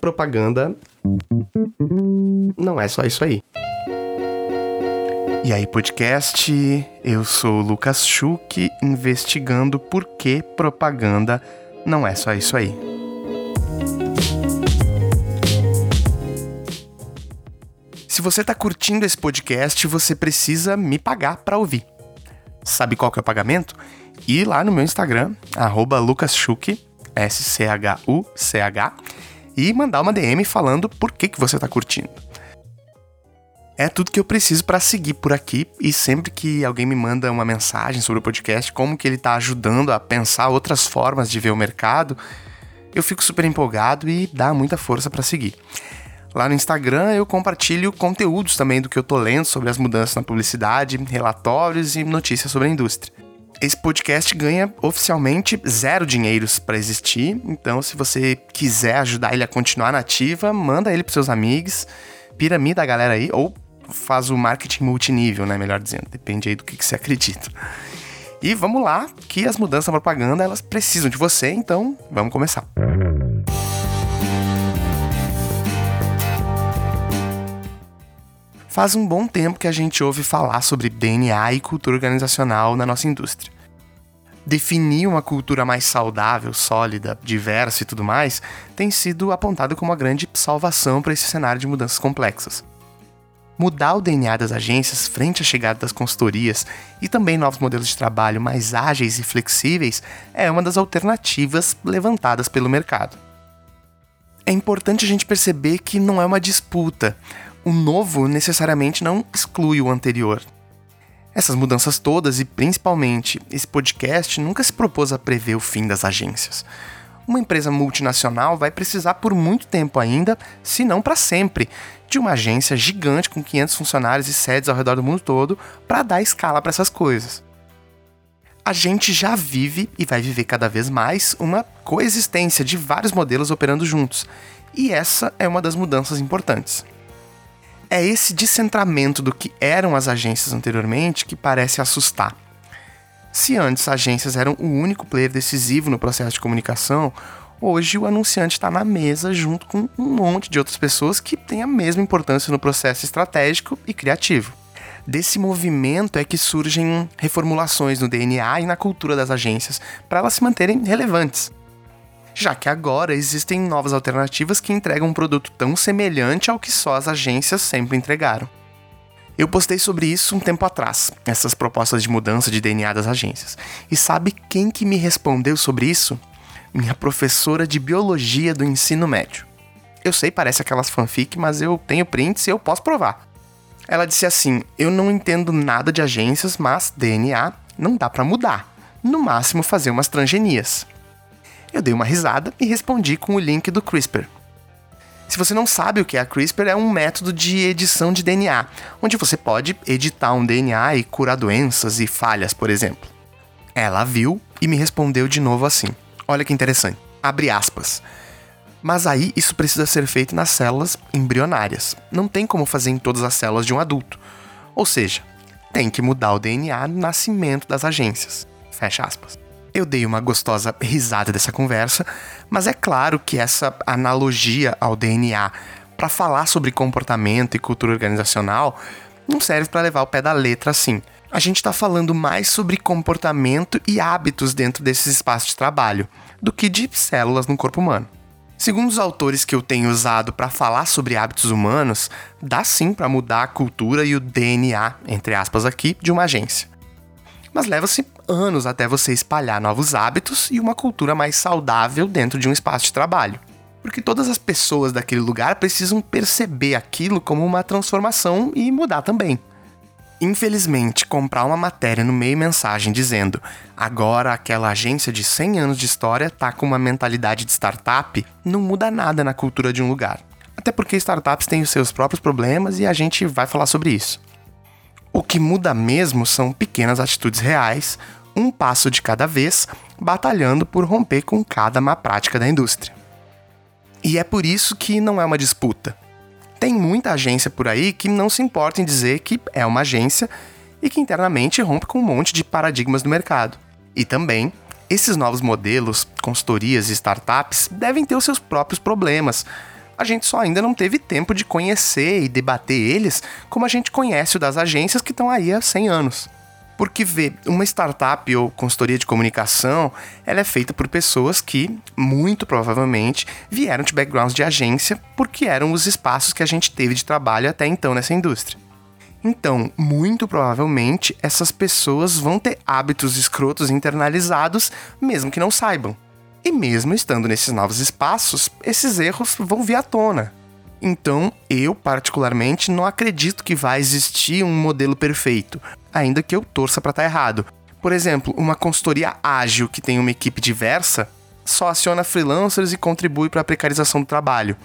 Propaganda não é só isso aí. E aí, podcast, eu sou o Lucas Schuch, investigando por que propaganda não é só isso aí. Se você está curtindo esse podcast, você precisa me pagar para ouvir. Sabe qual que é o pagamento? Ir lá no meu Instagram, lucasschuch, S-C-H-U-C-H, e mandar uma DM falando por que, que você está curtindo. É tudo que eu preciso para seguir por aqui e sempre que alguém me manda uma mensagem sobre o podcast, como que ele está ajudando a pensar outras formas de ver o mercado, eu fico super empolgado e dá muita força para seguir. Lá no Instagram eu compartilho conteúdos também do que eu tô lendo sobre as mudanças na publicidade, relatórios e notícias sobre a indústria. Esse podcast ganha oficialmente zero dinheiros para existir, então se você quiser ajudar ele a continuar nativa, manda ele para seus amigos, piramida a galera aí, ou faz o marketing multinível, né? Melhor dizendo, depende aí do que, que você acredita. E vamos lá, que as mudanças na propaganda elas precisam de você, então vamos começar. Faz um bom tempo que a gente ouve falar sobre DNA e cultura organizacional na nossa indústria. Definir uma cultura mais saudável, sólida, diversa e tudo mais tem sido apontado como a grande salvação para esse cenário de mudanças complexas. Mudar o DNA das agências frente à chegada das consultorias e também novos modelos de trabalho mais ágeis e flexíveis é uma das alternativas levantadas pelo mercado. É importante a gente perceber que não é uma disputa. O novo necessariamente não exclui o anterior. Essas mudanças todas e principalmente esse podcast nunca se propôs a prever o fim das agências uma empresa multinacional vai precisar por muito tempo ainda, se não para sempre, de uma agência gigante com 500 funcionários e sedes ao redor do mundo todo para dar escala para essas coisas. A gente já vive e vai viver cada vez mais uma coexistência de vários modelos operando juntos, e essa é uma das mudanças importantes. É esse descentramento do que eram as agências anteriormente que parece assustar. Se antes agências eram o único player decisivo no processo de comunicação, hoje o anunciante está na mesa junto com um monte de outras pessoas que têm a mesma importância no processo estratégico e criativo. Desse movimento é que surgem reformulações no DNA e na cultura das agências para elas se manterem relevantes. Já que agora existem novas alternativas que entregam um produto tão semelhante ao que só as agências sempre entregaram. Eu postei sobre isso um tempo atrás, essas propostas de mudança de DNA das agências. E sabe quem que me respondeu sobre isso? Minha professora de biologia do ensino médio. Eu sei, parece aquelas fanfic, mas eu tenho prints e eu posso provar. Ela disse assim: "Eu não entendo nada de agências, mas DNA não dá para mudar. No máximo fazer umas transgenias." Eu dei uma risada e respondi com o link do CRISPR, se você não sabe o que é a CRISPR, é um método de edição de DNA, onde você pode editar um DNA e curar doenças e falhas, por exemplo. Ela viu e me respondeu de novo assim: Olha que interessante. Abre aspas. Mas aí isso precisa ser feito nas células embrionárias. Não tem como fazer em todas as células de um adulto. Ou seja, tem que mudar o DNA no nascimento das agências. Fecha aspas. Eu dei uma gostosa risada dessa conversa, mas é claro que essa analogia ao DNA para falar sobre comportamento e cultura organizacional não serve para levar o pé da letra assim. A gente está falando mais sobre comportamento e hábitos dentro desses espaços de trabalho do que de células no corpo humano. Segundo os autores que eu tenho usado para falar sobre hábitos humanos, dá sim para mudar a cultura e o DNA, entre aspas aqui, de uma agência mas leva-se anos até você espalhar novos hábitos e uma cultura mais saudável dentro de um espaço de trabalho. Porque todas as pessoas daquele lugar precisam perceber aquilo como uma transformação e mudar também. Infelizmente, comprar uma matéria no meio mensagem dizendo agora aquela agência de 100 anos de história tá com uma mentalidade de startup não muda nada na cultura de um lugar. Até porque startups têm os seus próprios problemas e a gente vai falar sobre isso. O que muda mesmo são pequenas atitudes reais, um passo de cada vez, batalhando por romper com cada má prática da indústria. E é por isso que não é uma disputa. Tem muita agência por aí que não se importa em dizer que é uma agência e que internamente rompe com um monte de paradigmas do mercado. E também Esses novos modelos, consultorias e startups devem ter os seus próprios problemas. A gente só ainda não teve tempo de conhecer e debater eles como a gente conhece o das agências que estão aí há 100 anos. Porque vê, uma startup ou consultoria de comunicação, ela é feita por pessoas que, muito provavelmente, vieram de backgrounds de agência porque eram os espaços que a gente teve de trabalho até então nessa indústria. Então, muito provavelmente, essas pessoas vão ter hábitos escrotos internalizados, mesmo que não saibam. E mesmo estando nesses novos espaços, esses erros vão vir à tona. Então, eu particularmente não acredito que vai existir um modelo perfeito, ainda que eu torça para estar tá errado. Por exemplo, uma consultoria ágil que tem uma equipe diversa só aciona freelancers e contribui para a precarização do trabalho.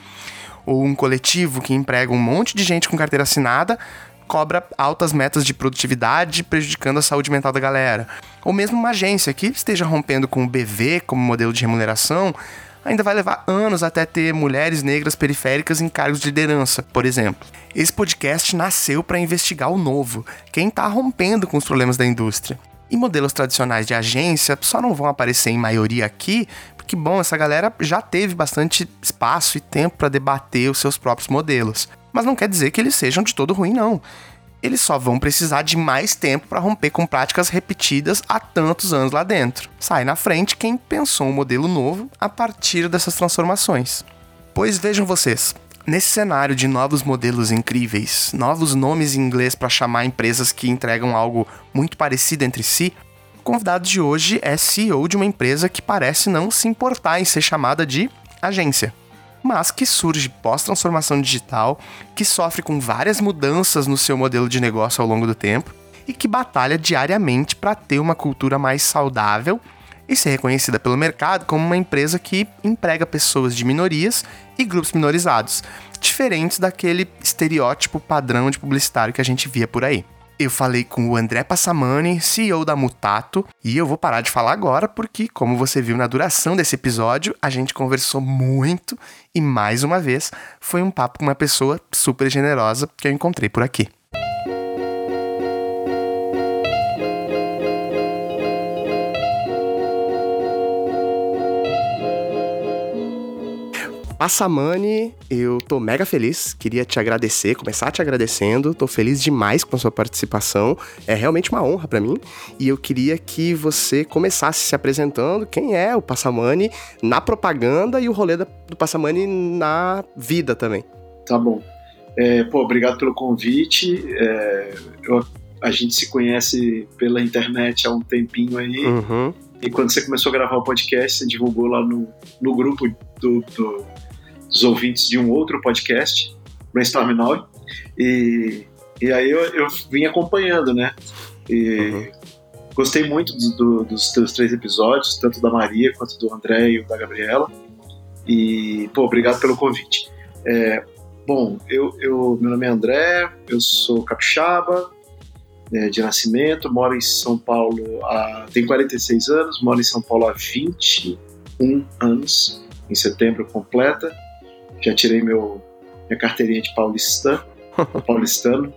Ou um coletivo que emprega um monte de gente com carteira assinada cobra altas metas de produtividade, prejudicando a saúde mental da galera. Ou mesmo uma agência que esteja rompendo com o BV como modelo de remuneração, ainda vai levar anos até ter mulheres negras periféricas em cargos de liderança, por exemplo. Esse podcast nasceu para investigar o novo, quem está rompendo com os problemas da indústria. E modelos tradicionais de agência só não vão aparecer em maioria aqui, porque, bom, essa galera já teve bastante espaço e tempo para debater os seus próprios modelos. Mas não quer dizer que eles sejam de todo ruim, não eles só vão precisar de mais tempo para romper com práticas repetidas há tantos anos lá dentro. Sai na frente quem pensou um modelo novo a partir dessas transformações. Pois vejam vocês, nesse cenário de novos modelos incríveis, novos nomes em inglês para chamar empresas que entregam algo muito parecido entre si, o convidado de hoje é CEO de uma empresa que parece não se importar em ser chamada de agência mas que surge pós-transformação digital, que sofre com várias mudanças no seu modelo de negócio ao longo do tempo e que batalha diariamente para ter uma cultura mais saudável e ser reconhecida pelo mercado como uma empresa que emprega pessoas de minorias e grupos minorizados, diferentes daquele estereótipo padrão de publicitário que a gente via por aí. Eu falei com o André Passamani, CEO da Mutato, e eu vou parar de falar agora porque, como você viu na duração desse episódio, a gente conversou muito e mais uma vez foi um papo com uma pessoa super generosa que eu encontrei por aqui. Passamani, eu tô mega feliz, queria te agradecer, começar te agradecendo, tô feliz demais com a sua participação, é realmente uma honra para mim, e eu queria que você começasse se apresentando, quem é o Passamani na propaganda e o rolê do Passamani na vida também. Tá bom. É, pô, obrigado pelo convite, é, eu, a gente se conhece pela internet há um tempinho aí, uhum. E quando você começou a gravar o podcast, você divulgou lá no, no grupo do, do, dos ouvintes de um outro podcast, Brainstorm Now, e, e aí eu, eu vim acompanhando, né? E uhum. gostei muito do, do, dos teus três episódios, tanto da Maria quanto do André e da Gabriela. E, pô, obrigado pelo convite. É, bom, eu, eu, meu nome é André, eu sou capixaba, é, de nascimento, moro em São Paulo há. tenho 46 anos, moro em São Paulo há 21 anos, em setembro completa já tirei meu, minha carteirinha de paulistano. paulistano.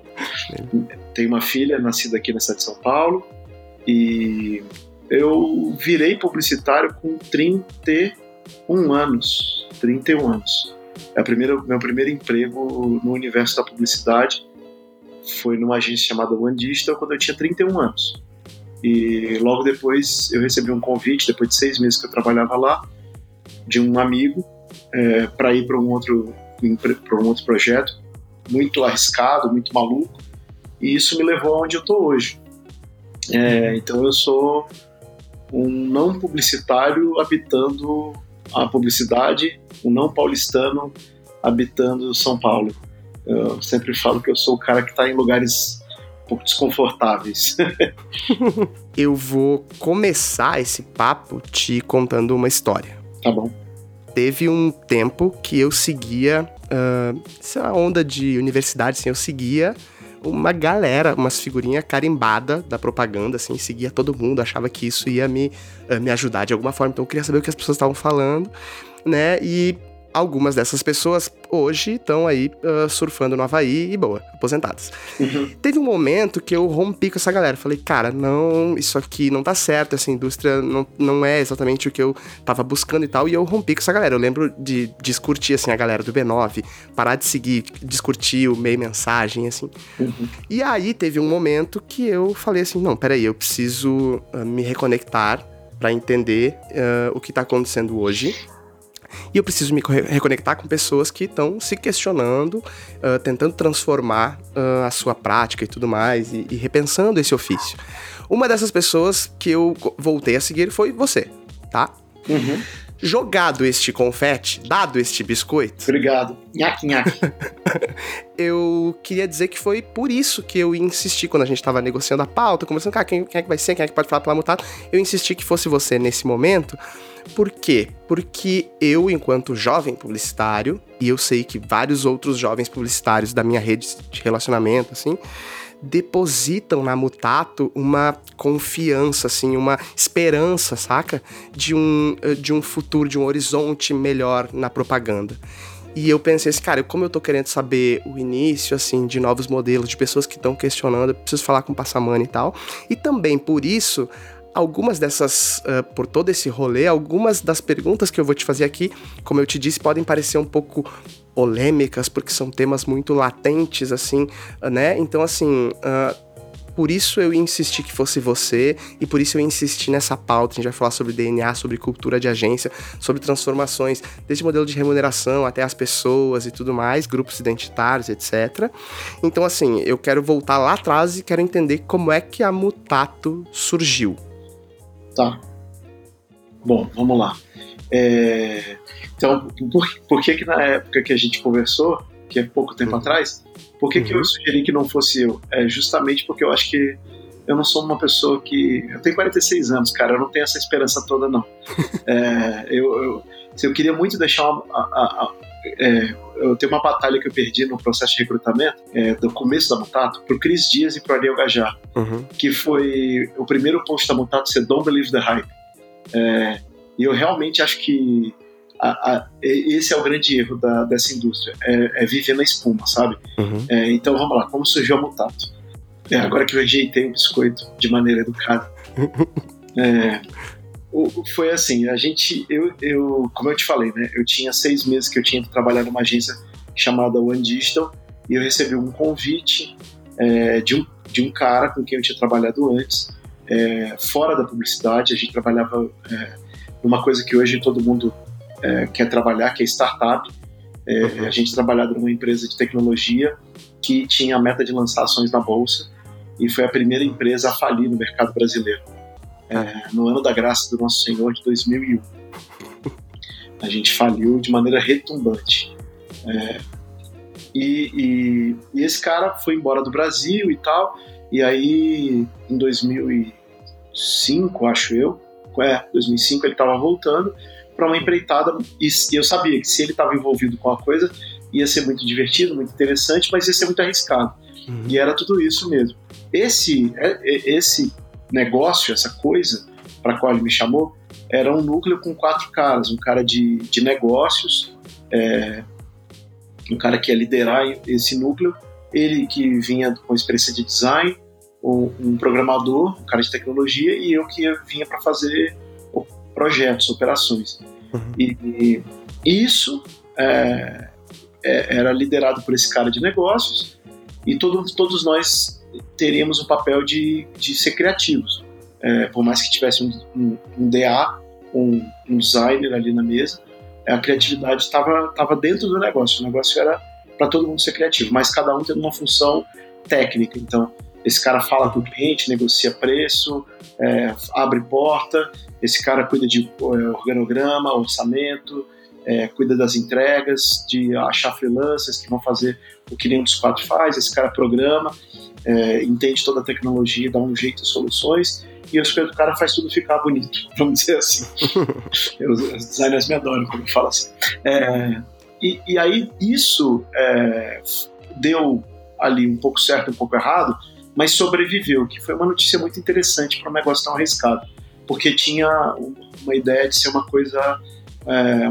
Tenho uma filha nascida aqui na cidade de São Paulo e eu virei publicitário com 31 anos. 31 anos. É primeira, meu primeiro emprego no universo da publicidade foi numa agência chamada One Digital quando eu tinha 31 anos. E logo depois eu recebi um convite, depois de seis meses que eu trabalhava lá, de um amigo é, para ir para um outro para um outro projeto muito arriscado, muito maluco, e isso me levou aonde eu estou hoje. É, então eu sou um não publicitário habitando a publicidade, um não paulistano habitando São Paulo. Eu sempre falo que eu sou o cara que está em lugares um pouco desconfortáveis. eu vou começar esse papo te contando uma história. Tá bom teve um tempo que eu seguia uh, essa onda de universidade, assim, eu seguia uma galera, umas figurinhas carimbadas da propaganda, assim, seguia todo mundo, achava que isso ia me, uh, me ajudar de alguma forma, então eu queria saber o que as pessoas estavam falando, né, e algumas dessas pessoas hoje estão aí uh, surfando no Havaí e boa, aposentadas. Uhum. Teve um momento que eu rompi com essa galera. Falei, cara, não, isso aqui não tá certo, essa indústria não, não é exatamente o que eu tava buscando e tal. E eu rompi com essa galera. Eu lembro de discutir, assim, a galera do B9, parar de seguir, discutir o meio mensagem, assim. Uhum. E aí teve um momento que eu falei assim: não, peraí, eu preciso uh, me reconectar para entender uh, o que tá acontecendo hoje e eu preciso me reconectar com pessoas que estão se questionando, uh, tentando transformar uh, a sua prática e tudo mais, e, e, repensando esse ofício. Uma dessas pessoas que eu voltei a seguir foi você, tá? Uhum. Jogado este confete, dado este biscoito. Obrigado. Nhaque, nhaque. eu queria dizer que foi por isso que eu insisti quando a gente estava negociando a pauta, conversando, cara, quem, quem, é que vai ser, quem é que pode falar pela mutada. Eu insisti que fosse você nesse momento, por quê? Porque eu, enquanto jovem publicitário, e eu sei que vários outros jovens publicitários da minha rede de relacionamento, assim, depositam na Mutato uma confiança, assim, uma esperança, saca? De um, eh, de um futuro, de um horizonte melhor na propaganda. E eu pensei assim, cara, como eu tô querendo saber o início, assim, de novos modelos, de pessoas que estão questionando, eu preciso falar com o Passamani e tal. E também por isso, algumas dessas, uh, por todo esse rolê, algumas das perguntas que eu vou te fazer aqui, como eu te disse, podem parecer um pouco polêmicas, porque são temas muito latentes, assim, né? Então, assim, uh, por isso eu insisti que fosse você e por isso eu insisti nessa pauta. A gente vai falar sobre DNA, sobre cultura de agência, sobre transformações, desde modelo de remuneração até as pessoas e tudo mais, grupos identitários, etc. Então, assim, eu quero voltar lá atrás e quero entender como é que a Mutato surgiu. Tá. Bom, vamos lá. É, então, por, por, que que na época que a gente conversou, que é pouco tempo uhum. atrás, por que, uhum. que eu uhum. sugeri que não fosse eu? É justamente porque eu acho que eu não sou uma pessoa que. Eu tenho 46 anos, cara, eu não tenho essa esperança toda, não. é, eu, eu, eu, queria muito deixar uma, a, a, é, eu tenho uma batalha que eu perdi no processo de recrutamento, é, do começo da Mutato, pro Cris Dias e pro Ariel Gajar, uhum. que foi o primeiro post da Mutato ser Don't Believe the Hype. É, e eu realmente acho que a, a, esse é o grande erro da, dessa indústria, é, é, viver na espuma, sabe? Uhum. É, então vamos lá, como surgiu a Mutato? É, agora que eu rejeitei o biscoito de maneira educada. É, foi assim, a gente, eu, eu, como eu te falei, né, eu tinha seis meses que eu tinha trabalhado numa agência chamada One Digital e eu recebi um convite é, de, um, de um cara com quem eu tinha trabalhado antes, é, fora da publicidade, a gente trabalhava numa coisa que hoje todo mundo é, quer trabalhar, que é startup. É, uhum. A gente trabalhava numa empresa de tecnologia que tinha a meta de lançar ações na bolsa e foi a primeira empresa a falir no mercado brasileiro é, no ano da graça do Nosso Senhor de 2001. A gente faliu de maneira retumbante. É, e, e, e, esse cara foi embora do Brasil e tal, e aí em 2005, acho eu, é, 2005 ele estava voltando para uma empreitada e, eu sabia que se ele estava envolvido com a coisa ia ser muito divertido, muito interessante, mas ia ser muito arriscado. Uhum. E era tudo isso mesmo. Esse, é, é, esse negócio, essa coisa para a qual ele me chamou, era um núcleo com quatro caras: um cara de, de negócios, é, um cara que ia liderar esse núcleo, ele que vinha com experiência de design, um, um programador, um cara de tecnologia, e eu que vinha para fazer projetos, operações. Uhum. E, e, isso é, é, era liderado por esse cara de negócios, e todo, todos nós teríamos o papel de, de ser criativos. É, por mais que tivesse um, um, um DA, um, um, designer ali na mesa, a criatividade estava dentro do negócio. O negócio era para todo mundo ser criativo, mas cada um tendo uma função técnica. Então, esse cara fala com o cliente, negocia preço, é, abre porta, esse cara cuida de é, organograma, orçamento, é, cuida das entregas, de achar freelancers que vão fazer o que nenhum dos quatro faz, esse cara programa é, entende toda a tecnologia, dá um jeito de soluções, e o cara faz tudo ficar bonito, vamos dizer assim. os, os, designers me adoram quando eu falo assim. É, e, e, aí isso é, deu ali um pouco certo, um pouco errado, mas sobreviveu, que foi uma notícia muito interessante para um negócio tão arriscado, porque tinha uma ideia de ser uma coisa é,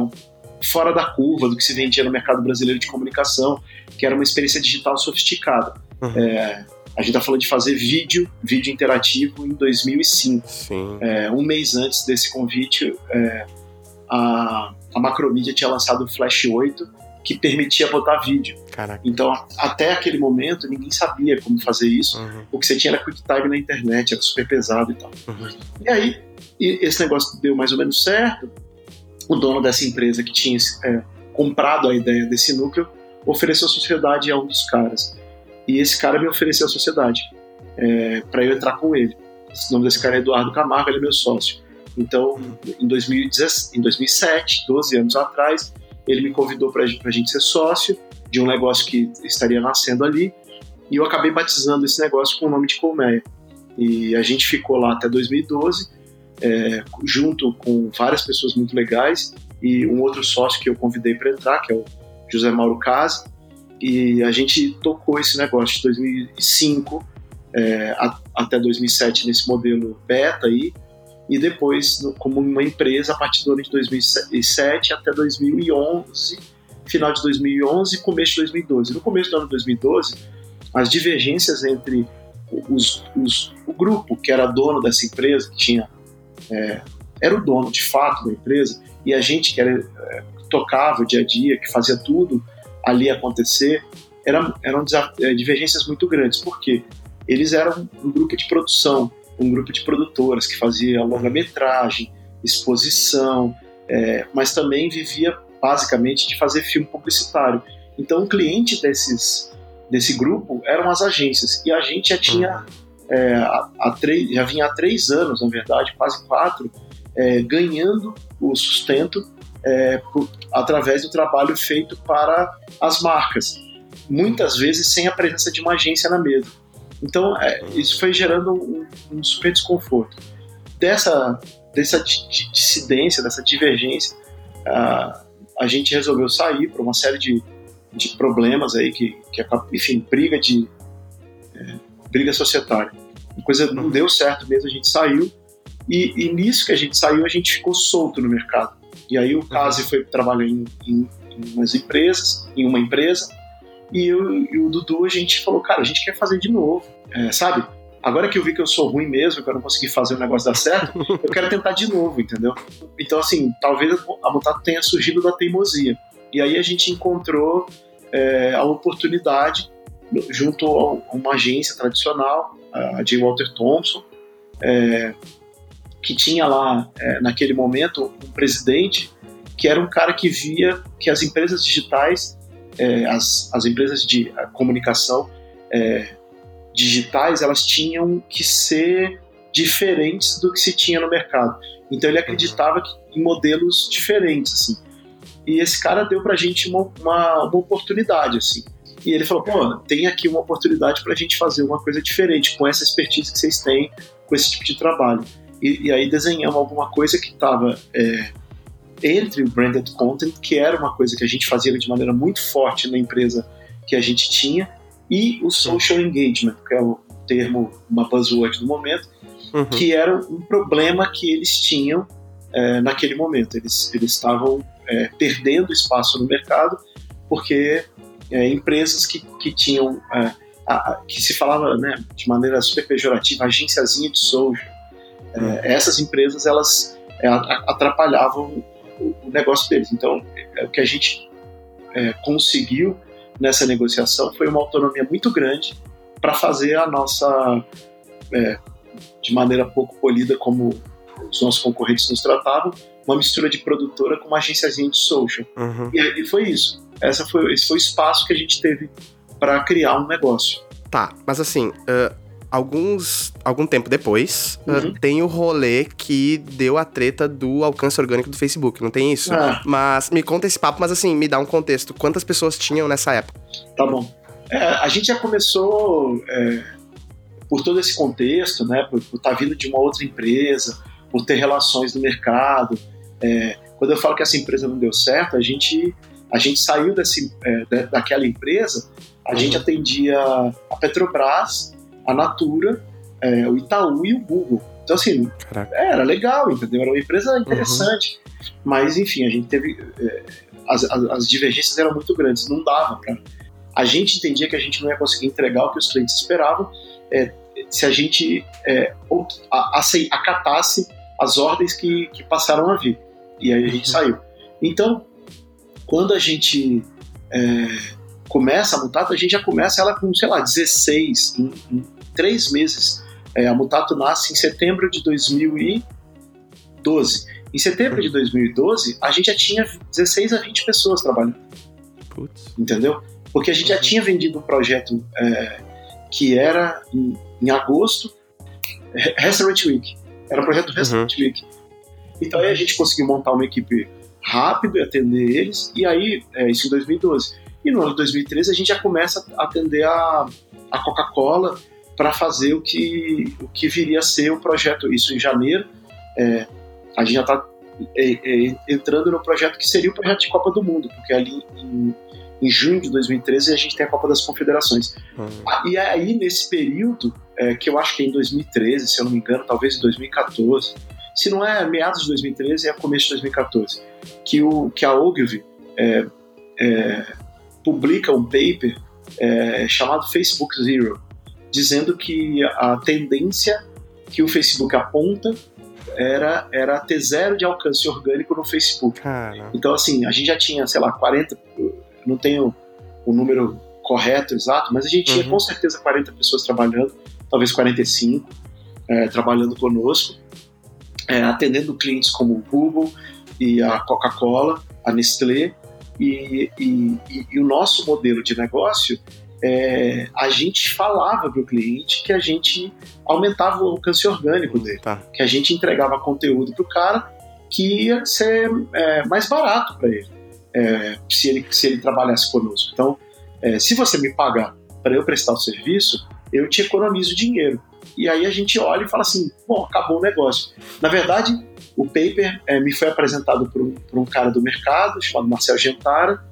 fora da curva do que se vendia no mercado brasileiro de comunicação, que era uma experiência digital sofisticada. Uhum. É, a gente está falando de fazer vídeo, vídeo interativo em 2005. É, um mês antes desse convite, é, a, a Macromedia tinha lançado o Flash 8, que permitia botar vídeo. Caraca. Então, até aquele momento, ninguém sabia como fazer isso. Uhum. O que você tinha era QuickTime na internet, era super pesado e tal. Uhum. E aí, esse negócio deu mais ou menos certo. O dono dessa empresa que tinha é, comprado a ideia desse núcleo ofereceu a sociedade a um dos caras. E esse cara me ofereceu a sociedade é, para eu entrar com ele. O nome desse cara é Eduardo Camargo, ele é meu sócio. Então, em, 2017, em 2007, 12 anos atrás, ele me convidou para a gente ser sócio de um negócio que estaria nascendo ali. E eu acabei batizando esse negócio com o nome de Colmeia. E a gente ficou lá até 2012, é, junto com várias pessoas muito legais e um outro sócio que eu convidei para entrar, que é o José Mauro Case. E a gente tocou esse negócio de 2005 é, a, até 2007 nesse modelo beta aí, e depois como uma empresa a partir do ano de 2007 até 2011, final de 2011 e começo de 2012. No começo do ano de 2012, as divergências entre os, os, o grupo que era dono dessa empresa, que tinha é, era o dono de fato da empresa, e a gente que era, é, tocava o dia a dia, que fazia tudo ali acontecer, eram, eram é, divergências muito grandes, porque eles eram um grupo de produção, um grupo de produtoras que fazia longa-metragem, exposição, é, mas também vivia basicamente de fazer filme publicitário. Então, o cliente desses, desse grupo eram as agências, e a gente já tinha, é, há, há três, já vinha há três anos, na verdade, quase quatro, é, ganhando o sustento é, por, através do trabalho feito para as marcas, muitas vezes sem a presença de uma agência na mesa. Então, é, isso foi gerando um, um, super desconforto. Dessa, dessa dissidência, dessa divergência, a, a gente resolveu sair por uma série de, de problemas aí, que, que enfim, briga de é, briga societária. A coisa não deu certo mesmo, a gente saiu, e, e, nisso que a gente saiu, a gente ficou solto no mercado. E aí o Case foi trabalhar em, em, em umas empresas, em uma empresa, e eu e o Dudu, a gente falou, cara, a gente quer fazer de novo, é, sabe? Agora que eu vi que eu sou ruim mesmo, que eu não consegui fazer o negócio dar certo, eu quero tentar de novo, entendeu? Então, assim, talvez a Mutato tenha surgido da teimosia. E aí a gente encontrou é, a oportunidade junto a uma agência tradicional, a J. Walter Thompson, é, que tinha lá, é, naquele momento, um presidente que era um cara que via que as empresas digitais é, as, as empresas de comunicação é, digitais elas tinham que ser diferentes do que se tinha no mercado. Então ele acreditava que, em modelos diferentes, assim. E esse cara deu pra gente uma, uma, uma oportunidade, assim. E ele falou, pô, tem aqui uma oportunidade pra gente fazer uma coisa diferente, com essa expertise que vocês têm, com esse tipo de trabalho. E, e aí desenhamos alguma coisa que estava é, entre o branded content, que era uma coisa que a gente fazia de maneira muito forte na empresa que a gente tinha, e o social engagement, que é o termo, uma buzzword do momento, uhum. que era um problema que eles tinham é, naquele momento. Eles, eles estavam é, perdendo espaço no mercado porque é, empresas que, que tinham, é, a, que se falava né, de maneira super pejorativa, agênciazinha de social, é, uhum. essas empresas elas é, atrapalhavam o, negócio deles. Então, é, o que a gente é, conseguiu nessa negociação foi uma autonomia muito grande para fazer a nossa, é, de maneira pouco polida, como os nossos concorrentes nos tratavam, uma mistura de produtora com uma agênciazinha de social. Uhum. E, foi isso. Essa foi, esse foi o espaço que a gente teve para criar um negócio. Tá, mas assim, uh, alguns algum tempo depois, ah, uhum. uh, tem o rolê que deu a treta do alcance orgânico do Facebook, não tem isso? Ah. Mas me conta esse papo, mas assim, me dá um contexto. Quantas pessoas tinham nessa época? Tá bom. É, a gente já começou é, por todo esse contexto, né? Por, estar tá vindo de uma outra empresa, por ter relações no mercado. É, quando eu falo que essa empresa não deu certo, a gente a gente saiu desse, é, daquela empresa, a uhum. gente atendia a Petrobras a Natura, é, o Itaú e o Google. Então, assim, Caraca. era legal, entendeu? Era uma empresa interessante. Uhum. Mas, enfim, a gente teve. É, as, as, as, divergências eram muito grandes, não dava para. A gente entendia que a gente não ia conseguir entregar o que os clientes esperavam é, se a gente é, acatasse as ordens que, que passaram a vir. E aí a gente uhum. saiu. Então, quando a gente é, começa a Mutato, a gente já começa ela com, sei lá, 16, em, em três meses. É, a Mutato nasce em setembro de 2012. Em setembro de 2012, a gente já tinha 16 a 20 pessoas trabalhando. Putz. Entendeu? Porque a gente uhum. já tinha vendido um projeto é, que era em, em agosto, Restaurant Week. Era um projeto do Restaurant uhum. Week. Então aí a gente conseguiu montar uma equipe rápido e atender eles, e aí, é, isso em 2012. E no ano de 2013 a gente já começa a atender a, a Coca-Cola para fazer o que, o que viria a ser o projeto, isso em janeiro. É, a gente já está é, é, entrando no projeto que seria o projeto de Copa do Mundo, porque ali em, em junho de 2013 a gente tem a Copa das Confederações. Uhum. E é aí, nesse período, é, que eu acho que é em 2013, se eu não me engano, talvez em 2014, se não é meados de 2013, é começo de 2014, que, o, que a Ogilvy é, publica um paper chamado Facebook Zero, dizendo que a tendência que o Facebook aponta era, era ter zero de alcance orgânico no Facebook. Cara. Então, assim, a gente já tinha, sei lá, 40, não tenho o número correto, exato, mas a gente uhum. tinha com certeza 40 pessoas trabalhando, talvez 45, é, trabalhando conosco, é, atendendo clientes como o Google e a Coca-Cola, a Nestlé, e, e, e, e, o nosso modelo de negócio é, a gente falava para o cliente que a gente aumentava o alcance orgânico dele, tá. que a gente entregava conteúdo para o cara que ia ser é, mais barato para ele, é, se ele se ele trabalhasse conosco. Então, é, se você me pagar para eu prestar o serviço, eu te economizo dinheiro. E aí a gente olha e fala assim, bom, acabou o negócio. Na verdade, o paper é, me foi apresentado por um, por um cara do mercado chamado Marcel Gentara,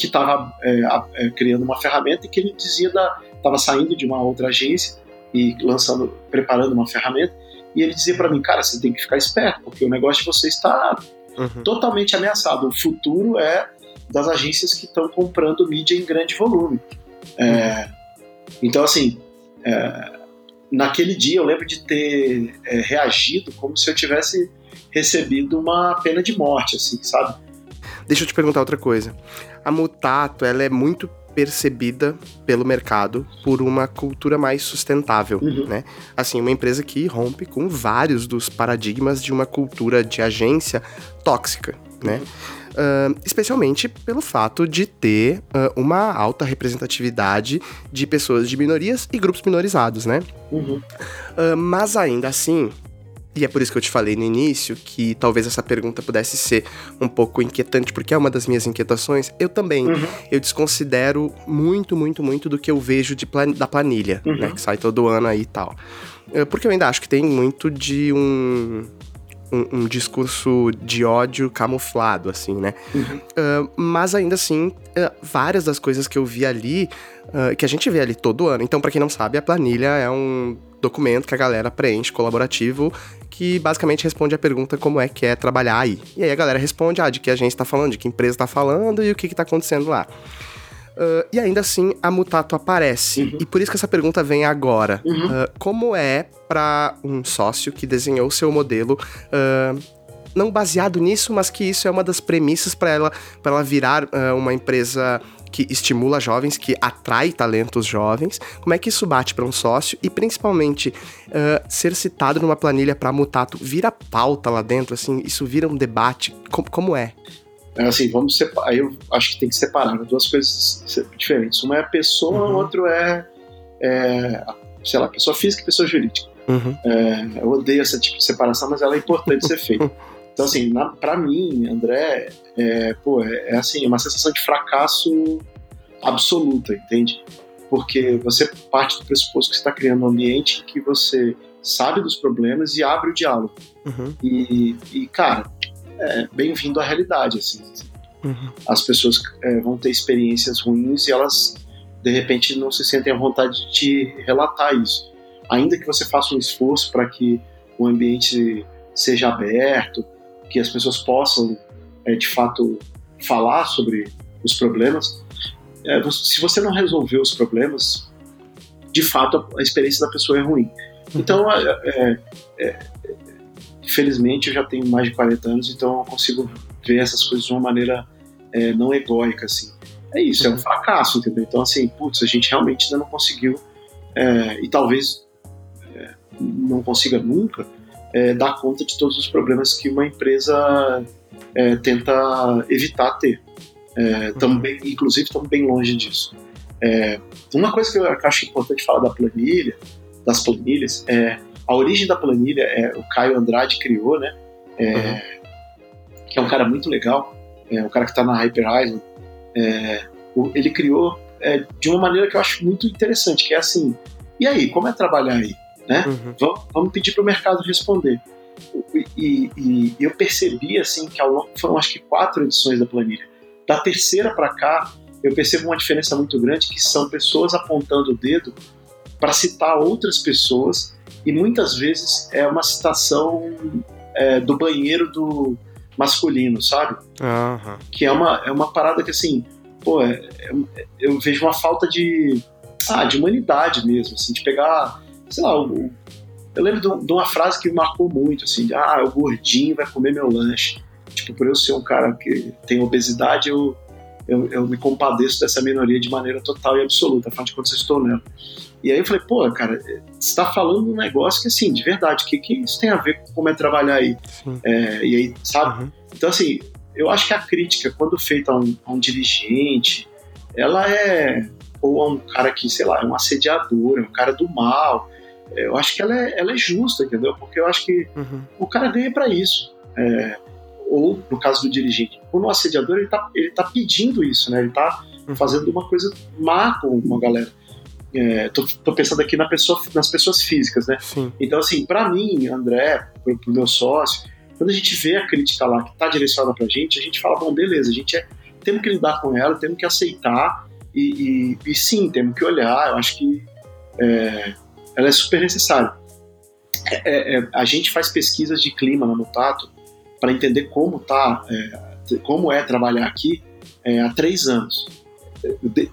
que estava é, é, criando uma ferramenta e que ele dizia da estava saindo de uma outra agência e lançando, preparando uma ferramenta e ele dizia para mim, cara, você tem que ficar esperto porque o negócio de você está uhum. totalmente ameaçado. O futuro é das agências que estão comprando mídia em grande volume. É, então, assim, é, naquele dia eu lembro de ter é, reagido como se eu tivesse recebido uma pena de morte, assim, sabe? Deixa eu te perguntar outra coisa. A Mutato, ela é muito percebida pelo mercado por uma cultura mais sustentável, uhum. né? Assim, uma empresa que rompe com vários dos paradigmas de uma cultura de agência tóxica, né? uhum. Uh, especialmente pelo fato de ter uh, uma alta representatividade de pessoas de minorias e grupos minorizados, né? Uhum. Uh, mas ainda assim, e é por isso que eu te falei no início que talvez essa pergunta pudesse ser um pouco inquietante, porque é uma das minhas inquietações. Eu também. Uhum. Eu desconsidero muito, muito, muito do que eu vejo de plan da planilha, uhum. né? Que sai todo ano aí e tal. Eh, porque eu ainda acho que tem muito de um. Um, um, discurso de ódio camuflado, assim, né? Uhum. Uh, mas ainda assim, uh, várias das coisas que eu vi ali, uh, que a gente vê ali todo ano. Então, para quem não sabe, a planilha é um documento que a galera preenche colaborativo que basicamente responde a pergunta como é que é trabalhar aí. E aí a galera responde, ah, de que agência está falando, de que empresa está falando e o que está acontecendo lá. Uh, e ainda assim, a Mutato aparece. Uhum. E por isso que essa pergunta vem agora. Uhum. Uh, como é para um sócio que desenhou o seu modelo uh, não baseado nisso, mas que isso é uma das premissas para ela, ela virar uh, uma empresa que estimula jovens, que atrai talentos jovens. Como é que isso bate para um sócio e principalmente uh, ser citado numa planilha para Mutato vira pauta lá dentro, assim, isso vira um debate. Como é? É assim, vamos separar. Eu acho que tem que separar né? duas coisas diferentes. Uma é a pessoa, uhum. o outro é, é, sei lá, pessoa física e pessoa jurídica. Uhum. É, eu odeio essa tipo de separação, mas ela é importante ser feita. Então, assim, na, pra mim, André, é, pô, é, é assim, uma sensação de fracasso absoluta, entende? Porque você parte do pressuposto que você está criando um ambiente que você sabe dos problemas e abre o diálogo. Uhum. E, e, cara, é bem-vindo à realidade, assim. Uhum. As pessoas é, vão ter experiências ruins e elas, de repente, não se sentem à vontade de te relatar isso. Ainda que você faça um esforço para que o ambiente seja aberto, que as pessoas possam, é, de fato, falar sobre os problemas, é, se você não resolver os problemas, de fato a, experiência da pessoa é ruim. Uhum. Então, é, é, é, felizmente, eu já tenho mais de 40 anos, então eu consigo ver essas coisas de uma maneira é, não egóica, assim. É isso, uhum. é um uhum. fracasso, entendeu? Então, assim, putz, a gente realmente ainda não conseguiu, é, e talvez é, não consiga nunca, dar conta de todos os problemas que uma empresa tenta evitar ter. É, também, inclusive, estamos bem longe disso. É, uma coisa que eu acho importante falar da planilha, das planilhas, é a origem da planilha é o Caio Andrade criou, né? É, uhum. Que é um cara muito legal, é um cara que está na Hyper Island. É, ele criou é, de uma maneira que eu acho muito interessante, que é assim, e aí, como é trabalhar aí? Né? Uhum. Vamos, vamos, pedir para o mercado responder. E, e, e, eu percebi assim que ao longo foram acho que quatro edições da planilha da terceira para cá, eu percebo uma diferença muito grande que são pessoas apontando o dedo para citar outras pessoas e muitas vezes é uma citação é, do banheiro do masculino, sabe? Uhum. Que é uma, é uma parada que assim, pô, é, é, eu vejo uma falta de, ah, de humanidade mesmo, assim, de pegar, sei lá, eu, eu lembro de, de uma frase que me marcou muito, assim, de, ah, o gordinho vai comer meu lanche. Tipo, por eu ser um cara que tem obesidade, eu, eu, eu me compadeço dessa minoria de maneira total e absoluta, afinal de contas eu estou nela. E aí eu falei, pô, cara, você está falando um negócio que, assim, de verdade, o que, que isso tem a ver com como é trabalhar aí? É, e aí, sabe? Uhum. Então, assim, eu acho que a crítica, quando feita a um, a um dirigente, ela é. Ou a um cara que, sei lá, é um assediador, é um cara do mal. Eu acho que ela é, ela é justa, entendeu? Porque eu acho que uhum. o cara ganha para isso. É, ou no caso do dirigente, o assediador ele está ele tá pedindo isso, né? Ele está uhum. fazendo uma coisa má com uma galera. É, tô, tô, pensando aqui na pessoa, nas pessoas físicas, né? Sim. Então, assim, para mim, André, pro, pro meu sócio, quando a gente vê a crítica lá que está direcionada pra gente, a gente fala, bom, beleza, a gente é, temos que lidar com ela, temos que aceitar e, e, e sim, temos que olhar. Eu acho que é, ela é super necessária. É, é, a gente faz pesquisas de clima na Mutato para entender como tá, é, como é trabalhar aqui é, há três anos.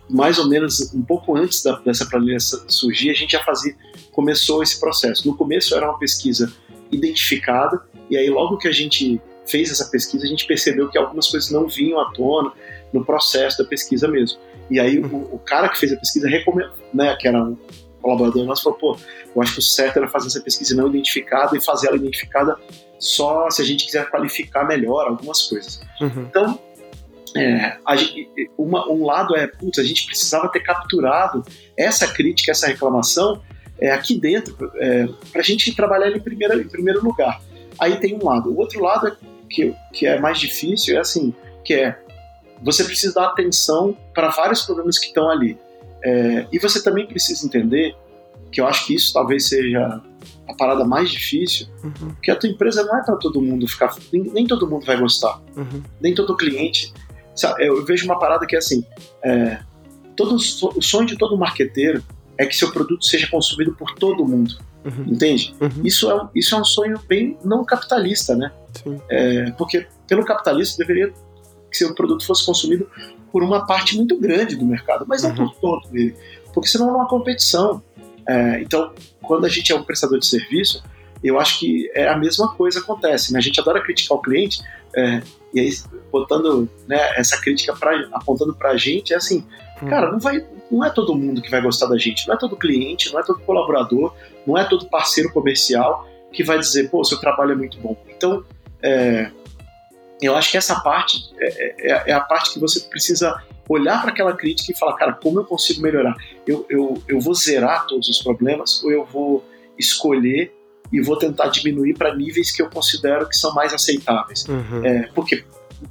Mais ou menos um pouco antes da, dessa planilha surgir, a gente já fazia, começou esse processo. No começo era uma pesquisa identificada, e aí logo que a gente fez essa pesquisa, a gente percebeu que algumas coisas não vinham à tona no processo da pesquisa mesmo. E aí o, o cara que fez a pesquisa recomendou, né, que era um colaborador nosso, falou, pô, eu acho que o certo era fazer essa pesquisa não identificada e fazer ela identificada só se a gente quiser qualificar melhor algumas coisas. Uhum. Então, é, gente, uma, um lado é, putz, a gente precisava ter capturado essa crítica, essa reclamação é, aqui dentro, é, para a gente trabalhar em primeiro, em primeiro lugar. Aí tem um lado. O outro lado é, que, que é mais difícil é assim, que é você precisa dar atenção para vários problemas que estão ali. É, e você também precisa entender que eu acho que isso talvez seja a parada mais difícil, uhum. que a tua empresa não é para todo mundo ficar. Nem, nem, todo mundo vai gostar. Uhum. Nem todo cliente. Eu vejo uma parada que é assim: é, todo, o sonho de todo marqueteiro é que seu produto seja consumido por todo mundo. Uhum. Entende? Uhum. Isso, é, isso é um sonho bem não capitalista, né? É, porque pelo capitalismo deveria que seu produto fosse consumido por uma parte muito grande do mercado, mas não por uhum. todo ele. Porque senão é uma competição. É, então, quando a gente é um prestador de serviço, eu acho que é a mesma coisa acontece. Né? A gente adora criticar o cliente, é, e aí botando né, essa crítica pra, apontando para a gente, é assim, hum. cara, não, vai, não é todo mundo que vai gostar da gente, não é todo cliente, não é todo colaborador, não é todo parceiro comercial que vai dizer, pô, seu trabalho é muito bom. Então, é, eu acho que essa parte é, é, é a parte que você precisa olhar para aquela crítica e falar, cara, como eu consigo melhorar? Eu, eu, eu vou zerar todos os problemas ou eu vou escolher e vou tentar diminuir para níveis que eu considero que são mais aceitáveis? Uhum. É, porque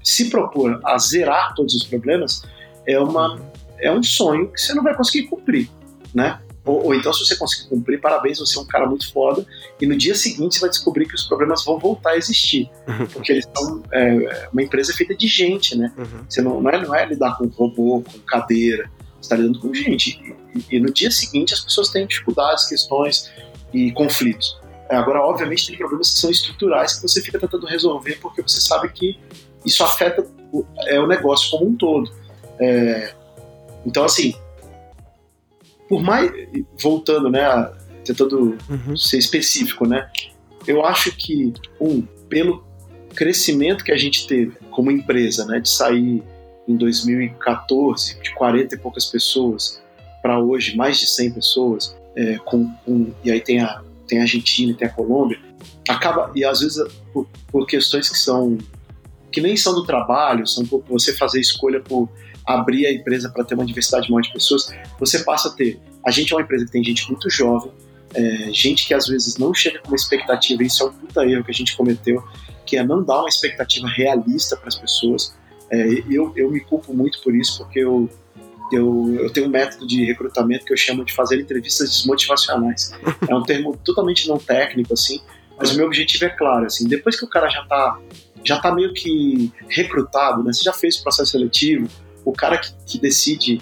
se propor a zerar todos os problemas é, uma, é um sonho que você não vai conseguir cumprir, né? Ou, ou, então, se você conseguir cumprir, parabéns, você é um cara muito foda. E no dia seguinte você vai descobrir que os problemas vão voltar a existir. Uhum. Porque eles são é, uma empresa feita de gente, né? Uhum. Você não, não, é, não é lidar com robô, com cadeira. Você está lidando com gente. E, e, no dia seguinte as pessoas têm dificuldades, questões e conflitos. É, agora, obviamente, tem problemas que são estruturais que você fica tentando resolver porque você sabe que isso afeta o, é o negócio como um todo. É, então, assim, por mais. Voltando, né? Tentando uhum. ser específico, né? Eu acho que, um, pelo crescimento que a gente teve como empresa, né? De sair em 2014 de 40 e poucas pessoas para hoje mais de 100 pessoas, é, com, com, e aí tem a, tem a Argentina tem a Colômbia, acaba, e às vezes por, por questões que são que nem são do trabalho, são por você fazer escolha por abrir a empresa para ter uma diversidade maior de pessoas, você passa a ter. A gente é uma empresa que tem gente muito jovem, é, gente que às vezes não chega com uma expectativa, isso é um puta erro que a gente cometeu, que é não dar uma expectativa realista para as pessoas. É, eu, eu me culpo muito por isso, porque eu, eu, eu tenho um método de recrutamento que eu chamo de fazer entrevistas desmotivacionais. É um termo totalmente não técnico, assim, mas o meu objetivo é claro, assim, depois que o cara já está já tá meio que recrutado, né? Você já fez o processo seletivo, o cara que, que decide,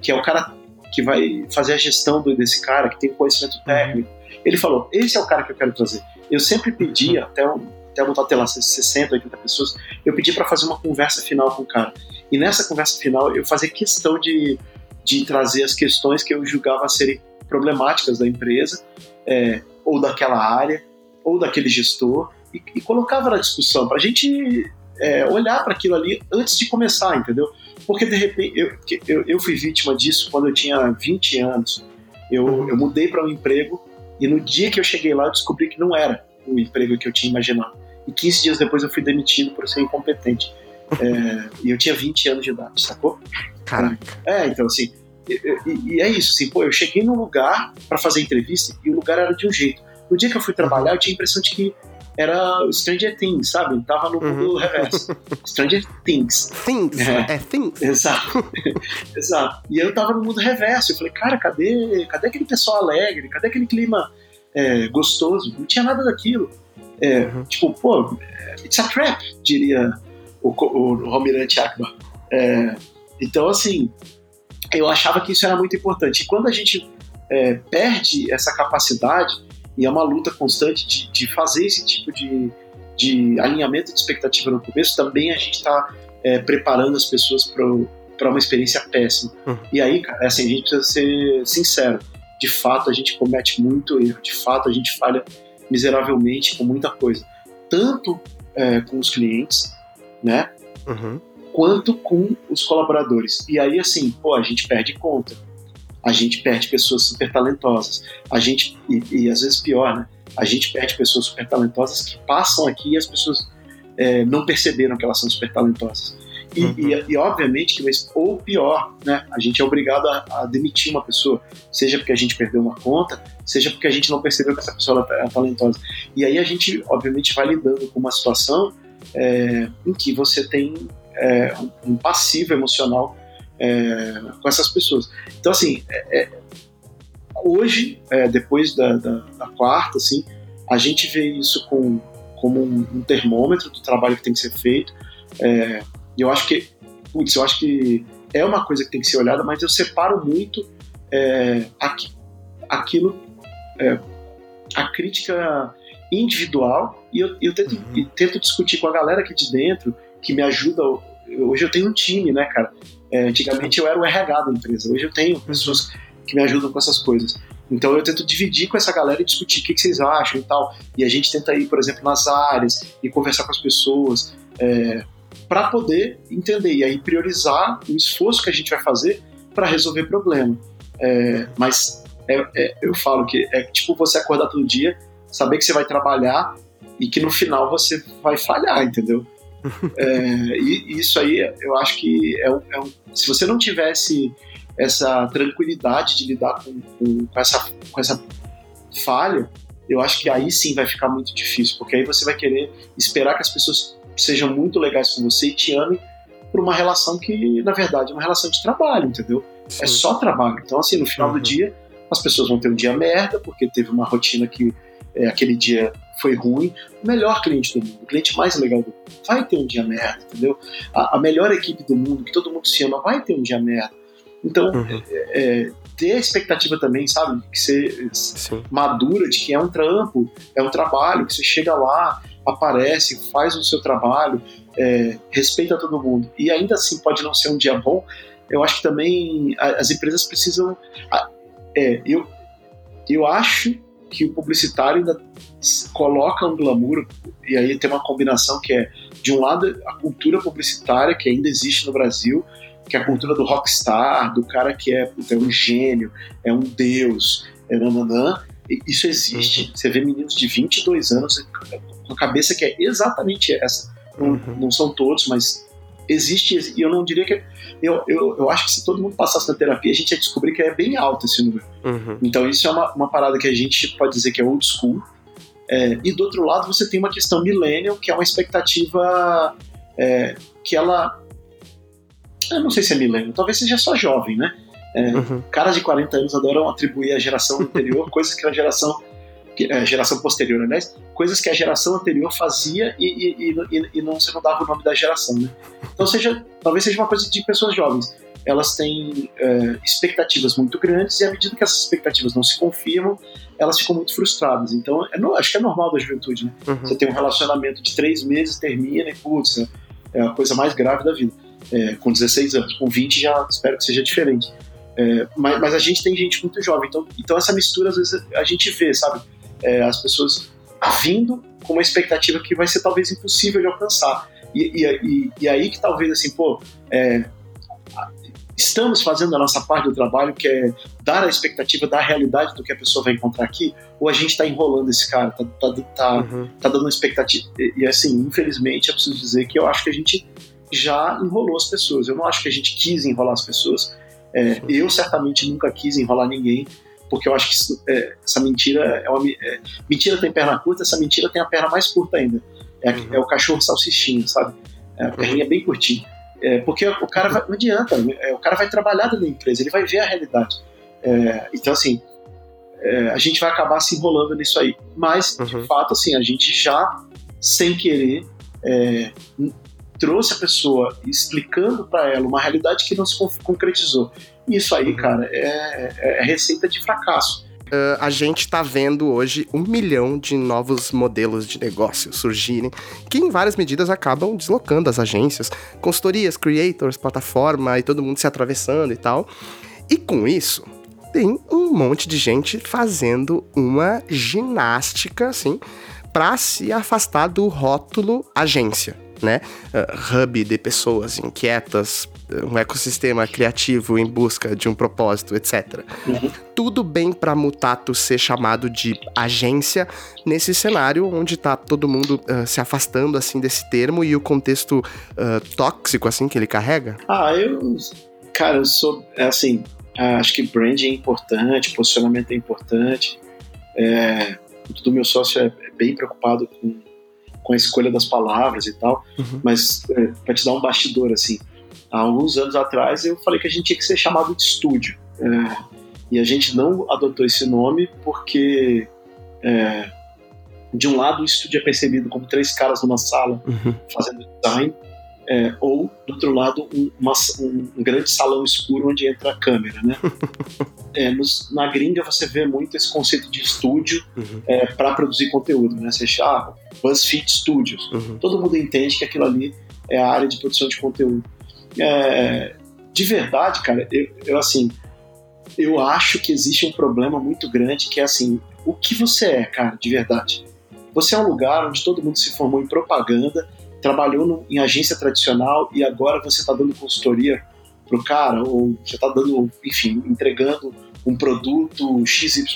que é o cara que vai fazer a gestão desse cara, que tem conhecimento técnico, ele falou: esse é o cara que eu quero trazer. Eu sempre pedi, até, até botar até lá 60, 80 pessoas, eu pedi para fazer uma conversa final com o cara. E nessa conversa final eu fazia questão de, de trazer as questões que eu julgava serem problemáticas da empresa, é, ou daquela área, ou daquele gestor, e, e colocava na discussão para a gente é, olhar para aquilo ali antes de começar, entendeu? Porque de repente eu, eu, eu, fui vítima disso quando eu tinha 20 anos. Eu, eu mudei para um emprego e no dia que eu cheguei lá eu descobri que não era o emprego que eu tinha imaginado. E 15 dias depois eu fui demitido por ser incompetente. É, e eu tinha 20 anos de idade, sacou? Caraca. É, então assim, e, e, e é isso, assim, pô, eu cheguei num lugar para fazer entrevista e o lugar era de um jeito. No dia que eu fui trabalhar, eu tinha a impressão de que era Stranger Things, sabe? Tava no mundo uhum. reverso. Stranger Things. Things, é, é Things. Exato. Exato. E eu tava no mundo reverso. Eu falei, cara, cadê, cadê aquele pessoal alegre? Cadê aquele clima é, gostoso? Não tinha nada daquilo. É, uhum. Tipo, pô, it's a trap, diria o, o Romirante Akbar. É, então, assim, eu achava que isso era muito importante. E quando a gente é, perde essa capacidade, e é uma luta constante de, de fazer esse tipo de, de alinhamento de expectativa no começo, também a gente está é, preparando as pessoas para uma experiência péssima. Uhum. E aí, cara, é assim, a gente precisa ser sincero. De fato, a gente comete muito erro. De fato, a gente falha miseravelmente com muita coisa. Tanto é, com os clientes, né? Uhum. Quanto com os colaboradores. E aí, assim, pô, a gente perde conta a gente perde pessoas super talentosas. A gente, e, e às vezes pior, né? A gente perde pessoas super talentosas que passam aqui e as pessoas é, não perceberam que elas são super talentosas. E, uhum. e, e, obviamente que ou pior, né? A gente é obrigado a, a, demitir uma pessoa, seja porque a gente perdeu uma conta, seja porque a gente não percebeu que essa pessoa é talentosa. E aí a gente, obviamente, vai lidando com uma situação é, em que você tem é, um passivo emocional é, com essas pessoas. Então, assim, é, é hoje, é, depois da, da, da, quarta, assim, a gente vê isso com, como um, um termômetro do trabalho que tem que ser feito. Eu acho que, putz, eu acho que é uma coisa que tem que ser olhada, mas eu separo muito aqui, aquilo, a crítica individual e eu, eu tento, uhum. tento discutir com a galera aqui de dentro que me ajuda hoje eu tenho um time, né, cara? É, antigamente eu era o RH da empresa, hoje eu tenho pessoas que me ajudam com essas coisas. Então eu tento dividir com essa galera e discutir o que, que vocês acham e tal. E a gente tenta ir, por exemplo, nas áreas e conversar com as pessoas é, para poder entender e aí priorizar o esforço que a gente vai fazer para resolver problema. É, mas é, é, eu falo que é tipo você acordar todo dia, saber que você vai trabalhar e que no final você vai falhar, entendeu? é, e isso aí, eu acho que é um, é um, se você não tivesse essa tranquilidade de lidar com, com, com, essa, com essa falha, eu acho que aí sim vai ficar muito difícil, porque aí você vai querer esperar que as pessoas sejam muito legais com você e te amem por uma relação que, na verdade, é uma relação de trabalho, entendeu? É sim. É só trabalho. Então, assim, no final uhum. do dia, as pessoas vão ter um dia merda, porque teve uma rotina que é, aquele dia foi ruim, o melhor cliente do mundo, o cliente mais legal do mundo, vai ter um dia merda, entendeu? A, a melhor equipe do mundo, que todo mundo se ama, vai ter um dia merda. Então, uhum. é, é ter a expectativa também, sabe, que ser Sim. madura de que é um trampo, é um trabalho, que você chega lá aparece, faz o seu trabalho, é, respeita todo mundo e ainda assim pode não ser um dia bom, eu acho que também as empresas precisam. É, eu, eu acho que o publicitário ainda coloca um glamour, e aí tem uma combinação que é, de um lado, a cultura publicitária que ainda existe no Brasil, que é a cultura do rockstar, do cara que é, é um gênio, é um deus, é nananã. Isso existe. Uhum. Você vê meninos de 22 anos com a cabeça que é exatamente essa. Não, uhum. não são todos, mas existe, e eu não diria que. Eu, eu, eu acho que se todo mundo passasse na terapia, a gente ia descobrir que é bem alto esse número. Uhum. Então, isso é uma, uma parada que a gente pode dizer que é old school. É, e do outro lado, você tem uma questão millennial, que é uma expectativa é, que ela. Eu não sei se é millennial, talvez seja só jovem, né? É, uhum. Caras de 40 anos adoram atribuir à geração anterior coisas que a geração geração posterior, aliás, coisas que a geração anterior fazia e, e, e, e, não se não dava o nome da geração, né? Então seja, talvez seja uma coisa de pessoas jovens. Elas têm é, expectativas muito grandes e à medida que essas expectativas não se confirmam, elas ficam muito frustradas. Então, é, não, acho que é normal da juventude, né? Uhum. Você tem um relacionamento de três meses, termina e, putz, é, é a coisa mais grave da vida. É, com 16 anos, com 20 já espero que seja diferente. É, mas, mas, a gente tem gente muito jovem, então, então essa mistura às vezes a gente vê, sabe? É, as pessoas vindo com uma expectativa que vai ser talvez impossível de alcançar. E, e, e aí que talvez assim, pô, é, estamos fazendo a nossa parte do trabalho, que é dar a expectativa da realidade do que a pessoa vai encontrar aqui, ou a gente está enrolando esse cara, tá, tá, tá, uhum. tá dando uma expectativa. E, e, assim, infelizmente, eu preciso dizer que eu acho que a gente já enrolou as pessoas. Eu não acho que a gente quis enrolar as pessoas. É, eu certamente nunca quis enrolar ninguém porque eu acho que isso, é, essa mentira é uma é, mentira tem perna curta, essa mentira tem a perna mais curta ainda. É, uhum. é o cachorro salsichinho, sabe? É, a uhum. perninha bem curtinha. É, porque o cara vai, não adianta, é, o cara vai trabalhar dentro da empresa, ele vai ver a realidade. É, então, assim, a gente vai acabar se enrolando nisso aí. Mas, uhum. de fato, assim, a gente já, sem querer, trouxe a pessoa explicando para ela uma realidade que não se concretizou. Isso aí, uhum. cara, é, é, é receita de fracasso. Uh, a gente está vendo hoje um milhão de novos modelos de negócio surgirem, que em várias medidas acabam deslocando as agências, consultorias, creators, plataforma e todo mundo se atravessando e tal. E com isso, tem um monte de gente fazendo uma ginástica, assim, para se afastar do rótulo agência né? Uh, hub de pessoas inquietas, um ecossistema criativo em busca de um propósito, etc. Uhum. Tudo bem para Mutato ser chamado de agência nesse cenário onde tá todo mundo uh, se afastando assim desse termo e o contexto uh, tóxico assim que ele carrega? Ah, eu, cara, eu sou é assim, acho que branding é importante, posicionamento é importante. É, meu sócio é, é bem preocupado com com a escolha das palavras e tal. Uhum. Mas, é, para te dar um bastidor, assim, há alguns anos atrás eu falei que a gente tinha que ser chamado de estúdio. É, e a gente não adotou esse nome porque, é, de um lado, o estúdio é percebido como três caras numa sala uhum. fazendo design, é, ou, do outro lado, um, uma, um, um, grande salão escuro onde entra a câmera, né? é, nos, na gringa você vê muito esse conceito de estúdio uhum. é, para produzir conteúdo, né? Você chama ah, BuzzFeed Studios. Uhum. Todo mundo entende que aquilo ali é a área de produção de conteúdo. É, de verdade, cara, eu, eu assim, eu acho que existe um problema muito grande que é assim, o que você é, cara, de verdade? Você é um lugar onde todo mundo se formou em propaganda trabalhou no, em agência tradicional e agora você está dando consultoria pro cara, ou você está dando, enfim, entregando um produto XYZ,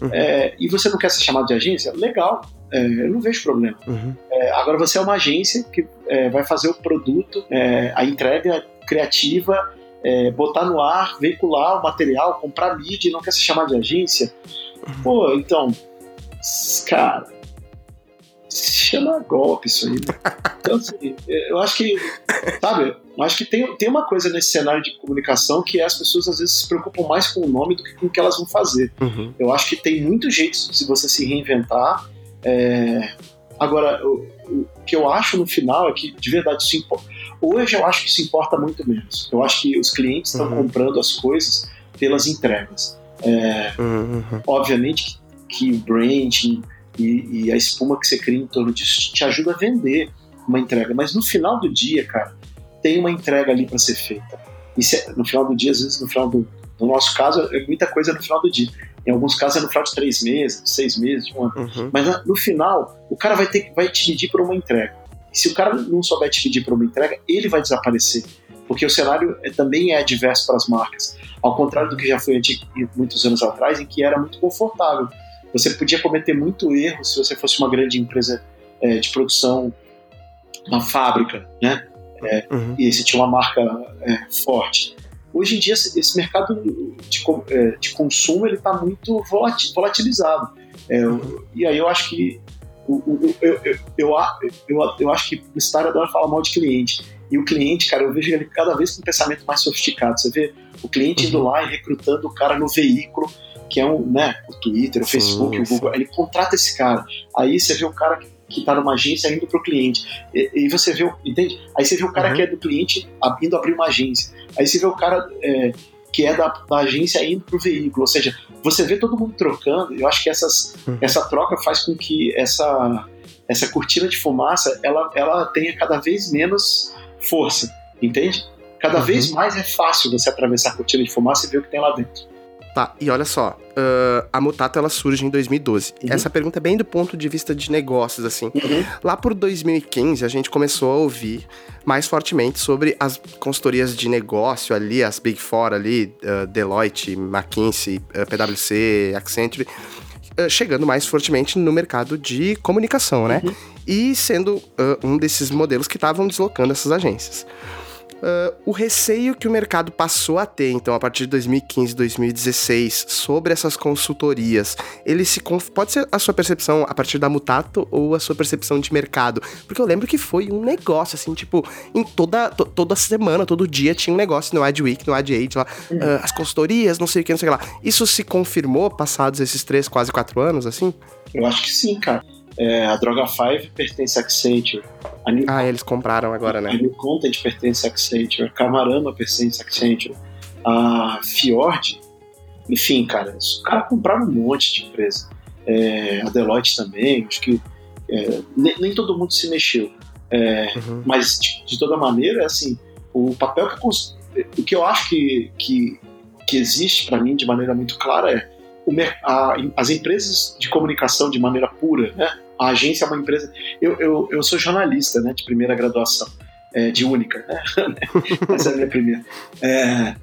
uhum. é, e você não quer ser chamado de agência, legal, é, eu não vejo problema. Uhum. É, agora você é uma agência que é, vai fazer o produto, é, a entrega criativa, é, botar no ar, veicular o material, comprar mídia e não quer se chamar de agência. Uhum. Pô, então, cara, se chama golpe isso aí. Né? Então, assim, eu acho que, sabe, eu acho que tem, tem uma coisa nesse cenário de comunicação que é as pessoas às vezes se preocupam mais com o nome do que com o que elas vão fazer. Uhum. Eu acho que tem muito jeito de você se reinventar. É... Agora, o, o, que eu acho no final é que, de verdade, isso importa. Hoje eu acho que isso importa muito menos. Eu acho que os clientes estão uhum. comprando as coisas pelas entregas. É... Uhum. Obviamente que, que o branding e, e, a espuma que você cria em torno disso te ajuda a vender uma entrega. Mas no final do dia, cara, tem uma entrega ali para ser feita. E se, no final do dia, às vezes, no final do. No nosso caso, é muita coisa no final do dia. Em alguns casos é no final de três meses, de seis meses, de um ano. Uhum. Mas no final, o cara vai ter vai te medir por uma entrega. E se o cara não souber te pedir por uma entrega, ele vai desaparecer. Porque o cenário é, também é adverso para as marcas. Ao contrário do que já foi antigo, muitos anos atrás, em que era muito confortável. Você podia cometer muito erro se você fosse uma grande empresa é, de produção, uma fábrica, né? É, uhum. E você tinha uma marca é, forte. Hoje em dia, esse mercado de, é, de consumo ele está muito volatilizado. É, uhum. E aí eu acho que eu, eu, eu, eu, eu acho que o Star adora falar mal de cliente. E o cliente, cara, eu vejo ele cada vez com um pensamento mais sofisticado. Você vê o cliente indo uhum. lá e recrutando o cara no veículo, que é um, né, o Twitter, o Facebook, sim, o Google. Ele contrata esse cara. Aí você vê o cara que está numa agência indo para o cliente. E, e, você vê, entende? Aí você vê o cara uhum. que é do cliente indo abrir uma agência. Aí você vê o cara é, que é da, da agência indo para o veículo. Ou seja, você vê todo mundo trocando. Eu acho que essas, uhum. essa troca faz com que essa, essa cortina de fumaça ela, ela tenha cada vez menos força, entende? Cada uhum. vez mais é fácil você atravessar a cortina de fumaça e ver o que tem lá dentro. Tá, e olha só, uh, a Mutato ela surge em 2012. Uhum. Essa pergunta é bem do ponto de vista de negócios, assim. Uhum. Lá por 2015, a gente começou a ouvir mais fortemente sobre as consultorias de negócio ali, as Big Four ali, uh, Deloitte, McKinsey, uh, PwC, Accenture, chegando mais fortemente no mercado de comunicação, né? Uhum. E sendo um desses modelos que estavam deslocando essas agências. Uh, o receio que o mercado passou a ter, então, a partir de 2015, 2016, sobre essas consultorias, ele se pode ser a sua percepção a partir da Mutato ou a sua percepção de mercado? Porque eu lembro que foi um negócio, assim, tipo, em toda, to, toda semana, todo dia tinha um negócio no AdWeek, no AdAge, lá, uh, as consultorias, não sei o que, não sei o que lá. Isso se confirmou passados esses três, quase quatro anos, assim? Eu acho que sim, cara. É, a Droga 5 pertence a Accenture. A New, ah, eles compraram agora, né? A New Content pertence a Accenture. A Camarama pertence a Accenture. A Fjord, enfim, cara, os caras compraram um monte de empresa. É, a Deloitte também, acho que é, nem, nem, todo mundo se mexeu. É, uhum. Mas, de, de, toda maneira, assim, o papel que o que eu acho que, que, que existe para mim de maneira muito clara é as empresas de comunicação de maneira pura, né? A agência é uma empresa. Eu, eu, eu sou jornalista, né? De primeira graduação, é, de única, né? Essa é a minha primeira. É,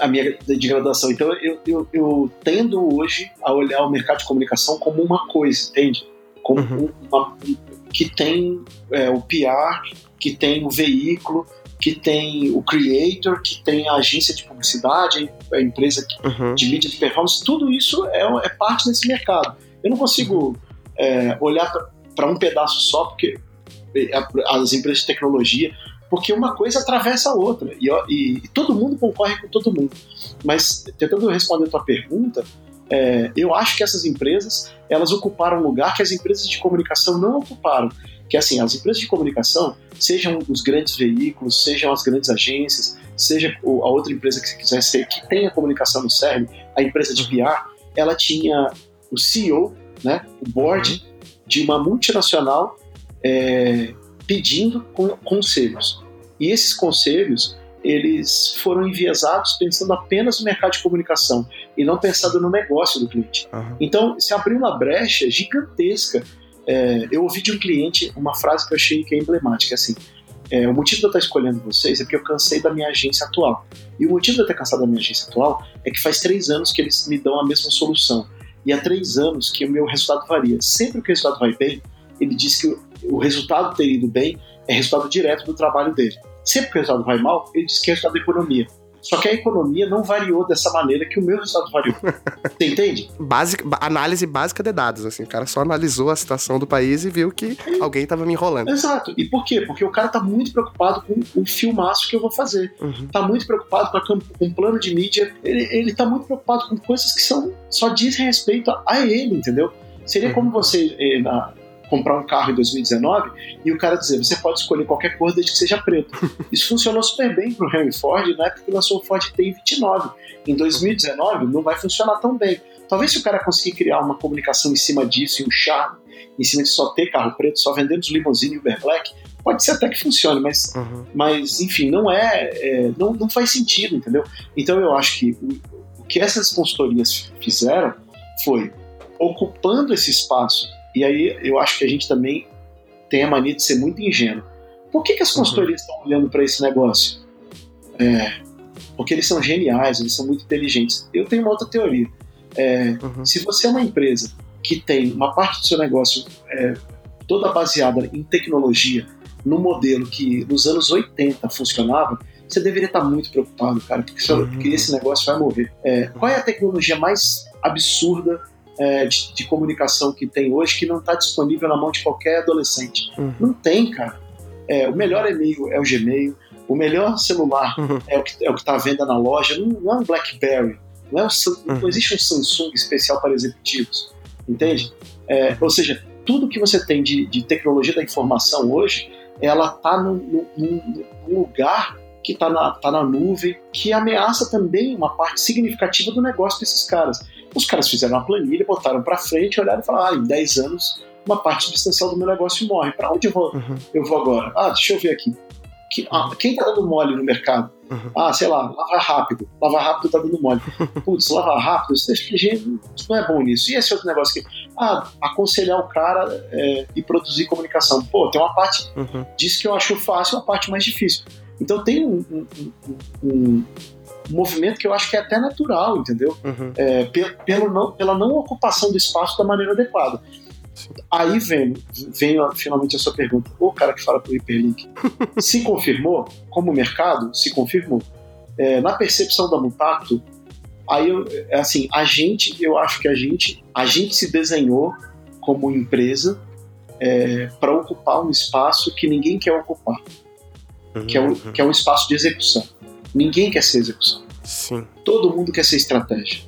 a minha de graduação. Então eu, eu, eu, tendo hoje a olhar o mercado de comunicação como uma coisa, entende? Como uhum. uma, que tem é, o PR, que tem o veículo, que tem o creator, que tem a agência de publicidade, a empresa uhum. de mídia de performance, tudo isso é, é, parte desse mercado. Eu não consigo é, olhar para um pedaço só, porque é, as empresas de tecnologia, porque uma coisa atravessa a outra e, e, e todo mundo concorre com todo mundo. Mas tentando responder a tua pergunta, é, eu acho que essas empresas elas ocuparam um lugar que as empresas de comunicação não ocuparam que assim, as empresas de comunicação, sejam os grandes veículos, sejam as grandes agências, seja a outra empresa que quiser ser, que tenha comunicação no CERN, a empresa de. PR, ela tinha o CEO, né, o board uhum. de uma multinacional é, pedindo conselhos. E esses conselhos, eles foram enviesados pensando apenas no mercado de comunicação e não pensando no negócio do cliente. Uhum. Então, se abriu uma brecha gigantesca é, eu ouvi de um cliente uma frase que eu achei que é emblemática, assim, é, o motivo de eu estar escolhendo vocês é porque eu cansei da minha agência atual. E o motivo de eu ter cansado da minha agência atual é que faz três anos que eles me dão a mesma solução. E há três anos que o meu resultado varia. Sempre que o resultado vai bem, ele diz que o resultado ter ido bem é resultado direto do trabalho dele. Sempre que o resultado vai mal, ele diz que é resultado da economia. Só que a economia não variou dessa maneira que o meu resultado variou. Você entende? Básica, análise básica de dados, assim. O cara só analisou a situação do país e viu que alguém estava me enrolando. Exato. E por quê? Porque o cara tá muito preocupado com o filmaço que eu vou fazer. Uhum. Tá muito preocupado com, com um plano de mídia. Ele, ele tá muito preocupado com coisas que são só dizem respeito a, a ele, entendeu? Seria uhum. como você, eh, na, comprar um carro em 2019 e o cara dizer, você pode escolher qualquer cor desde que seja preto. Isso funcionou super bem para o Henry Ford na época que lançou o Ford T29. Em 2019 não vai funcionar tão bem. Talvez se o cara conseguir criar uma comunicação em cima disso e um charme, em cima de só ter carro preto, só vendendo limousine e Uber Black, pode ser até que funcione, mas, uhum. mas enfim, não é, é, não, não faz sentido, entendeu? Então eu acho que o, o que essas consultorias fizeram foi ocupando esse espaço, e aí eu acho que a gente também tem a mania de ser muito ingênuo. Por que, que as uhum. consultorias uhum. estão olhando para esse negócio? É, porque eles são geniais, eles são muito inteligentes. Eu tenho uma outra teoria. É, uhum. Se você é uma empresa que tem uma parte do seu negócio é, toda baseada em tecnologia, no modelo que nos anos 80 funcionava, você deveria estar muito preocupado, cara, porque, uhum. porque esse negócio vai morrer. É, qual é a tecnologia mais absurda é, de, de, comunicação que tem hoje que não está disponível na mão de qualquer adolescente? Uhum. Não tem, cara. É, o melhor e-mail é o Gmail, o melhor celular uhum. é o que é está à venda na loja, não, não, é um BlackBerry, não, é um, não uhum. existe um Samsung especial para executivos, entende? É, ou seja, tudo que você tem de, de tecnologia da informação hoje ela está num, num, num, lugar que está na, tá na nuvem, que ameaça também uma parte significativa do negócio desses caras. Os caras fizeram uma planilha, botaram para frente, olharam e falaram: ah, em 10 anos, uma parte substancial do meu negócio morre. Para onde eu vou, uhum. eu vou agora? Ah, deixa eu ver aqui. Que, ah, quem está dando mole no mercado? Uhum. Ah, sei lá, lava rápido. Lava rápido está dando mole. Putz, lava rápido, isso, isso não é bom nisso. E esse outro negócio aqui? Ah, aconselhar o cara é, e produzir comunicação. Pô, tem uma parte uhum. disso que eu acho fácil, uma parte mais difícil. Então tem um, um, um, um movimento que eu acho que é até natural, entendeu? Uhum. É, pelo não, pela não ocupação do espaço da maneira adequada. Aí vem, vem finalmente a sua pergunta. O cara que fala pro hiperlink. se confirmou, como mercado, se confirmou. É, na percepção da Mutacto, aí eu, é assim, a gente, eu acho que a gente, a gente se desenhou como empresa é, para ocupar um espaço que ninguém quer ocupar, uhum, que, é um, uhum. que é um espaço de execução. Ninguém quer ser execução. Sim. Todo mundo quer ser estratégia.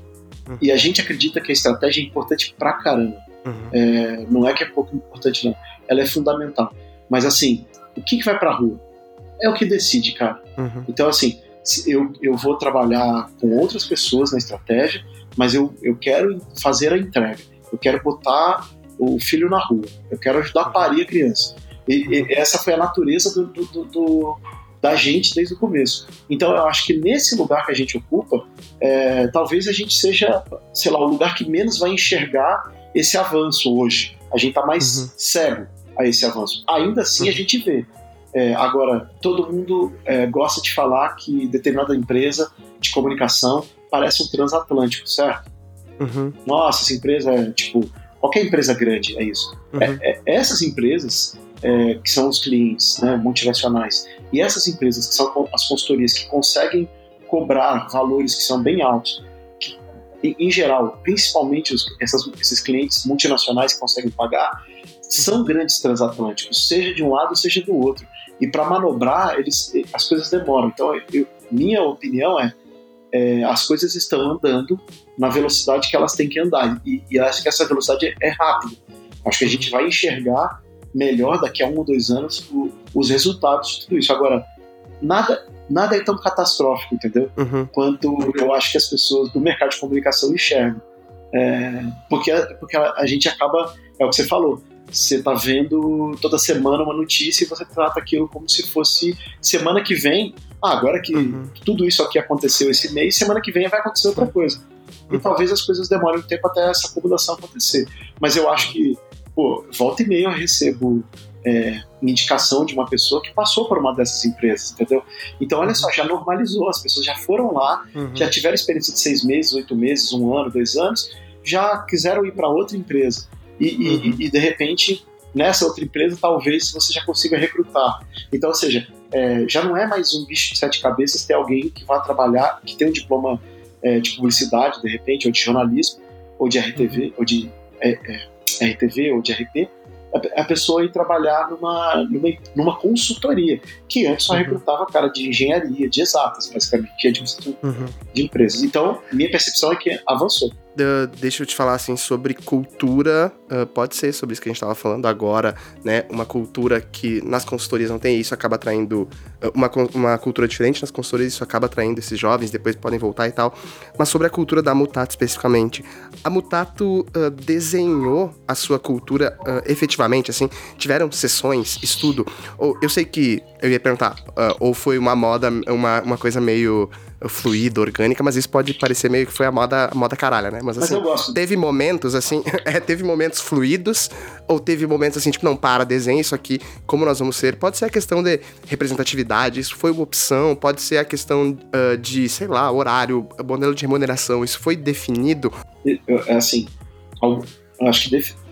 Uhum. E a gente acredita que a estratégia é importante pra caramba. Uhum. É, não é que é pouco importante, não. Ela é fundamental. Mas assim, o que, que vai pra rua? É o que decide, cara. Uhum. Então, assim, eu, eu vou trabalhar com outras pessoas na estratégia, mas eu, eu quero fazer a entrega. Eu quero botar o filho na rua. Eu quero ajudar a parir a criança. E, e uhum. essa foi a natureza do, do, do, da gente desde o começo. Então eu acho que nesse lugar que a gente ocupa, é, talvez a gente seja, sei lá, o lugar que menos vai enxergar esse avanço hoje. A gente está mais uhum. cego a esse avanço. Ainda assim uhum. a gente vê. É, agora, todo mundo é, gosta de falar que determinada empresa de comunicação parece um transatlântico, certo? Uhum. Nossa, essa empresa é tipo. Qualquer empresa grande é isso. Uhum. É, é, essas empresas, é, que são os clientes né, multinacionais, e essas empresas que são as consultorias que conseguem cobrar valores que são bem altos, em, geral, principalmente os, essas, esses clientes multinacionais que conseguem pagar, são grandes transatlânticos, seja de um lado, seja do outro. E para manobrar, eles, as coisas demoram. Então, eu, minha opinião é, é, as coisas estão andando na velocidade que elas têm que andar. E, e acho que essa velocidade é, é rápida. Acho que a gente vai enxergar melhor daqui a um ou dois anos o, os resultados de tudo isso. Agora, nada nada é tão catastrófico, entendeu? Uhum. Quanto eu acho que as pessoas do mercado de comunicação enxergam. É, porque porque a, a, gente acaba, é o que você falou, você está vendo toda semana uma notícia e você trata aquilo como se fosse semana que vem. Ah, agora que uhum. tudo isso aqui aconteceu esse mês, semana que vem vai acontecer outra coisa. E uhum. talvez as coisas demorem um tempo até essa acumulação acontecer. Mas eu acho que, pô, volta e meia eu recebo é, indicação de uma pessoa que passou por uma dessas empresas, entendeu? Então, olha só, já normalizou, as pessoas já foram lá, uhum. já tiveram experiência de seis meses, oito meses, um ano, dois anos, já quiseram ir para outra empresa. E, uhum. e, e, de repente, nessa outra empresa, talvez você já consiga recrutar. Então, ou seja, é, já não é mais um bicho de sete cabeças ter alguém que vá trabalhar, que tem um diploma é, de publicidade, de repente, ou de jornalismo, ou de RTV, uhum. ou de é, é RTV, ou de RP, a pessoa ir trabalhar numa, numa, numa consultoria, que antes só uhum. recrutava cara de engenharia, de exatas, basicamente, que é de, uhum. de empresas. Então, minha percepção é que avançou. Uh, deixa eu te falar assim sobre cultura. Uh, pode ser sobre isso que a gente estava falando agora, né? Uma cultura que nas consultorias não tem isso, acaba atraindo uh, uma, uma cultura diferente nas consultorias, isso acaba atraindo esses jovens, depois podem voltar e tal. Mas sobre a cultura da Mutato especificamente, a Mutato desenhou a sua cultura efetivamente, assim, tiveram sessões, estudo. Ou eu sei que eu ia perguntar, ou foi uma moda, uma, uma coisa meio fluida, orgânica, mas isso pode parecer meio que foi a moda, a moda caralha, né? Mas, assim, mas teve momentos assim, é, teve momentos fluidos, ou teve momentos assim, tipo, não, para, desenha isso aqui, como nós vamos ser. Pode ser a questão de representatividade, isso foi uma opção, pode ser a questão uh, de, sei lá, horário, modelo de remuneração, isso foi definido? É assim, acho que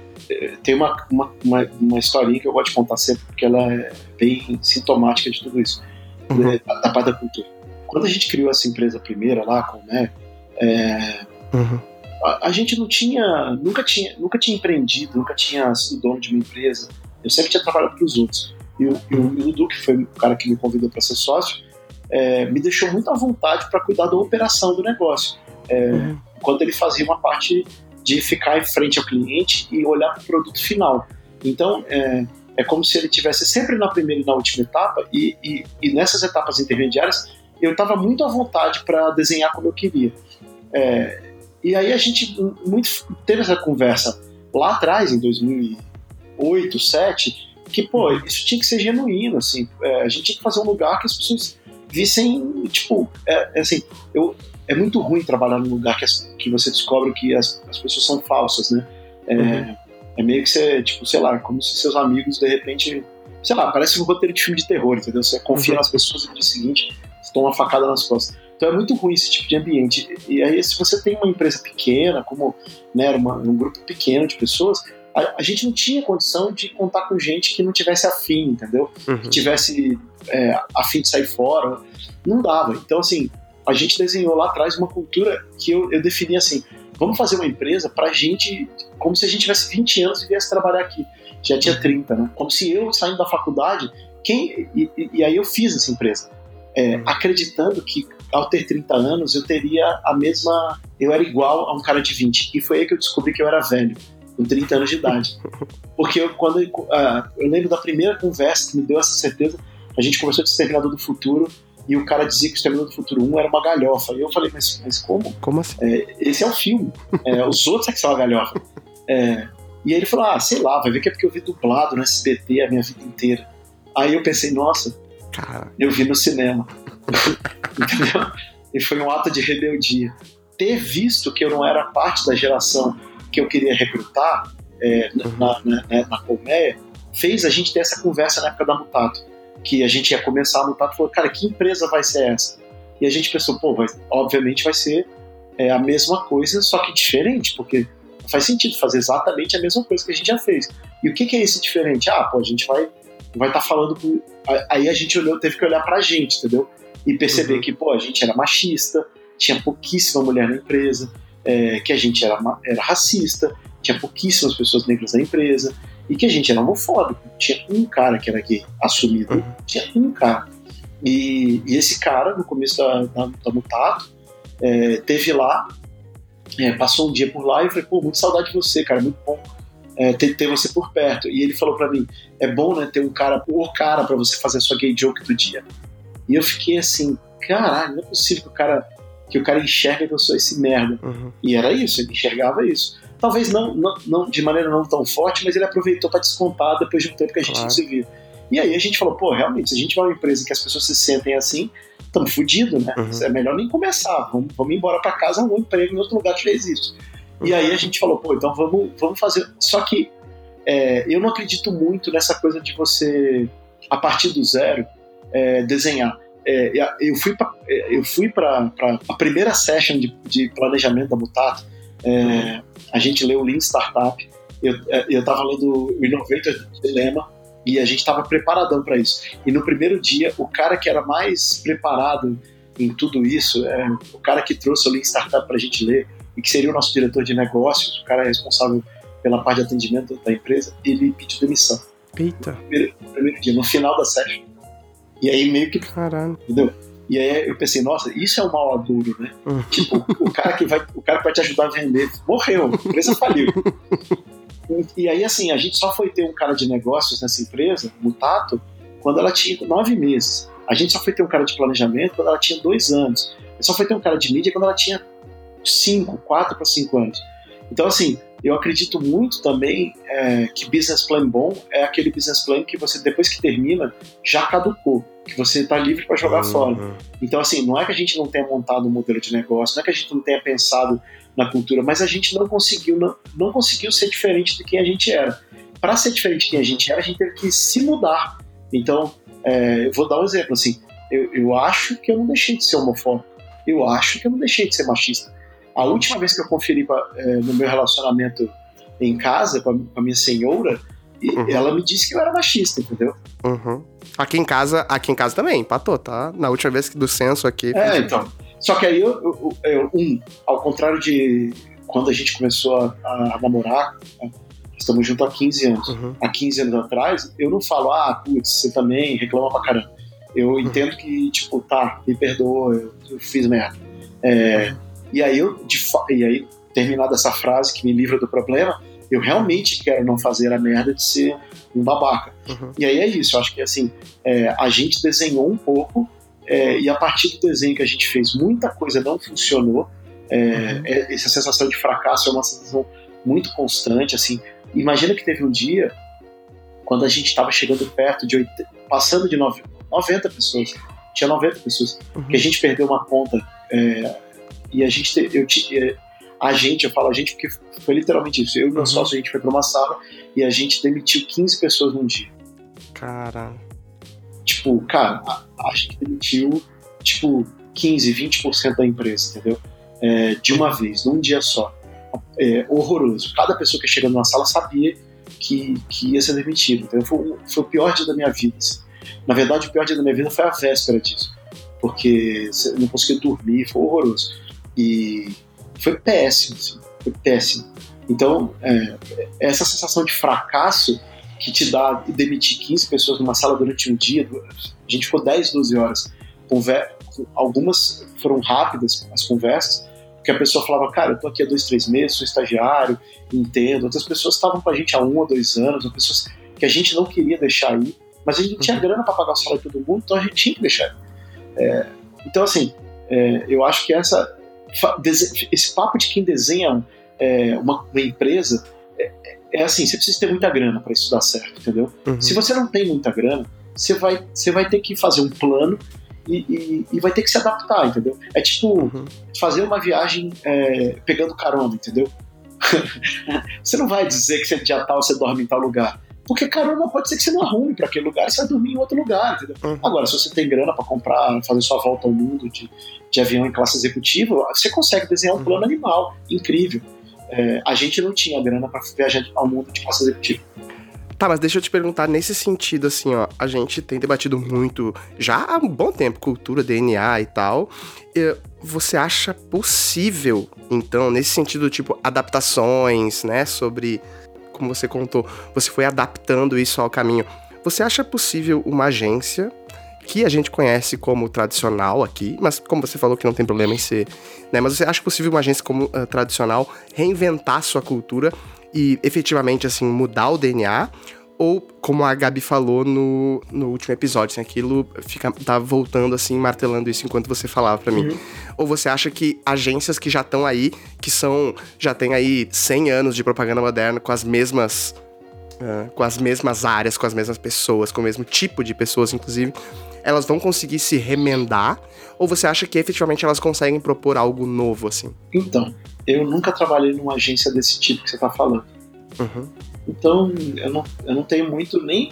tem uma, uma, uma, uma historinha que eu gosto de contar sempre, porque ela é bem sintomática de tudo isso, uhum. É, da, da parte da cultura quando a gente criou essa empresa primeira lá, com né, é, uhum. a, a, gente não tinha, nunca tinha, nunca tinha empreendido, nunca tinha sido dono de uma empresa. Eu sempre tinha trabalhado para os outros. E o, o, o Dudu, que foi o cara que me convidou para ser sócio, é, me deixou muito à vontade para cuidar da operação do negócio. É, uhum. Enquanto ele fazia uma parte de ficar em frente ao cliente e olhar para o produto final. Então, é, é como se ele tivesse sempre na primeira e na última etapa, e, e, e nessas etapas intermediárias eu estava muito à vontade para desenhar como eu queria. É, e aí a gente muito, teve essa conversa lá atrás, em 2008, 2007, que, pô, isso tinha que ser genuíno, assim, é, a gente tinha que fazer um lugar que as pessoas vissem, tipo, é, é assim, eu, é muito ruim trabalhar num lugar que, as, que você descobre que as, as pessoas são falsas, né? É, uhum. é meio que você, tipo, sei lá, como se seus amigos, de repente, sei lá, parece um roteiro de filme de terror, entendeu? Você confia uhum. nas pessoas e no dia seguinte toma uma facada nas costas. Então é muito ruim esse tipo de ambiente. E aí, se você tem uma empresa pequena, como né, uma, um grupo pequeno de pessoas, a, a, gente não tinha condição de contar com gente que não tivesse afim, entendeu? Uhum. Que tivesse é, afim de sair fora. Não dava. Então, assim, a gente desenhou lá atrás uma cultura que eu, eu defini assim: vamos fazer uma empresa pra gente, como se a gente tivesse 20 anos e viesse trabalhar aqui. Já tinha 30, né? Como se eu, saindo da faculdade, quem. E, e, aí eu fiz essa empresa é, acreditando que ao ter 30 anos eu teria a mesma. Eu era igual a um cara de 20. E foi aí que eu descobri que eu era velho, com 30 anos de idade. Porque eu, quando uh, eu lembro da primeira conversa que me deu essa certeza, a gente conversou de Exterminador do Futuro e o cara dizia que o Exterminador do Futuro 1 era uma galhofa. E eu falei, mas, mas como? Como assim? É, esse é o filme. É, os outros é que são a galhofa. É, e aí ele falou, ah, sei lá, vai ver que é porque eu vi dublado no SBT a minha vida inteira. Aí eu pensei, nossa, Cara. Eu vi no cinema. Entendeu? E foi um ato de rebeldia. Ter visto que eu não era parte da geração que eu queria recrutar é, uhum. na, na, né, na Colmeia, fez a gente ter essa conversa na época da Mutato. Que a gente ia começar a e falou, cara, que empresa vai ser essa? E a gente pensou, pô, vai, obviamente vai ser é, a mesma coisa, só que diferente, porque faz sentido fazer exatamente a mesma coisa que a gente já fez. E o que, que é esse diferente? Ah, pô, a gente vai vai estar tá falando com. Aí a gente olhou, teve que olhar pra gente, entendeu? E perceber uhum. que, pô, a gente era machista, tinha pouquíssima mulher na empresa, é, que a gente era, era racista, tinha pouquíssimas pessoas negras na empresa, e que a gente era homofóbico. Tinha um cara que era gay, assumido, uhum. tinha um cara. E, e, esse cara, no começo da, da, da Mutato, é, teve lá, é, passou um dia por lá e eu falei, pô, muito saudade de você, cara, muito bom é, ter, ter, você por perto. E ele falou para mim: é bom, né, ter um cara, o cara para você fazer a sua gay joke do dia. E eu fiquei assim: caralho, não é possível que o cara, que o cara enxerga que eu sou esse merda. Uhum. E era isso, ele enxergava isso. Talvez não, não, não, de maneira não tão forte, mas ele aproveitou para descontar depois de um tempo que a gente claro. não se via. E aí a gente falou: pô, realmente, se a gente vai uma empresa que as pessoas se sentem assim, estamos fodidos, né? Uhum. É melhor nem começar, vamos, vamos embora para casa, um emprego em outro lugar que já existe. E aí a gente falou, pô, então vamos, vamos fazer. Só que é, eu não acredito muito nessa coisa de você, a partir do zero, é, desenhar. É, eu fui para é, eu fui para a primeira session de, de planejamento da Mutato. É, a gente leu o Lean Startup. Eu é, eu estava lendo o Innovator Dilemma e a gente estava preparadão para isso. E no primeiro dia, o cara que era mais preparado em tudo isso, é, o cara que trouxe o Lean Startup para a gente ler, e que seria o nosso diretor de negócios, o cara responsável pela parte de atendimento da empresa, ele pediu demissão. Eita. No primeiro, no primeiro dia, no final da session. E aí meio que. Caralho. Entendeu? E aí eu pensei, nossa, isso é um mal duro, né? Uhum. Tipo, o cara que vai, o cara que vai te ajudar a vender morreu, a empresa faliu. E aí, assim, a gente só foi ter um cara de negócios nessa empresa, no Tato, quando ela tinha nove meses. A gente só foi ter um cara de planejamento quando ela tinha dois anos. Só foi ter um cara de mídia quando ela tinha cinco, quatro para cinco anos. Então, assim, eu acredito muito também é, que business plan bom é aquele business plan que você, depois que termina, já caducou, que você está livre para jogar uhum. fora. Então, assim, não é que a gente não tenha montado um modelo de negócio, não é que a gente não tenha pensado na cultura, mas a gente não conseguiu, não, não conseguiu ser diferente de quem a gente era. Para ser diferente de quem a gente era, a gente teve que se mudar. Então, é, eu vou dar um exemplo, assim, eu, eu acho que eu não deixei de ser homofóbico, eu acho que eu não deixei de ser machista a última vez que eu conferi pra, é, no meu relacionamento em casa com a, com a minha senhora, uhum. ela me disse que eu era machista, entendeu? Uhum. Aqui em casa, aqui em casa também, empatou, tá? Na última vez do censo aqui. É, então. Só que aí eu, eu, eu, um, ao contrário de quando a gente começou a, a, a namorar, né, estamos juntos há 15 anos. Uhum. Há 15 anos atrás, eu não falo, ah, putz, você também reclama pra caramba. Eu uhum. entendo que, tipo, tá, me perdoa, eu, eu fiz merda. É, uhum. E aí eu, de, e aí, terminada essa frase que me livra do problema, eu realmente quero não fazer a merda de ser um babaca. Uhum. E aí é isso, eu acho que assim, é, a gente desenhou um pouco, é, e a partir do desenho que a gente fez, muita coisa não funcionou. É, uhum. É, essa sensação de fracasso é uma sensação muito constante. Assim, imagina que teve um dia quando a gente estava chegando perto de 80, passando de 90 pessoas, tinha 90 pessoas, uhum. que a gente perdeu uma conta é, e a gente, eu, é, a gente, eu falo a gente porque foi literalmente isso. Eu e meu uhum. sócio, a gente foi para uma sala e a gente demitiu 15 pessoas num dia. Cara. Tipo, cara, a, a gente demitiu, tipo, 15, 20% da empresa, entendeu? É, de uma vez, num dia só. É, horroroso. Cada pessoa que chega numa sala sabia que, que ia ser demitido. Então, foi, foi o pior dia da minha vida. Assim. Na verdade, o pior dia da minha vida foi a véspera disso. Porque não conseguia dormir, foi horroroso. E foi péssimo, assim, foi péssimo. Então, é, essa sensação de fracasso que te dá demitir 15 pessoas numa sala durante um dia, a gente ficou 10, 12 horas. Conver algumas foram rápidas as conversas, porque a pessoa falava, cara, eu tô aqui há dois, três meses, sou estagiário, entendo. Outras pessoas estavam com a gente há um ou dois anos, pessoas que a gente não queria deixar aí, mas a gente tinha uhum. grana para pagar o salário de todo mundo, então a gente tinha que deixar. É, então, assim, é, eu acho que essa esse papo de quem desenha é, uma, uma, empresa é, é, assim, você precisa ter muita grana para isso dar certo, entendeu? Uhum. Se você não tem muita grana, você vai, você vai ter que fazer um plano e, e, e vai ter que se adaptar, entendeu? É tipo uhum. fazer uma viagem é, pegando carona, entendeu? você não vai dizer que você já tal, você dorme em tal lugar. Porque carona pode ser que você não arrume para aquele lugar e você vai dormir em outro lugar, entendeu? Uhum. Agora, se você tem grana para comprar, fazer sua volta ao mundo de, de avião em classe executiva, você consegue desenhar um uhum. plano animal, incrível. É, a gente não tinha grana para viajar ao mundo de classe executiva. Tá, mas deixa eu te perguntar, nesse sentido, assim, ó, a gente tem debatido muito, já há um bom tempo, cultura, DNA e tal. Você acha possível, então, nesse sentido, tipo, adaptações, né, sobre como você contou, você foi adaptando isso ao caminho. Você acha possível uma agência que a gente conhece como tradicional aqui, mas como você falou que não tem problema em ser, né? Mas você acha possível uma agência como uh, tradicional reinventar sua cultura e efetivamente assim mudar o DNA? Ou, como a Gabi falou no, no último episódio, assim, aquilo fica, tá voltando assim, martelando isso enquanto você falava para mim. Uhum. Ou você acha que agências que já estão aí, que são. já tem aí 100 anos de propaganda moderna com as mesmas. Uh, com as mesmas áreas, com as mesmas pessoas, com o mesmo tipo de pessoas, inclusive, elas vão conseguir se remendar? Ou você acha que efetivamente elas conseguem propor algo novo, assim? Então, eu nunca trabalhei numa agência desse tipo que você tá falando. Uhum. Então, eu não, eu não tenho muito nem.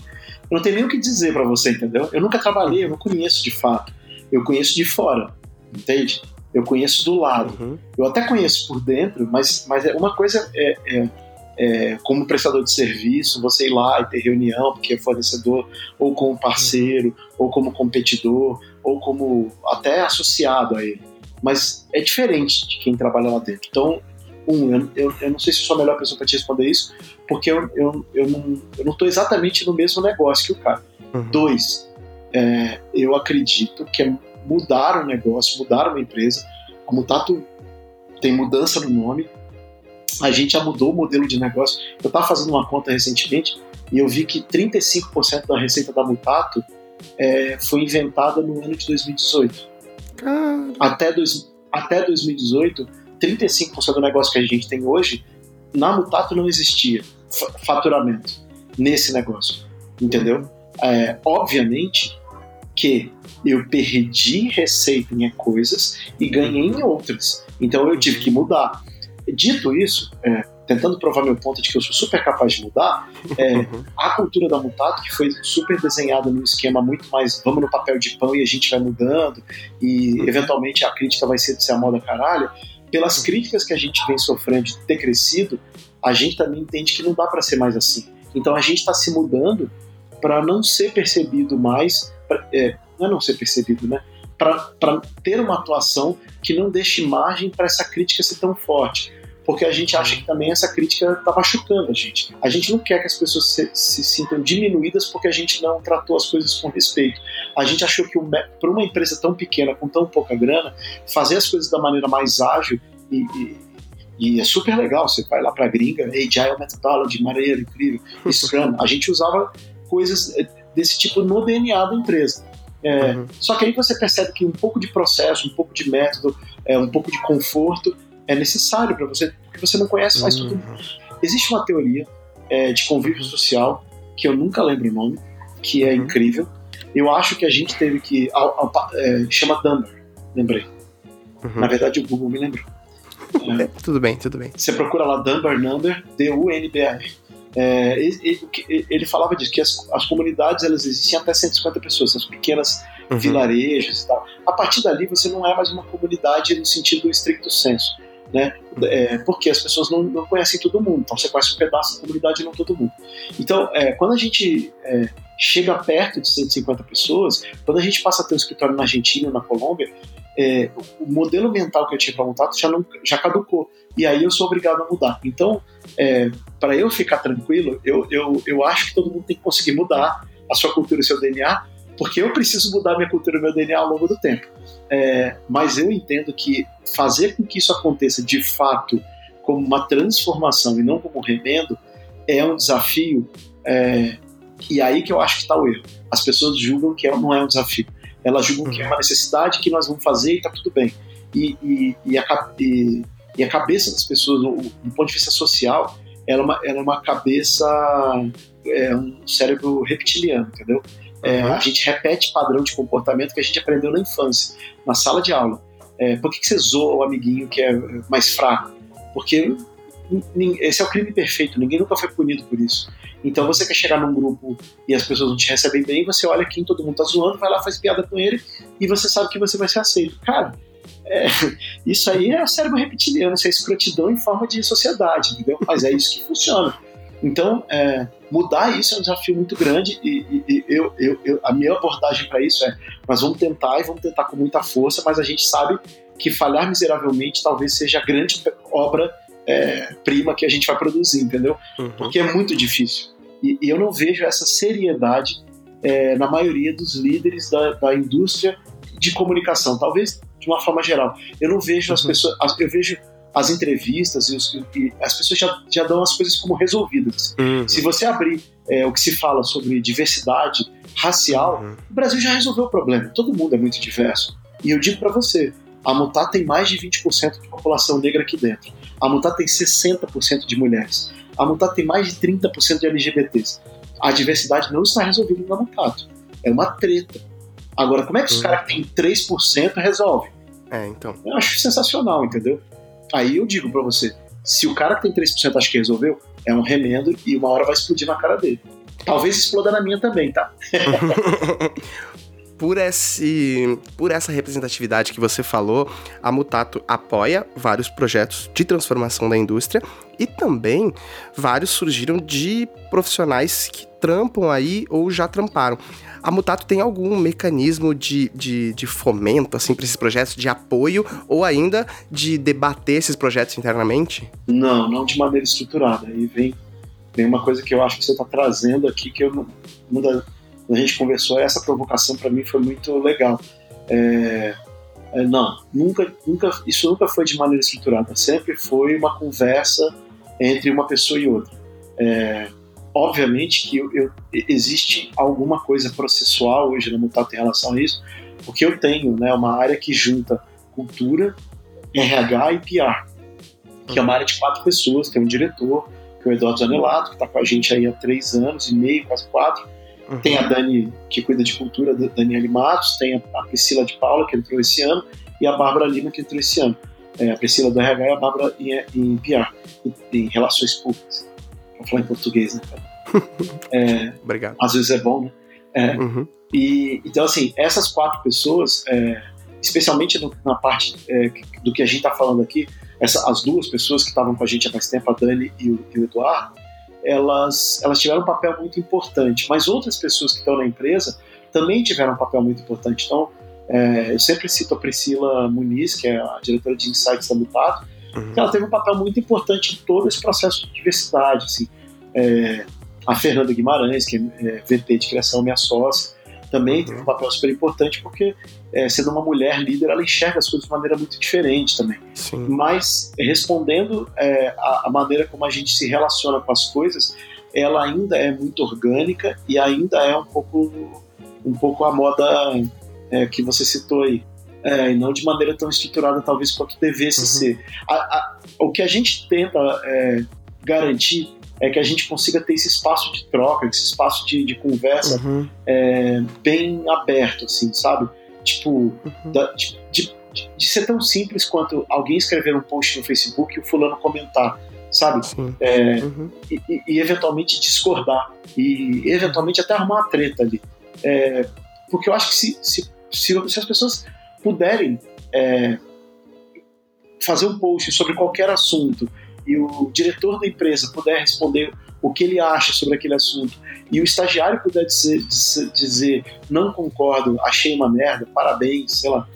Eu não tenho nem o que dizer para você, entendeu? Eu nunca trabalhei, eu não conheço de fato. Eu conheço de fora, entende? Eu conheço do lado. Uhum. Eu até conheço por dentro, mas, mas é uma coisa é, é é, como prestador de serviço, você ir lá e ter reunião porque é fornecedor, ou como parceiro, ou como competidor, ou como até associado a ele. Mas é diferente de quem trabalha lá dentro. Então, um, eu, eu, eu não sei se sou a melhor pessoa para te responder isso, porque eu, eu, eu não estou exatamente no mesmo negócio que o cara. Uhum. Dois, é, eu acredito que é mudaram o negócio, mudaram a empresa. A Mutato tem mudança no nome. A gente já mudou o modelo de negócio. Eu estava fazendo uma conta recentemente e eu vi que 35% da receita da Mutato é, foi inventada no ano de 2018. Até, dois, até 2018, 35% do negócio que a gente tem hoje, na Mutato não existia faturamento nesse negócio. Entendeu? É, obviamente que eu perdi receita em coisas e ganhei em outras. Então eu tive que mudar. Dito isso, é, tentando provar meu ponto de que eu sou super capaz de mudar, é, a cultura da Mutato, que foi super desenhada num esquema muito mais vamos no papel de pão e a gente vai mudando, e eventualmente a crítica vai ser de ser a moda caralho, pelas críticas que a gente vem sofrendo de ter crescido, a gente também entende que não dá para ser mais assim. Então a gente está se mudando para não ser percebido mais, pra, é, não é não ser percebido, né? Para ter uma atuação que não deixe margem para essa crítica ser tão forte porque a gente acha que também essa crítica está machucando a gente. A gente não quer que as pessoas se, se, sintam diminuídas porque a gente não tratou as coisas com respeito. A gente achou que para uma empresa tão pequena, com tão pouca grana, fazer as coisas da maneira mais ágil e, e, e é super legal. Você vai lá para a gringa, Agile Methodology, maneiro, incrível, Scrum. A gente usava coisas eh, desse tipo no DNA da empresa. É, uhum. Só que aí você percebe que um pouco de processo, um pouco de método, é, um pouco de conforto é necessário para você, porque você não conhece mais uhum. tudo. Existe uma teoria é, de convívio social, que eu nunca lembro o nome, que é uhum. incrível. Eu acho que a gente teve que. A, a, é, chama Dunbar, lembrei. Uhum. Na verdade, o Google me lembrou. É, tudo bem, tudo bem. Você procura lá Dunbar Number, D-U-N-B-R. É, ele, ele, falava disso, que as, as, comunidades elas existem até 150 pessoas, as pequenas uhum. vilarejos e tal. A partir dali você não é mais uma comunidade no sentido estricto senso né? É, porque as pessoas não, não, conhecem todo mundo, então você conhece um pedaço da comunidade e não todo mundo. Então, é, quando a gente é, chega perto de 150 pessoas, quando a gente passa a ter um escritório na Argentina, na Colômbia, é, o modelo mental que eu tinha para montar já, não, já caducou. E aí eu sou obrigado a mudar. Então, é, para eu ficar tranquilo, eu, eu, eu acho que todo mundo tem que conseguir mudar a sua cultura e o seu DNA, porque eu preciso mudar minha cultura e meu DNA ao longo do tempo. É, mas eu entendo que fazer com que isso aconteça de fato como uma transformação e não como um remendo é um desafio. É, e aí que eu acho que está o erro. As pessoas julgam que é, não é um desafio. Elas julgam que é uma necessidade que nós vamos fazer e está tudo bem. E, e, e, a, e, a, cabeça das pessoas, do, do ponto de vista social, ela é uma, ela é uma cabeça, é um cérebro reptiliano, entendeu? É. A gente repete padrão de comportamento que a gente aprendeu na infância, na sala de aula. É, por que, que você zoa o amiguinho que é mais fraco? Porque esse é o crime perfeito, ninguém nunca foi punido por isso. Então você quer chegar num grupo e as pessoas não te recebem bem, você olha quem todo mundo tá zoando, vai lá, faz piada com ele e você sabe que você vai ser aceito. Cara, é, isso aí é o cérebro reptiliano, isso é escrotidão em forma de sociedade, entendeu? Mas é isso que funciona. Então, é, mudar isso é um desafio muito grande e, e, eu, eu, eu, a minha abordagem para isso é: nós vamos tentar e vamos tentar com muita força, mas a gente sabe que falhar miseravelmente talvez seja a grande obra é, prima que a gente vai produzir, entendeu? Uhum. Porque é muito difícil. E, e, eu não vejo essa seriedade é, na maioria dos líderes da, da indústria de comunicação, talvez de uma forma geral. Eu não vejo as uhum. pessoas, eu vejo as entrevistas e, os, e, as pessoas já, já dão as coisas como resolvidas. Uhum. Se você abrir é, o que se fala sobre diversidade racial, uhum. o Brasil já resolveu o problema. Todo mundo é muito diverso. E eu digo para você, a Mutat tem mais de 20% de população negra aqui dentro. A Mutat tem 60% de mulheres. A Mutat tem mais de 30% de LGBTs. A diversidade não está resolvida na Mutato. É uma treta. Agora, como é que os uhum. caras que têm 3% resolvem? É, então. Eu acho sensacional, entendeu? Aí eu digo para você, se o cara que tem 3% acha que resolveu, é um remendo e uma hora vai explodir na cara dele. Talvez exploda na minha também, tá? por, esse, por essa representatividade que você falou, a Mutato apoia vários projetos de transformação da indústria e também vários surgiram de profissionais que trampam aí ou já tramparam. A Mutato tem algum mecanismo de, de, de fomento, assim, para esses projetos, de apoio ou ainda de debater esses projetos internamente? Não, não de maneira estruturada. E vem, vem uma coisa que eu acho que você está trazendo aqui, que eu, quando a gente conversou, essa provocação para mim foi muito legal. É, é, não, nunca, nunca, isso nunca foi de maneira estruturada. Sempre foi uma conversa entre uma pessoa e outra. É, obviamente que eu, eu, existe alguma coisa processual hoje na Mutato em relação a isso, porque eu tenho né, uma área que junta cultura, RH e PR, que é uma área de quatro pessoas, tem um diretor, que é o Eduardo Zanelato, que está com a gente aí há três anos e meio, quase quatro, uhum. tem a Dani, que cuida de cultura, Daniele Matos, tem a Priscila de Paula, que entrou esse ano, e a Bárbara Lima, que entrou esse ano. É, a Priscila do RH e a Bárbara em, em PR, em, em relações públicas. Vou falar em português, né, É, Obrigado. Às vezes é bom, né? É, uhum. e, então, assim, essas quatro pessoas, é, especialmente no, na parte é, do que a gente está falando aqui, essa, as duas pessoas que estavam com a gente há mais tempo, a Dani e o, e o Eduardo, elas, elas tiveram um papel muito importante, mas outras pessoas que estão na empresa também tiveram um papel muito importante. Então, é, eu sempre cito a Priscila Muniz, que é a diretora de Insights da Mutato, uhum. ela teve um papel muito importante em todo esse processo de diversidade. Assim. É, a Fernanda Guimarães, que é VP de criação, minha sócia, também uhum. teve um papel super importante, porque é, sendo uma mulher líder, ela enxerga as coisas de maneira muito diferente também. Sim. Mas, respondendo é, a, a, maneira como a gente se relaciona com as coisas, ela ainda é muito orgânica e ainda é um pouco, um pouco a moda é, que você citou aí. É, e não de maneira tão estruturada, talvez, quanto devesse uhum. ser. A, a, o que a gente tenta é, garantir é que a gente consiga ter esse espaço de troca, esse espaço de, de conversa uhum. é, bem aberto, assim, sabe? Tipo, uhum. da, de, de, de, ser tão simples quanto alguém escrever um post no Facebook e o fulano comentar, sabe? É, uhum. e, e, e, eventualmente discordar. E eventualmente até arrumar uma treta ali. É, porque eu acho que se, se, se, se as pessoas puderem é, fazer um post sobre qualquer assunto e o diretor da empresa puder responder o que ele acha sobre aquele assunto e o estagiário puder dizer, dizer não concordo, achei uma merda, parabéns, sei lá,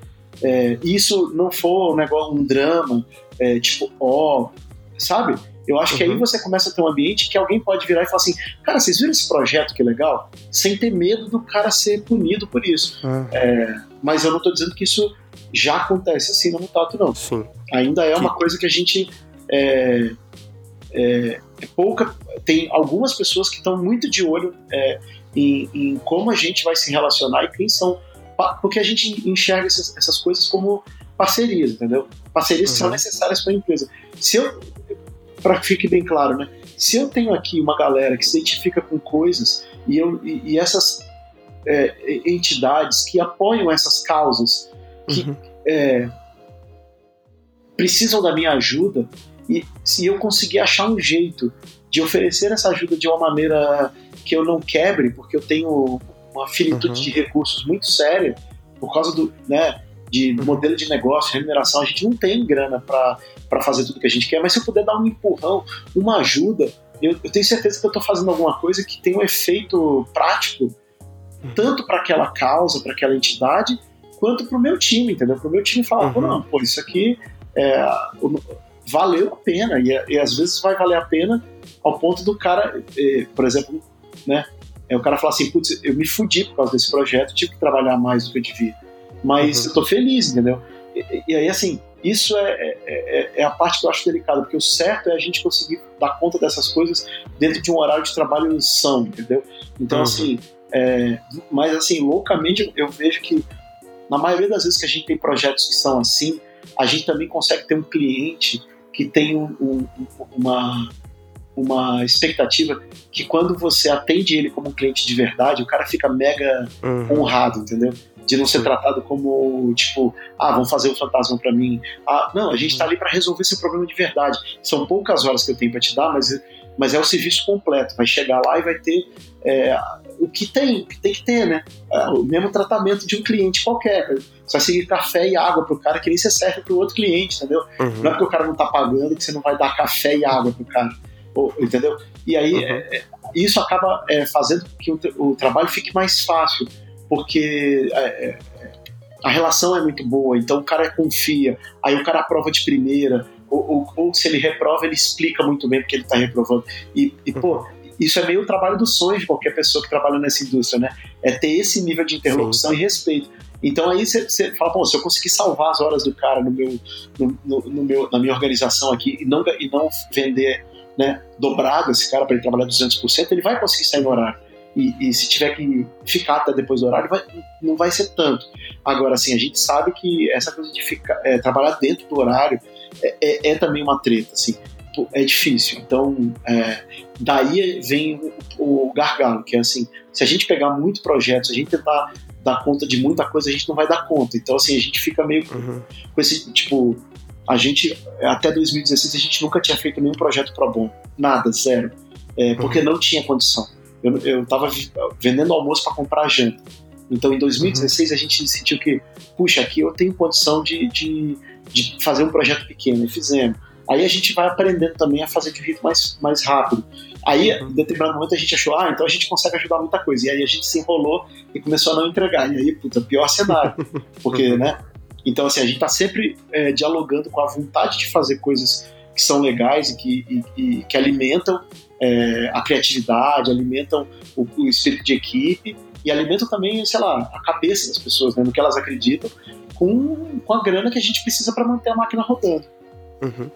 é, isso não for um negócio, um drama, é, tipo, ó, oh, sabe? Eu acho uhum. que aí uhum. você começa a ter um ambiente que alguém pode virar e falar assim: cara, vocês viram esse projeto que legal? Sem ter medo do cara ser punido por isso. Uhum. É, mas eu não estou dizendo que isso já acontece assim no Mutato, não. Sim. Ainda é que... uma coisa que a gente é, é, é, pouca. Tem algumas pessoas que estão muito de olho é, em, em, como a gente vai se relacionar e quem são. Porque a gente enxerga essas, essas coisas como parcerias, entendeu? Parcerias uhum. que são uhum. necessárias para a empresa. Se eu. Para que fique bem claro, né? Se eu tenho aqui uma galera que se identifica com coisas e, eu, e, e essas é, entidades que apoiam essas causas, que uhum. é, precisam da minha ajuda, e se eu conseguir achar um jeito de oferecer essa ajuda de uma maneira que eu não quebre, porque eu tenho uma finitude uhum. de recursos muito séria, por causa do, né, de modelo de negócio, remuneração, a gente não tem grana para fazer tudo que a gente quer, mas se eu puder dar um empurrão, uma ajuda, eu, eu tenho certeza que eu estou fazendo alguma coisa que tem um efeito prático, uhum. tanto para aquela causa, para aquela entidade, quanto para o meu time, entendeu? Para o meu time falar, uhum. pô, não, pô, isso aqui é, valeu a pena. E, e, às vezes vai valer a pena ao ponto do cara, eh, por exemplo, né? É o cara falar assim, putz, eu me fudi por causa desse projeto, tive que trabalhar mais do que eu devia. Mas uhum. eu tô feliz, entendeu? E, e aí, assim, isso é, é, é, é, a parte que eu acho delicada, porque o certo é a gente conseguir dar conta dessas coisas dentro de um horário de trabalho são, entendeu? Então, uhum. assim, é, mas assim, loucamente eu vejo que na maioria das vezes que a gente tem projetos que são assim, a gente também consegue ter um cliente que tem um, um, uma, uma expectativa que quando você atende ele como um cliente de verdade, o cara fica mega uhum. honrado, entendeu? De não ser tratado como, tipo, ah, vão fazer o fantasma para mim. Ah, não, a gente está ali para resolver esse problema de verdade. São poucas horas que eu tenho para te dar, mas, mas é o serviço completo. Vai chegar lá e vai ter é, o que tem, o que tem que ter, né? É, o mesmo tratamento de um cliente qualquer. Você vai seguir café e água pro cara que nem você serve pro outro cliente, entendeu? Uhum. Não é porque o cara não tá pagando que você não vai dar café e água pro cara. Ou, entendeu? E aí uhum. é, isso acaba é, fazendo que o, o, trabalho fique mais fácil, porque é, a relação é muito boa, então o cara confia, aí o cara aprova de primeira, ou, ou, ou se ele reprova, ele explica muito bem porque ele está reprovando. E, e pô, isso é meio o trabalho dos sonhos de qualquer pessoa que trabalha nessa indústria, né? É ter esse nível de interlocução Sim. e respeito. Então aí você fala, pô, se eu conseguir salvar as horas do cara no meu, no, no, no meu, na minha organização aqui e não, e não vender né, dobrado esse cara para ele trabalhar 200%, ele vai conseguir sair no horário. E, e, se tiver que ficar até depois do horário, vai, não vai ser tanto. Agora, assim, a gente sabe que essa coisa de ficar, é, trabalhar dentro do horário é, é, é, também uma treta, assim, é difícil. Então, é, daí vem o, o, gargalo, que é assim, se a gente pegar muito projeto, se a gente tentar dar conta de muita coisa, a gente não vai dar conta. Então, assim, a gente fica meio uhum. com esse, tipo, a gente, até 2016, a gente nunca tinha feito nenhum projeto pro bom. Nada, zero. É, porque uhum. não tinha condição. Eu, eu tava vendendo almoço para comprar janta. Então, em 2016, uhum. a gente sentiu que, puxa, aqui eu tenho condição de, de, de, fazer um projeto pequeno, e fizemos. Aí a gente vai aprendendo também a fazer de ritmo mais, mais rápido. Aí, uhum. em determinado momento, a gente achou, ah, então a gente consegue ajudar muita coisa. E aí a gente se enrolou e começou a não entregar. E aí, puta, pior cenário. Porque, né? Então, assim, a gente tá sempre é, dialogando com a vontade de fazer coisas que são legais e que, e, e que alimentam é, a criatividade, alimentam o, o, espírito de equipe e alimentam também, sei lá, a cabeça das pessoas, né, no que elas acreditam, com, com a grana que a gente precisa para manter a máquina rodando. Uhum.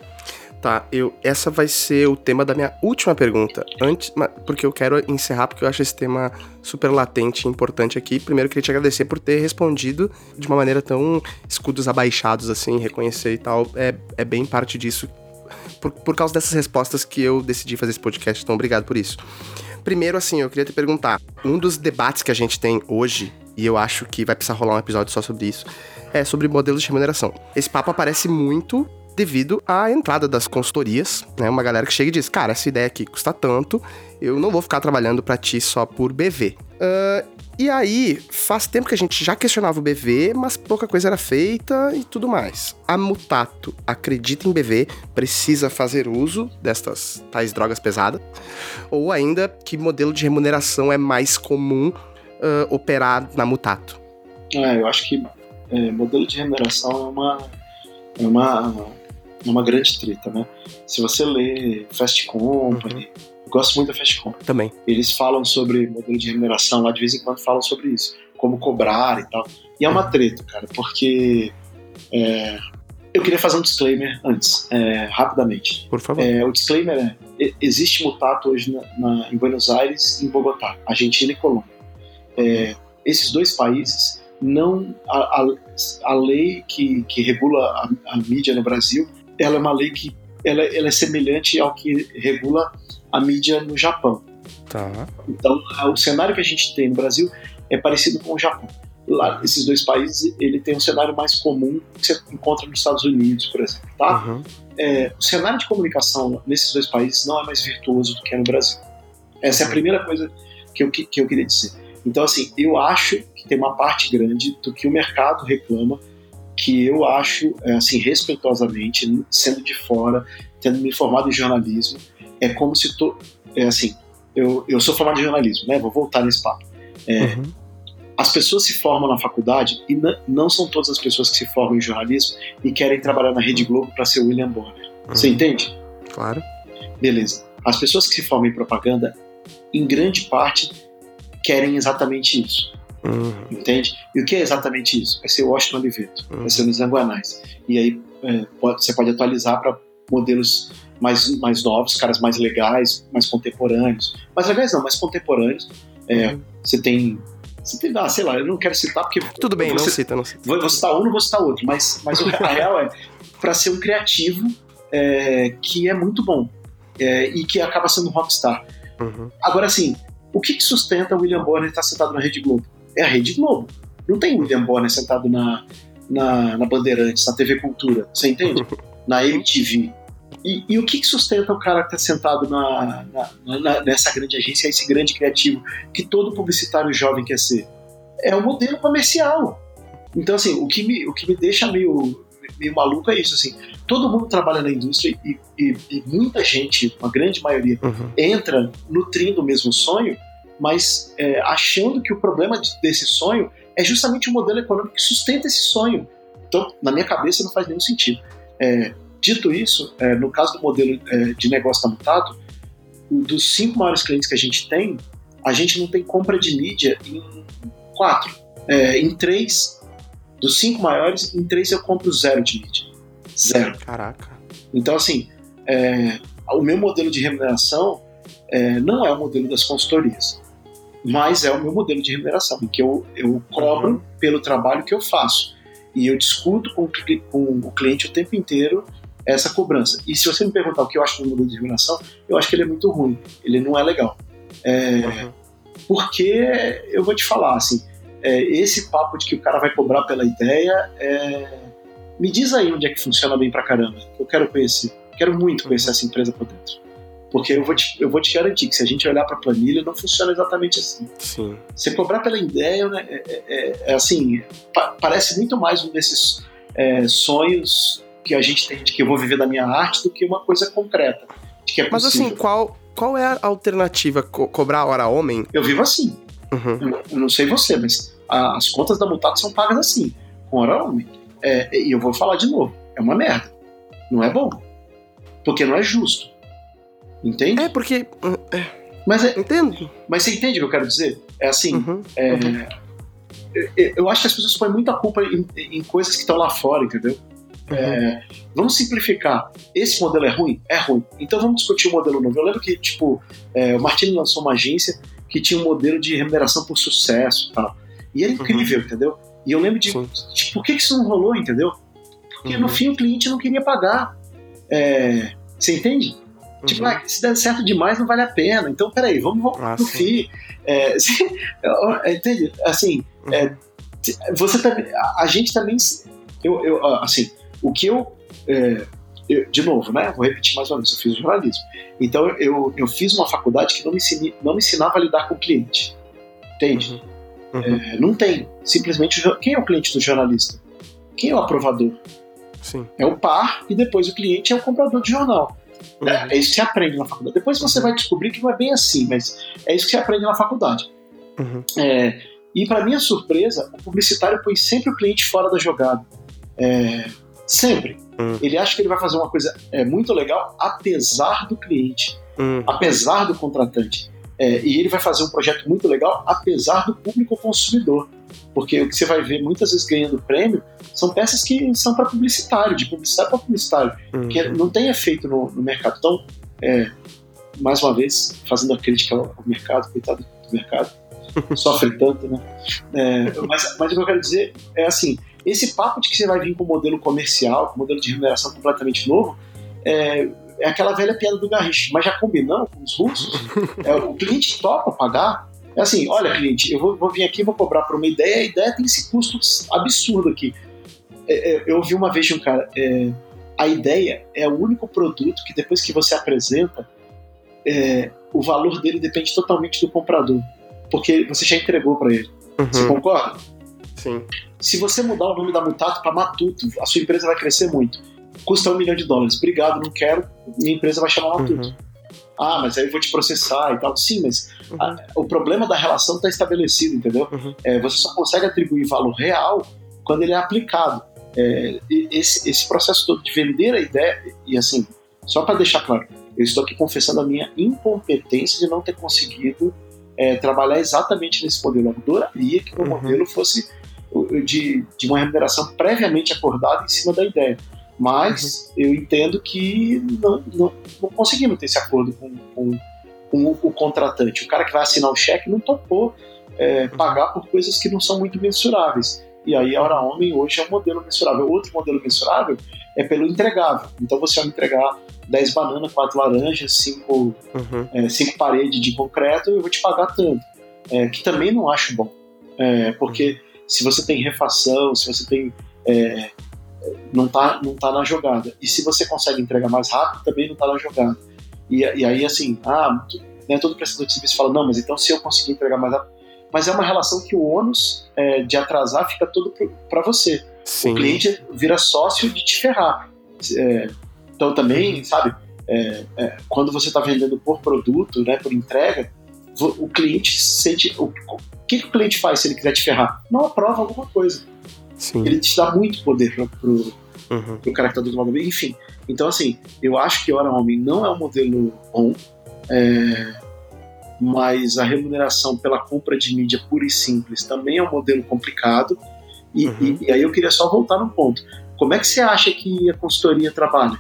Tá, eu, essa vai ser o tema da minha última pergunta. Antes, porque eu quero encerrar, porque eu acho esse tema super latente e importante aqui. Primeiro, queria te agradecer por ter respondido de uma maneira tão escudos abaixados, assim, reconhecer e tal. É, é bem parte disso por, por causa dessas respostas que eu decidi fazer esse podcast, então obrigado por isso. Primeiro, assim, eu queria te perguntar: um dos debates que a gente tem hoje, e eu acho que vai precisar rolar um episódio só sobre isso, é sobre modelos de remuneração. Esse papo aparece muito devido à entrada das consultorias, né? Uma galera que chega e diz: Cara, essa ideia aqui custa tanto, eu não vou ficar trabalhando para ti só por BV. Uh, e aí, faz tempo que a gente já questionava o BV, mas pouca coisa era feita e tudo mais. A Mutato acredita em BV, precisa fazer uso destas tais drogas pesadas, ou ainda que modelo de remuneração é mais comum uh, operar na Mutato? É, eu acho que é, modelo de remuneração é uma, é uma, é uma grande treta, né? Se você lê Fast Company, uhum gosto muito da Fast Company. Também. Eles falam sobre modelo de remuneração lá, de vez em quando falam sobre isso, como cobrar e tal. E é uma treta, cara, porque é, eu queria fazer um disclaimer antes, é, rapidamente. Por favor. É, o disclaimer é: existe mutato hoje na, na, em Buenos Aires e em Bogotá, Argentina e Colômbia. É, esses dois países não. A, a, a lei que, que regula a, a, mídia no Brasil, ela é uma lei que ela, ela é semelhante ao que regula a mídia no Japão. Tá. Então, o cenário que a gente tem no Brasil é parecido com o Japão. Lá, esses dois países, ele tem um cenário mais comum que você encontra nos Estados Unidos, por exemplo, tá? Uhum. É, o cenário de comunicação nesses dois países não é mais virtuoso do que é no Brasil. Essa é a uhum. primeira coisa que eu, que, que eu queria dizer. Então, assim, eu acho que tem uma parte grande do que o mercado reclama que eu acho, é, assim, respeitosamente, sendo de fora, tendo me formado em jornalismo, é como se tu, é assim, eu, eu sou formado em jornalismo, né? Vou voltar nesse papo. É, uhum. As pessoas se formam na faculdade e não são todas as pessoas que se formam em jornalismo e querem trabalhar na Rede Globo para ser William Bonner. Uhum. Você entende? Claro. Beleza. As pessoas que se formam em propaganda, em grande parte, querem exatamente isso. Uhum. Entende? E o que é exatamente isso? Vai ser o Washington Oliveto, uhum. vai ser o Zanguanais. E aí é, pode, você pode atualizar para modelos mais, mais novos, caras mais legais, mais contemporâneos. Mais legais não, mais contemporâneos. É, uhum. Você tem. Você tem, ah, sei lá, eu não quero citar porque. Tudo bem, não cita, não cita. Vou, vou citar um, não vou citar outro, mas, mas a real é para ser um criativo é, que é muito bom é, e que acaba sendo um rockstar. Uhum. Agora, assim, o que, que sustenta o William Bonner estar sentado na Rede Globo? É a Rede Globo. Não tem William Bonner sentado na, na, na Bandeirantes, na TV Cultura, você entende? Na MTV. E, e, o que, que, sustenta o cara que está sentado na, na, na, nessa grande agência, esse grande criativo, que todo publicitário jovem quer ser? É o modelo comercial. Então, assim, o que me, o que me deixa meio, meio maluco é isso, assim, todo mundo trabalha na indústria e, e, e muita gente, uma grande maioria, uhum. entra nutrindo o mesmo sonho, mas é, achando que o problema desse sonho é justamente o modelo econômico que sustenta esse sonho. Então, na minha cabeça, não faz nenhum sentido. É, Dito isso, é, no caso do modelo é, de negócio da Mutado, dos cinco maiores clientes que a gente tem, a gente não tem compra de mídia em quatro. É, em três, Dos cinco maiores, em três eu compro zero de mídia. Zero. Caraca. Então, assim, é, o meu modelo de remuneração é, não é o modelo das consultorias, mas é o meu modelo de remuneração, em que eu, eu cobro uhum. pelo trabalho que eu faço. E eu discuto com, com o cliente o tempo inteiro essa cobrança. E se você me perguntar o que eu acho do modelo de remuneração, eu acho que ele é muito ruim, ele não é legal. É, uhum. Porque eu vou te falar, assim, é, esse papo de que o cara vai cobrar pela ideia, é, me diz aí onde é que funciona bem pra caramba. Eu quero conhecer, quero muito conhecer essa empresa por dentro. Porque eu vou te, eu vou te garantir que se a gente olhar para a planilha, não funciona exatamente assim. Sim. Você cobrar pela ideia, né, é, é, é, é assim, pa, parece muito mais um desses é, sonhos que a gente tem de que eu vou viver da minha arte do que uma coisa concreta. De que é Mas assim, qual, qual é a alternativa? Co cobrar a hora homem? Eu vivo assim. Uhum. Eu, eu, não sei você, mas a, as contas da Mutato são pagas assim, com hora homem. É, e eu vou falar de novo, é uma merda. Não é bom. Porque não é justo. Entende? É, porque. É, mas é, Entendo. Mas você entende o que eu quero dizer? É assim. Uhum, é, uhum. Eu, eu, acho que as pessoas põem muita culpa em, em coisas que estão lá fora, entendeu? Uhum. É, vamos simplificar. Esse modelo é ruim? É ruim. Então vamos discutir o um modelo novo. Eu lembro que, tipo, é, o Martini lançou uma agência que tinha um modelo de remuneração por sucesso e tal. E era incrível, uhum. entendeu? E eu lembro de, de, por que isso não rolou, entendeu? Porque no uhum. fim o cliente não queria pagar. É, você entende? Tipo, uhum. ah, se der certo demais, não vale a pena. Então, peraí, vamos voltar ah, pro FII. É, entende? Assim, uhum. é, você também. A, a, gente também. Eu, eu, assim, o que eu, é, eu, De novo, né? Vou repetir mais uma vez, eu fiz jornalismo. Então, eu, eu fiz uma faculdade que não me, ensine, não me ensinava a lidar com o cliente. Entende? Uhum. Uhum. É, não tem. Simplesmente, quem é o cliente do jornalista? Quem é o aprovador? Sim. É o par e depois o cliente é o comprador de jornal. Uhum. É, isso que você aprende na faculdade. Depois você vai descobrir que não é bem assim, mas é isso que você aprende na faculdade. Uhum. É, e para minha surpresa, o publicitário põe sempre o cliente fora da jogada. É, sempre. Uhum. Ele acha que ele vai fazer uma coisa é, muito legal, apesar do cliente, uhum. apesar do contratante. É, e ele vai fazer um projeto muito legal, apesar do público consumidor. Porque o que você vai ver muitas vezes ganhando prêmio são peças que são para publicitário, de publicitário para publicitário, uhum. que não tem efeito no, no mercado. Então, é, mais uma vez, fazendo a crítica ao, ao mercado, coitado do mercado, sofre tanto, né? É, mas, mas o que eu quero dizer é assim: esse papo de que você vai vir com um modelo comercial, com um modelo de remuneração completamente novo, é, é aquela velha piada do Garrish, mas já combinando com os russos, é, o cliente topa pagar é assim, olha, cliente, eu vou, vou vir aqui vou cobrar por uma ideia, a ideia tem esse custo absurdo aqui. É, é, eu ouvi uma vez de um cara, é, a ideia é o único produto que depois que você apresenta, é, o valor dele depende totalmente do comprador, porque você já entregou para ele. Uhum. Você concorda? Sim. Se você mudar o nome da Mutato para Matuto, a sua empresa vai crescer muito. Custa um milhão de dólares. Obrigado, não quero. Minha empresa vai chamar Matuto. Uhum ah, mas aí eu vou te processar e tal. Sim, mas uhum. a, o problema da relação está estabelecido, entendeu? Uhum. É, você só consegue atribuir valor real quando ele é aplicado. É, esse, esse processo todo de vender a ideia, e assim, só para deixar claro, eu estou aqui confessando a minha incompetência de não ter conseguido é, trabalhar exatamente nesse modelo. Eu adoraria que o meu uhum. modelo fosse de, de uma remuneração previamente acordada em cima da ideia. Mas uhum. eu entendo que não, não, não, conseguimos ter esse acordo com, com, com o, o, contratante. O cara que vai assinar o cheque não topou é, uhum. pagar por coisas que não são muito mensuráveis. E aí a hora homem hoje é um modelo mensurável. Outro modelo mensurável é pelo entregável. Então você vai me entregar 10 bananas, 4 laranjas, 5 uhum. é, cinco paredes de concreto e eu vou te pagar tanto. É, que também não acho bom. É, porque. Se você tem refação, se você tem é, não está não tá na jogada. E se você consegue entregar mais rápido, também não está na jogada. E, e, aí, assim, ah, né, todo prestador de serviço fala, não, mas então se eu conseguir entregar mais rápido. Mas é uma relação que o ônus é, de atrasar fica todo para você. Sim. O cliente vira sócio de te ferrar. É, então também, uhum. sabe, é, é, quando você está vendendo por produto, né, por entrega, o cliente sente. O, o que, que o cliente faz se ele quiser te ferrar? Não aprova alguma coisa. Sim. Ele te dá muito poder pro, pro, uhum. pro cara que tá do lado. Enfim, então assim, eu acho que Hora Homem não é um modelo bom, é, mas a remuneração pela compra de mídia pura e simples também é um modelo complicado. E, uhum. e, e aí eu queria só voltar no ponto. Como é que você acha que a consultoria trabalha?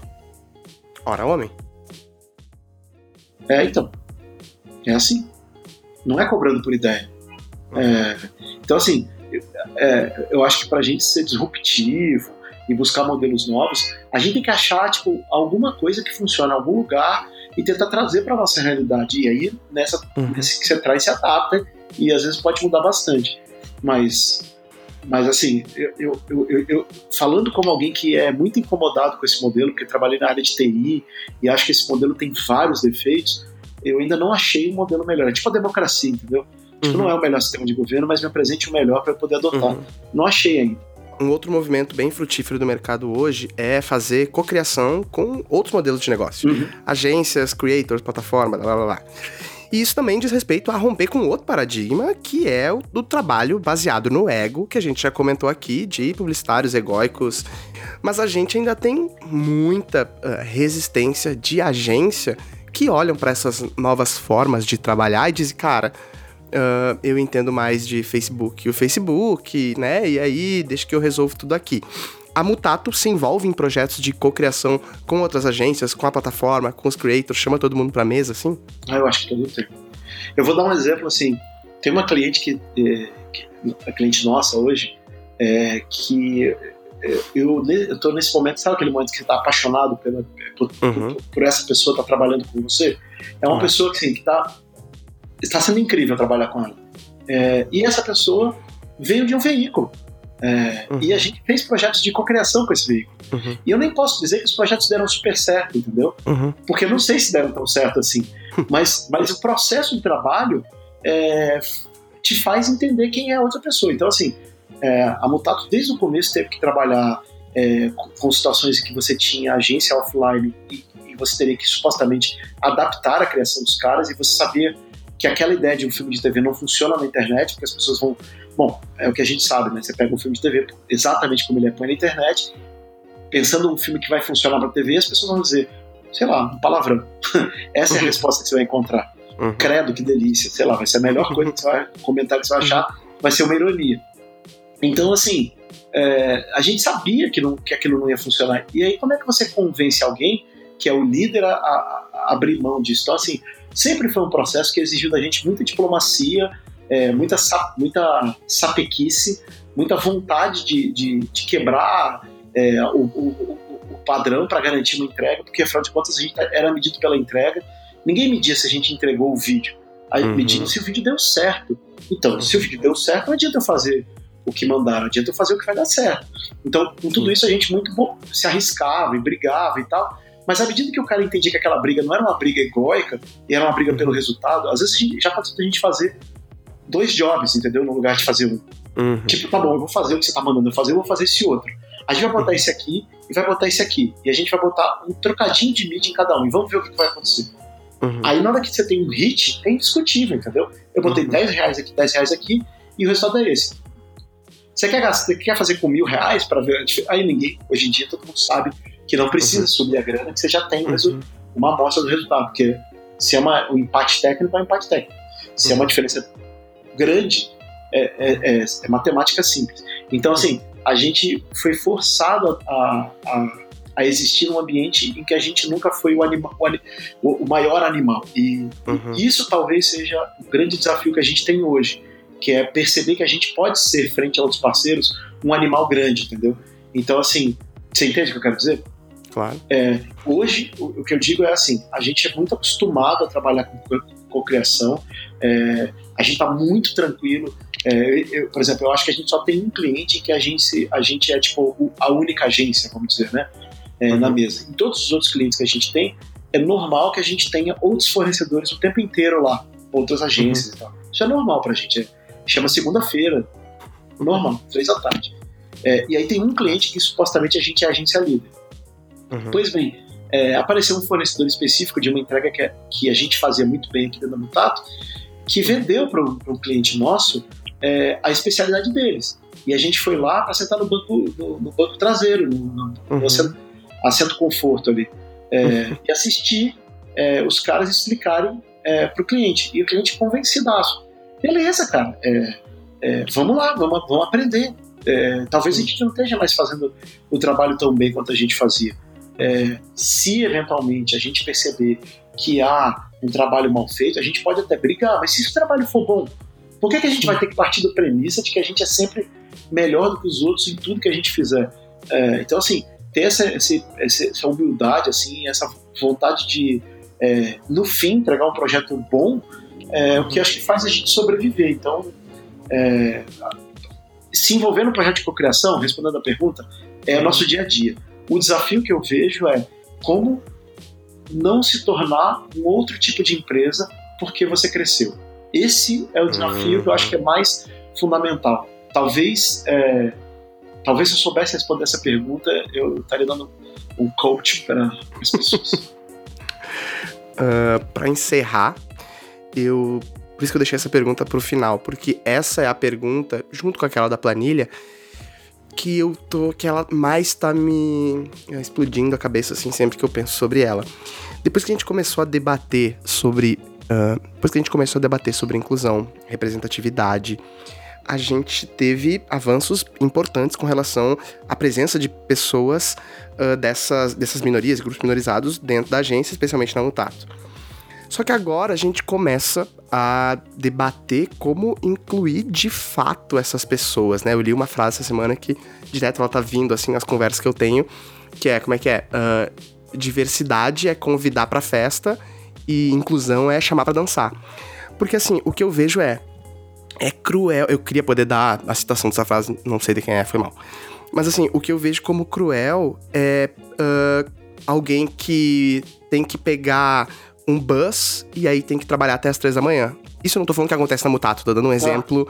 Ora, homem. É, então. É assim. Não é cobrando por ideia. É, então, assim, é, eu acho que para a gente ser disruptivo e buscar modelos novos, a gente tem que achar tipo, alguma coisa que funciona em algum lugar e tentar trazer para nossa realidade. E aí, nessa, uhum. que você traz, se adapta e às vezes pode mudar bastante. Mas, mas assim, eu, eu, eu, eu, falando como alguém que é muito incomodado com esse modelo, porque trabalhei na área de TI e acho que esse modelo tem vários defeitos, eu ainda não achei um modelo melhor. É tipo a democracia, entendeu? Uhum. não é o melhor sistema de governo, mas me apresente o melhor para eu poder adotar. Uhum. Não achei ainda. Um outro movimento bem frutífero do mercado hoje é fazer cocriação com outros modelos de negócio. Uhum. Agências, creators, plataforma, blá blá blá. E isso também diz respeito a romper com outro paradigma, que é o do trabalho baseado no ego, que a gente já comentou aqui, de publicitários egóicos. Mas a gente ainda tem muita uh, resistência de agência que olham para essas novas formas de trabalhar e dizem, cara, uh, eu entendo mais de Facebook e o Facebook, né? E aí, deixa que eu resolvo tudo aqui. A Mutato se envolve em projetos de cocriação com outras agências, com a plataforma, com os creators, chama todo mundo pra mesa, assim? Ah, eu acho que todo tempo. Eu vou dar um exemplo, assim, tem uma cliente que, é, que a cliente nossa hoje, é, que é, eu, eu tô nesse momento, sabe aquele momento que você tá apaixonado pela, por, uhum. por, por, essa pessoa que tá trabalhando com você? É uma uhum. pessoa que, assim, que tá está sendo incrível trabalhar com ela. É, e essa pessoa veio de um veículo. É, uhum. E a gente fez projetos de cocriação com esse veículo. Uhum. E eu nem posso dizer que os projetos deram super certo, entendeu? Uhum. Porque eu não sei se deram tão certo assim. mas, mas o processo de trabalho é, te faz entender quem é a outra pessoa. Então, assim, é, a Mutato desde o começo teve que trabalhar é, com situações em que você tinha agência offline e, e você teria que supostamente adaptar a criação dos caras e você sabia que aquela ideia de um filme de TV não funciona na internet, porque as pessoas vão. Bom, é o que a gente sabe, né? Você pega um filme de TV exatamente como ele é põe na internet, pensando um filme que vai funcionar para TV, as pessoas vão dizer, sei lá, um palavrão. Essa é a resposta que você vai encontrar. Uhum. Credo, que delícia, sei lá, vai ser a melhor coisa que você vai, comentário que você vai achar, vai ser uma ironia. Então, assim, é, a gente sabia que, não, que aquilo não ia funcionar. E aí, como é que você convence alguém que é o líder a, a, a abrir mão disso? Então, assim, sempre foi um processo que exigiu da gente muita diplomacia, é, muita, muita sapequice, muita vontade de, de, de quebrar é, o, o, o, padrão para garantir uma entrega, porque afinal de contas a gente era medido pela entrega. Ninguém media se a gente entregou o vídeo. Aí uhum. medindo se o vídeo deu certo. Então, uhum. se o vídeo deu certo, não adianta eu fazer o que mandaram, adianta eu fazer o que vai dar certo. Então, com tudo isso, a gente muito se arriscava e brigava e tal. Mas à medida que o cara entendia que aquela briga não era uma briga egóica, e era uma briga pelo resultado, às vezes já aconteceu a gente fazer dois jobs, entendeu? No lugar de fazer um. Uhum. Tipo, tá bom, eu vou fazer o que você tá mandando eu fazer, eu vou fazer esse outro. A gente vai botar esse aqui e vai botar esse aqui. E a gente vai botar um trocadinho de mídia em cada um. E vamos ver o que, vai acontecer. Uhum. Aí na hora que você tem um hit, é indiscutível, entendeu? Eu botei uhum. 10 reais aqui, 10 reais aqui, e o resultado é esse. Você quer, gastar, quer fazer com mil reais para ver? Aí ninguém, hoje em dia, todo mundo sabe que não precisa uhum. subir a grana, que você já tem uhum. uma amostra do resultado, porque se é uma, um empate técnico, é um empate técnico. Se é uma uhum. diferença grande, é, é, é, é, matemática simples. Então, assim, a gente foi forçado a, a, a, existir num ambiente em que a gente nunca foi o, anima, o, o maior animal. E uhum. isso talvez seja o grande desafio que a gente tem hoje, que é perceber que a gente pode ser, frente a outros parceiros, um animal grande, entendeu? Então, assim, você entende o que eu quero dizer? Claro. É, hoje, o, o, que eu digo é assim: a gente é muito acostumado a trabalhar com cocriação, é, a gente está muito tranquilo. É, eu, por exemplo, eu acho que a gente só tem um cliente que a gente, a gente é tipo a única agência, vamos dizer, né? É, uhum. Na mesa. Em todos os outros clientes que a gente tem, é normal que a gente tenha outros fornecedores o tempo inteiro lá, outras agências uhum. e tal. Isso é normal pra gente. É, chama segunda-feira, normal, três da tarde. É, e aí tem um cliente que supostamente a gente é agência líder. Uhum. Pois bem, é, apareceu um fornecedor específico de uma entrega que, é, que, a gente fazia muito bem aqui dentro da Mutato, que vendeu para um cliente nosso é, a especialidade deles. E a gente foi lá para sentar no banco, no, no banco traseiro, no, no, uhum. assento, assento, conforto ali, é, uhum. e assistir é, os caras explicarem é, para o cliente. E o cliente convencidaço. Beleza, cara, vamos lá, vamos, vamos aprender. talvez a gente não esteja mais fazendo o trabalho tão bem quanto a gente fazia. É, se eventualmente a gente perceber que há um trabalho mal feito, a gente pode até brigar, mas se o trabalho for bom, por que, que a gente vai ter que partir da premissa de que a gente é sempre melhor do que os outros em tudo que a gente fizer? É, então, assim, ter essa, essa, essa, humildade, assim, essa vontade de, é, no fim, entregar um projeto bom, é o que acho que faz a gente sobreviver. Então, é, se envolver no projeto de cocriação, respondendo a pergunta, é o nosso dia a dia. O desafio que eu vejo é como não se tornar um outro tipo de empresa porque você cresceu. Esse é o desafio que eu acho que é mais fundamental. Talvez, é, talvez se eu soubesse responder essa pergunta, eu estaria dando um coach para as pessoas. uh, ah, para encerrar, eu por isso que eu deixei essa pergunta para o final, porque essa é a pergunta, junto com aquela da planilha, que eu tô. que ela mais tá me explodindo a cabeça, assim, sempre que eu penso sobre ela. Depois que a gente começou a debater sobre. Uh, depois que a gente começou a debater sobre inclusão, representatividade, a gente teve avanços importantes com relação à presença de pessoas uh, dessas, dessas minorias, grupos minorizados dentro da agência, especialmente na Mutato. Só que agora a gente começa a debater como incluir de fato essas pessoas, né? Eu li uma frase essa semana que direto ela tá vindo assim nas conversas que eu tenho, que é como é que é? Uh, diversidade é convidar para festa e inclusão é chamar para dançar. Porque assim, o que eu vejo é é cruel. Eu queria poder dar a citação dessa frase, não sei de quem é, foi mal. Mas assim, o que eu vejo como cruel é uh, alguém que tem que pegar um bus e aí tem que trabalhar até as três da manhã. Isso eu não tô falando que acontece na Mutato, tô dando um exemplo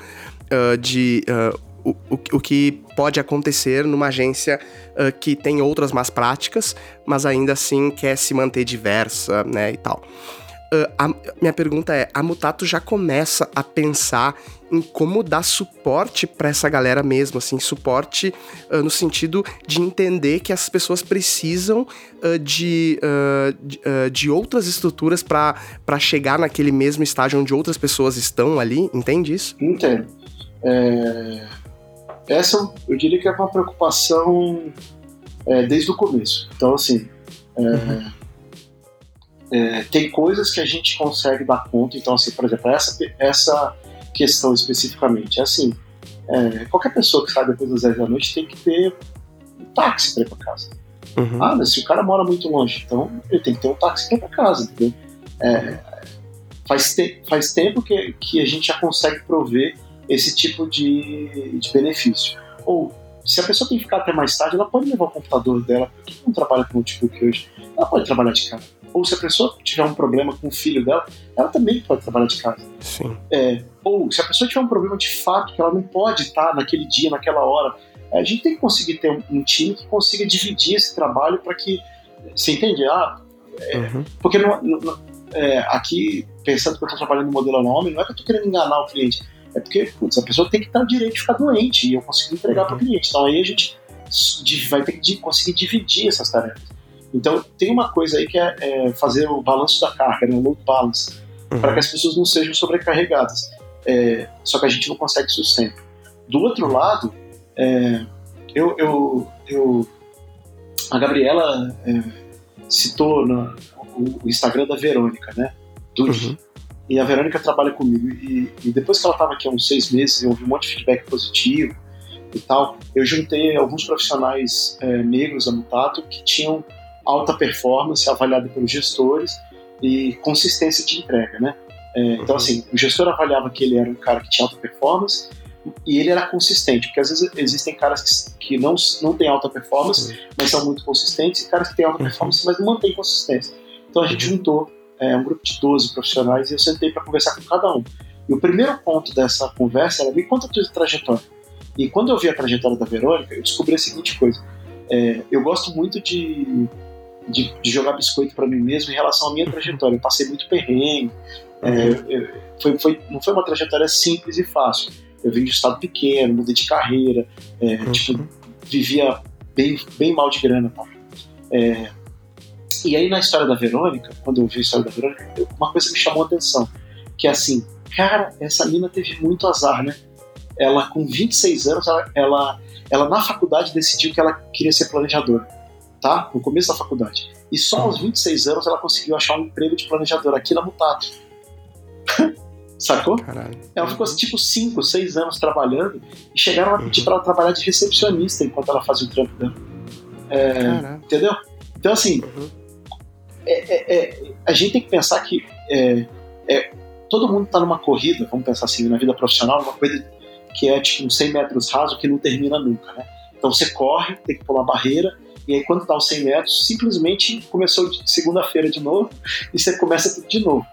uh, de uh, o, o, o, que pode acontecer numa agência uh, que tem outras más práticas, mas ainda assim quer se manter diversa, né, e tal. A minha pergunta é: a Mutato já começa a pensar em como dar suporte para essa galera mesmo, assim, suporte uh, no sentido de entender que as pessoas precisam uh, de, uh, de, de, outras estruturas para chegar naquele mesmo estágio onde outras pessoas estão ali, entende isso? Entendo. É... Essa eu diria que é uma preocupação é, desde o começo. Então, assim, é... Uhum. É, tem coisas que a gente consegue dar conta. Então, assim, por exemplo, essa, essa questão especificamente. É assim, é, qualquer pessoa que sai depois das 10 da noite tem que ter um táxi para ir para casa. Uhum. Ah, mas se o cara mora muito longe, então ele tem que ter um táxi para ir para casa, entendeu? É, faz, te, faz tempo que, que a gente já consegue prover esse tipo de, de benefício. Ou, se a pessoa tem que ficar até mais tarde, ela pode levar o computador dela, por que não trabalha com notebook hoje? Ela pode trabalhar de casa. Ou se a pessoa tiver um problema com o filho dela, ela também pode trabalhar de casa. Sim. É, ou se a pessoa tiver um problema de fato, que ela não pode estar naquele dia, naquela hora, a gente tem que conseguir ter um, um time que consiga dividir esse trabalho para que. Você entende? Ah, é, uhum. Porque não, não, é, aqui, pensando que eu estou trabalhando no modelo nome, não é que eu estou querendo enganar o cliente. É porque, putz, a pessoa tem que o direito de ficar doente e eu consigo entregar uhum. para o cliente. Então aí a gente vai ter que conseguir dividir essas tarefas. Então, tem uma coisa aí que é, é fazer o balanço da carga, né, o load balance, uhum. para que as pessoas não sejam sobrecarregadas. É, só que a gente não consegue isso sempre. Do outro lado, é, eu, eu, eu, a Gabriela é, citou o, Instagram da Verônica, né? Uhum. E a Verônica trabalha comigo. E, e depois que ela estava aqui há uns seis meses, eu ouvi um monte de feedback positivo e tal. Eu juntei alguns profissionais é, negros da Mutato que tinham alta performance avaliada pelos gestores e consistência de entrega, né? É, então, uhum. assim, o gestor avaliava que ele era um cara que tinha alta performance e ele era consistente, porque às vezes existem caras que, que não, não têm alta performance, mas são muito consistentes, e caras que têm alta uhum. performance, mas não mantêm consistência. Então a gente uhum. juntou é, um grupo de 12 profissionais e eu sentei para conversar com cada um. E o primeiro ponto dessa conversa era: me conta a tua trajetória. E quando eu vi a trajetória da Verônica, eu descobri a seguinte coisa: é, eu gosto muito de de, de jogar biscoito para mim mesmo em relação à minha trajetória. Eu passei muito perrengue. É, uhum. foi, foi, não foi uma trajetória simples e fácil. Eu vim de um estado pequeno, mudei de carreira, é, uhum. tipo, vivia bem, bem mal de grana. Tá? É, e aí na história da Verônica, quando eu vi a história da Verônica, uma coisa me chamou a atenção, que é assim, cara, essa mina teve muito azar, né? ela com 26 anos, ela, ela, ela na faculdade decidiu que ela queria ser planejadora, tá? No começo da faculdade. E só aos 26 anos ela conseguiu achar um emprego de planejadora aqui na Mutato. Sacou? Caralho. Ela ficou tipo 5, 6 anos trabalhando e chegaram a pedir uhum. para ela trabalhar de recepcionista enquanto ela fazia o trampo dela. É, entendeu? Então, assim, uhum. é, é, é, a gente tem que pensar que é, é, todo mundo está numa corrida, vamos pensar assim, na vida profissional, uma corrida que é tipo uns 100 metros raso que não termina nunca, né? Então você corre, tem que pular barreira, e aí quando dá os 100 metros, simplesmente começou segunda-feira de novo, e você começa tudo de novo.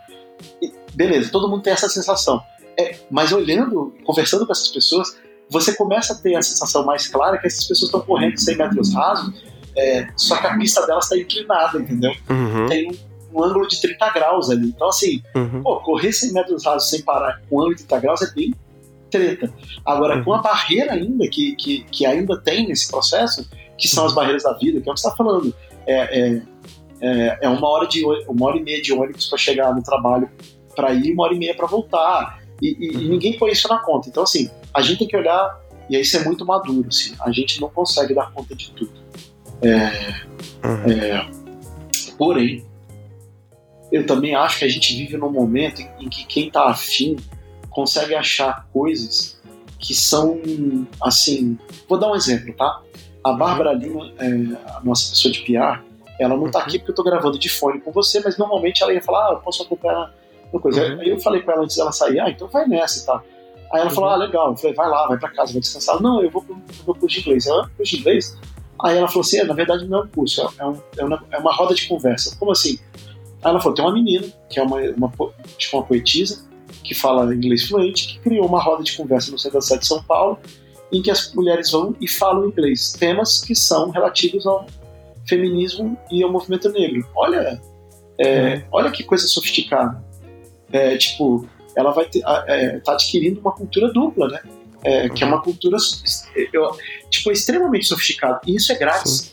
E, beleza, todo mundo tem essa sensação. É, mas olhando, conversando com essas pessoas, você começa a ter a sensação mais clara que essas pessoas estão correndo 100 metros rasos, é, só que a pista delas está inclinada, entendeu? Uhum. Tem um, um, ângulo de 30 graus ali. Então, assim, uhum. pô, correr 100 metros rasos sem parar com um ângulo de 30 graus é bem treta. Agora, uhum. com a barreira ainda, que, que, que ainda tem nesse processo, que são as barreiras da vida, que é o que você está falando. É, é, é, é, uma, hora de, uma hora e meia de ônibus para chegar no trabalho para ir, uma hora e meia para voltar. E, e, e, ninguém põe isso na conta. Então, assim, a gente tem que olhar, e aí isso é muito maduro, assim, a gente não consegue dar conta de tudo. É, uhum. é, porém, eu também acho que a gente vive num momento em, em que quem está afim consegue achar coisas que são, assim, vou dar um exemplo, tá? A Bárbara uhum. Lima, é, a nossa pessoa de PR, ela não está uhum. aqui porque eu estou gravando de fone com você, mas normalmente ela ia falar, ah, eu posso acompanhar uma coisa. Uhum. Aí eu falei com ela antes dela sair, ah, então vai nessa e tal. Aí ela falou, uhum. ah, legal. Eu falei, vai lá, vai pra casa, vai descansar. Não, eu vou pro meu curso de inglês. Ela, curso de inglês? Aí ela falou assim, é, na verdade não é um curso, é, um, é, uma, é uma roda de conversa. Como assim? Aí ela falou, tem uma menina, que é uma, uma, tipo uma poetisa, que fala inglês fluente, que criou uma roda de conversa no centro da cidade de São Paulo, em que as mulheres vão e falam inglês, temas que são relativos ao feminismo e ao movimento negro. Olha, é, uhum. olha que coisa sofisticada. É, tipo, ela vai ter, é, tá adquirindo uma cultura dupla, né? É, que é uma cultura eu, tipo, extremamente sofisticada. E isso é grátis. Sim.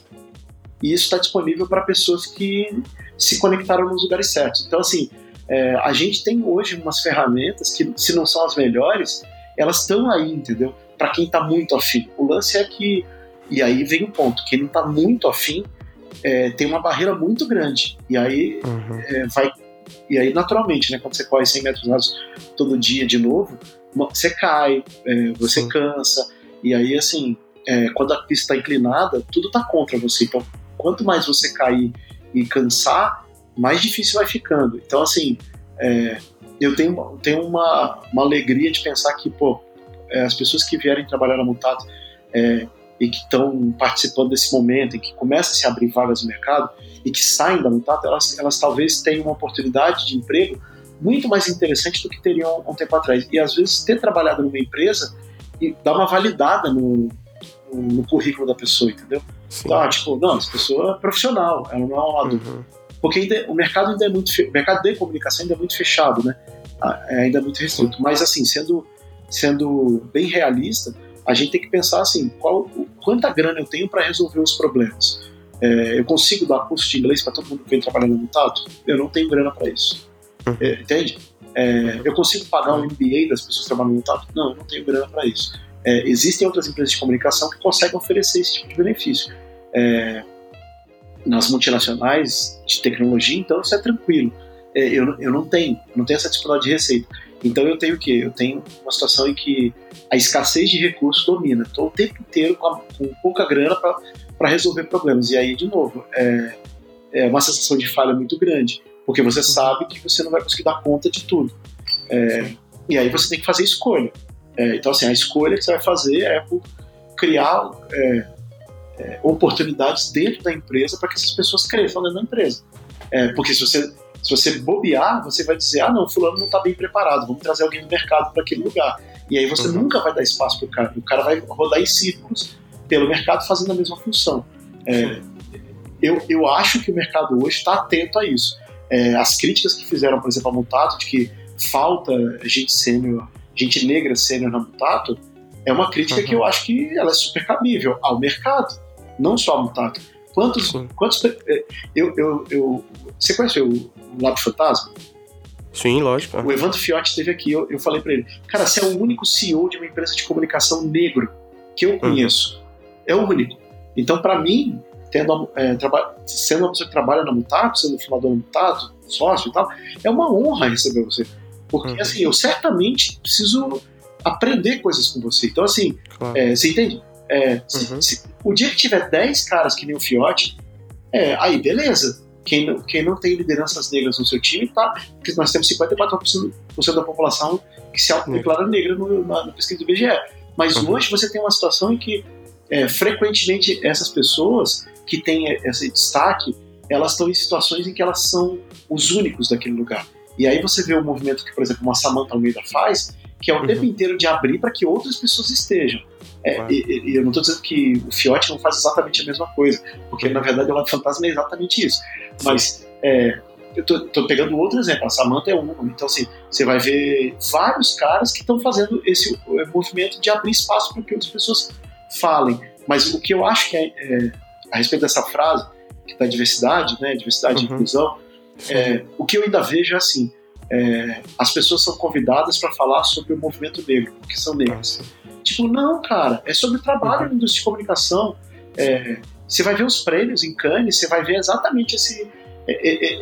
E isso está disponível para pessoas que se conectaram nos lugares certos. Então, assim, é, a gente tem hoje umas ferramentas que, se não são as melhores, elas estão aí, entendeu? Para quem está muito afim. O lance é que, e aí vem o ponto, quem não está muito afim é, tem uma barreira muito grande. E aí uhum. é, vai. E aí, naturalmente, né, quando você corre 100 metros rasos todo dia de novo, você cai, é, você Sim. cansa. E aí, assim, é, quando a pista está inclinada, tudo está contra você. Então, quanto mais você cair e cansar, mais difícil vai ficando. Então, assim, é, eu tenho, tenho uma, uma alegria de pensar que, pô, é, as pessoas que vierem trabalhar na Mutato é, e que estão participando desse momento, e que começa a se abrir vagas no mercado e que saem da Mutato, elas, elas talvez tenham uma oportunidade de emprego muito mais interessante do que teriam um tempo atrás. E às vezes ter trabalhado numa empresa e dar uma validada no, no, no currículo da pessoa, entendeu? Tá, tipo, não, essa pessoa é profissional, ela não é um adulto. Uhum. Porque ainda, o mercado ainda é muito o mercado de comunicação ainda é muito fechado, né? Ah, é ainda muito restrito. Mas assim, sendo sendo bem realista, a gente tem que pensar assim, qual, quanta grana eu tenho para resolver os problemas. É, eu consigo dar curso de inglês para todo mundo que vem trabalhando no Tato? Eu não tenho grana para isso. Uhum. É, entende? É, eu consigo pagar um MBA das pessoas que trabalham no Tato? Não, eu não tenho grana para isso. É, existem outras empresas de comunicação que conseguem oferecer esse tipo de benefício. É, nas multinacionais de tecnologia, então isso é tranquilo. É, eu, eu não tenho, eu não tenho essa disponibilidade de receita. Então eu tenho o quê? Eu tenho uma situação em que a escassez de recursos domina. Estou o tempo inteiro com, a, com pouca grana para resolver problemas. E aí, de novo, é, é uma sensação de falha muito grande, porque você uhum. sabe que você não vai conseguir dar conta de tudo. É, e aí você tem que fazer escolha. É, então, assim, a escolha que você vai fazer é por criar é, é, oportunidades dentro da empresa para que essas pessoas cresçam dentro da empresa. É, porque se você se você bobear, você vai dizer, ah não, fulano não está bem preparado, vamos trazer alguém no mercado para aquele lugar. E aí você uhum. nunca vai dar espaço para o cara. O cara vai rodar em círculos pelo mercado fazendo a mesma função. É, eu, eu acho que o mercado hoje está atento a isso. É, as críticas que fizeram, por exemplo, a Mutato, de que falta gente sênior, gente negra sênior na Mutato, é uma crítica uhum. que eu acho que ela é super cabível ao mercado, não só a Mutato. Quantos, quantos é, eu, eu, eu, você conhece o Lab Fantasma? Sim, lógico. O Evandro Fiotti esteve aqui, eu, eu falei para ele, cara, você é o único CEO de uma empresa de comunicação negro que eu uhum. conheço. Uhum. É o único. Então, para mim, tendo, é, sendo uma pessoa que trabalha na Mutato, sendo fundador da Mutato, sócio e tal, é uma honra receber você. Porque, uhum. assim, eu certamente preciso aprender coisas com você. Então, assim, claro. é, você entende? É, se, uhum. se, o dia que tiver 10 caras que nem o Fiote, é, aí beleza. Quem não, quem não tem lideranças negras no seu time, tá? Porque nós temos 54% da população que se autodeclara negra no, na, na, pesquisa do IBGE. Mas uhum. hoje você tem uma situação em que é, frequentemente essas pessoas que têm esse destaque, elas estão em situações em que elas são os únicos daquele lugar. E aí você vê um movimento que, por exemplo, uma Samantha Almeida faz, que é o uhum. tempo inteiro de abrir para que outras pessoas estejam. É, e, e, eu não estou dizendo que o Fiote não faz exatamente a mesma coisa, porque na verdade o Lado Fantasma é exatamente isso. Mas é, eu estou pegando outro exemplo, a Samantha é uma. Então, assim, você vai ver vários caras que estão fazendo esse é, movimento de abrir espaço para que outras pessoas falem. Mas o que eu acho que é, é a respeito dessa frase, que da diversidade, né, diversidade uhum. e inclusão, é, o que eu ainda vejo é assim: é, as pessoas são convidadas para falar sobre o movimento negro, porque são negras. Tipo, não, cara, é sobre o trabalho uhum. na indústria de comunicação. É, você vai ver os prêmios em Cannes, você vai ver exatamente esse,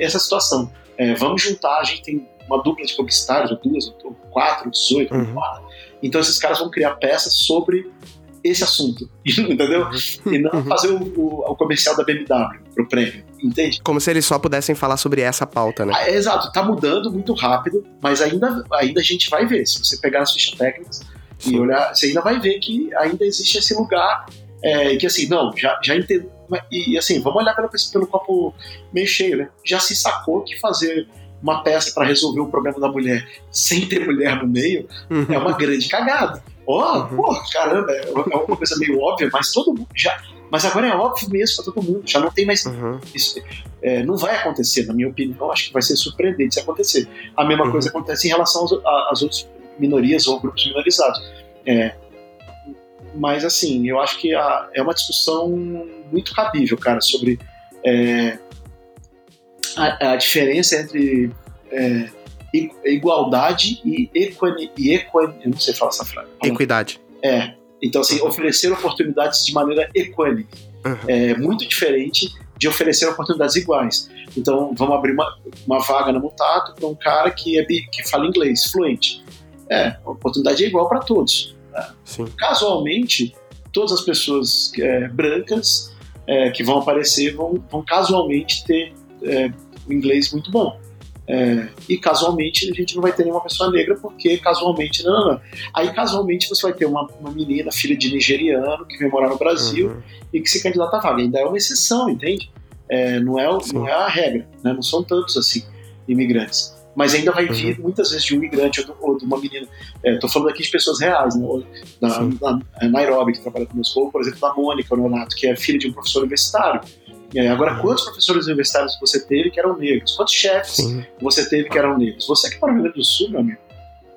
essa situação. É, vamos juntar, a gente tem uma dupla de publicitários, ou duas, ou quatro, dezoito, uhum. quatro. Então esses caras vão criar peças sobre esse assunto, entendeu? Uhum. E não uhum. fazer o, o, o, comercial da BMW pro prêmio, entende? Como se eles só pudessem falar sobre essa pauta, né? Ah, exato, tá mudando muito rápido, mas ainda, ainda a gente vai ver. Se você pegar as fichas técnicas. E olhar, você ainda vai ver que ainda existe esse lugar é, que assim, não, já, já entendo. E assim, vamos olhar pelo, pelo copo meio cheio, né? Já se sacou que fazer uma peça para resolver o problema da mulher sem ter mulher no meio uhum. é uma grande cagada. Ó, oh, uhum. pô, caramba, é uma coisa meio óbvia, mas todo mundo já. Mas agora é óbvio mesmo para todo mundo, já não tem mais. Uhum. Isso, é, não vai acontecer, na minha opinião, acho que vai ser surpreendente se acontecer. A mesma uhum. coisa acontece em relação às outras minorias ou grupos minorizados. É, mas assim, eu acho que a, é uma discussão muito cabível, cara, sobre é, a, a, diferença entre é, igualdade e equidade. eu não sei falar essa frase. Equidade. É. Então, assim, uhum. oferecer oportunidades de maneira equânime. Uhum. É muito diferente de oferecer oportunidades iguais. Então, vamos abrir uma, uma vaga no Mutato para um cara que, é, que fala inglês, fluente. É, a oportunidade é igual para todos. Né? Casualmente, todas as pessoas é, brancas é, que vão aparecer vão, vão casualmente ter é, um inglês muito bom. É, e casualmente a gente não vai ter nenhuma pessoa negra, porque casualmente, não, não, não. Aí casualmente você vai ter uma, uma menina, filha de nigeriano, que vem morar no Brasil uhum. e que se candidata a vaga. Ainda é uma exceção, entende? É, não, é, não é a regra, né? não são tantos assim imigrantes. Mas ainda vai vir uhum. muitas vezes de um imigrante ou, ou de uma menina. Estou é, falando aqui de pessoas reais, né? da, da Nairobi, que trabalha conosco, ou por exemplo da Mônica Nonato, que é filha de um professor universitário agora, uhum. quantos professores universitários você teve que eram negros? Quantos chefes Sim. você teve que eram negros? Você que para o Rio Grande do Sul, meu amigo.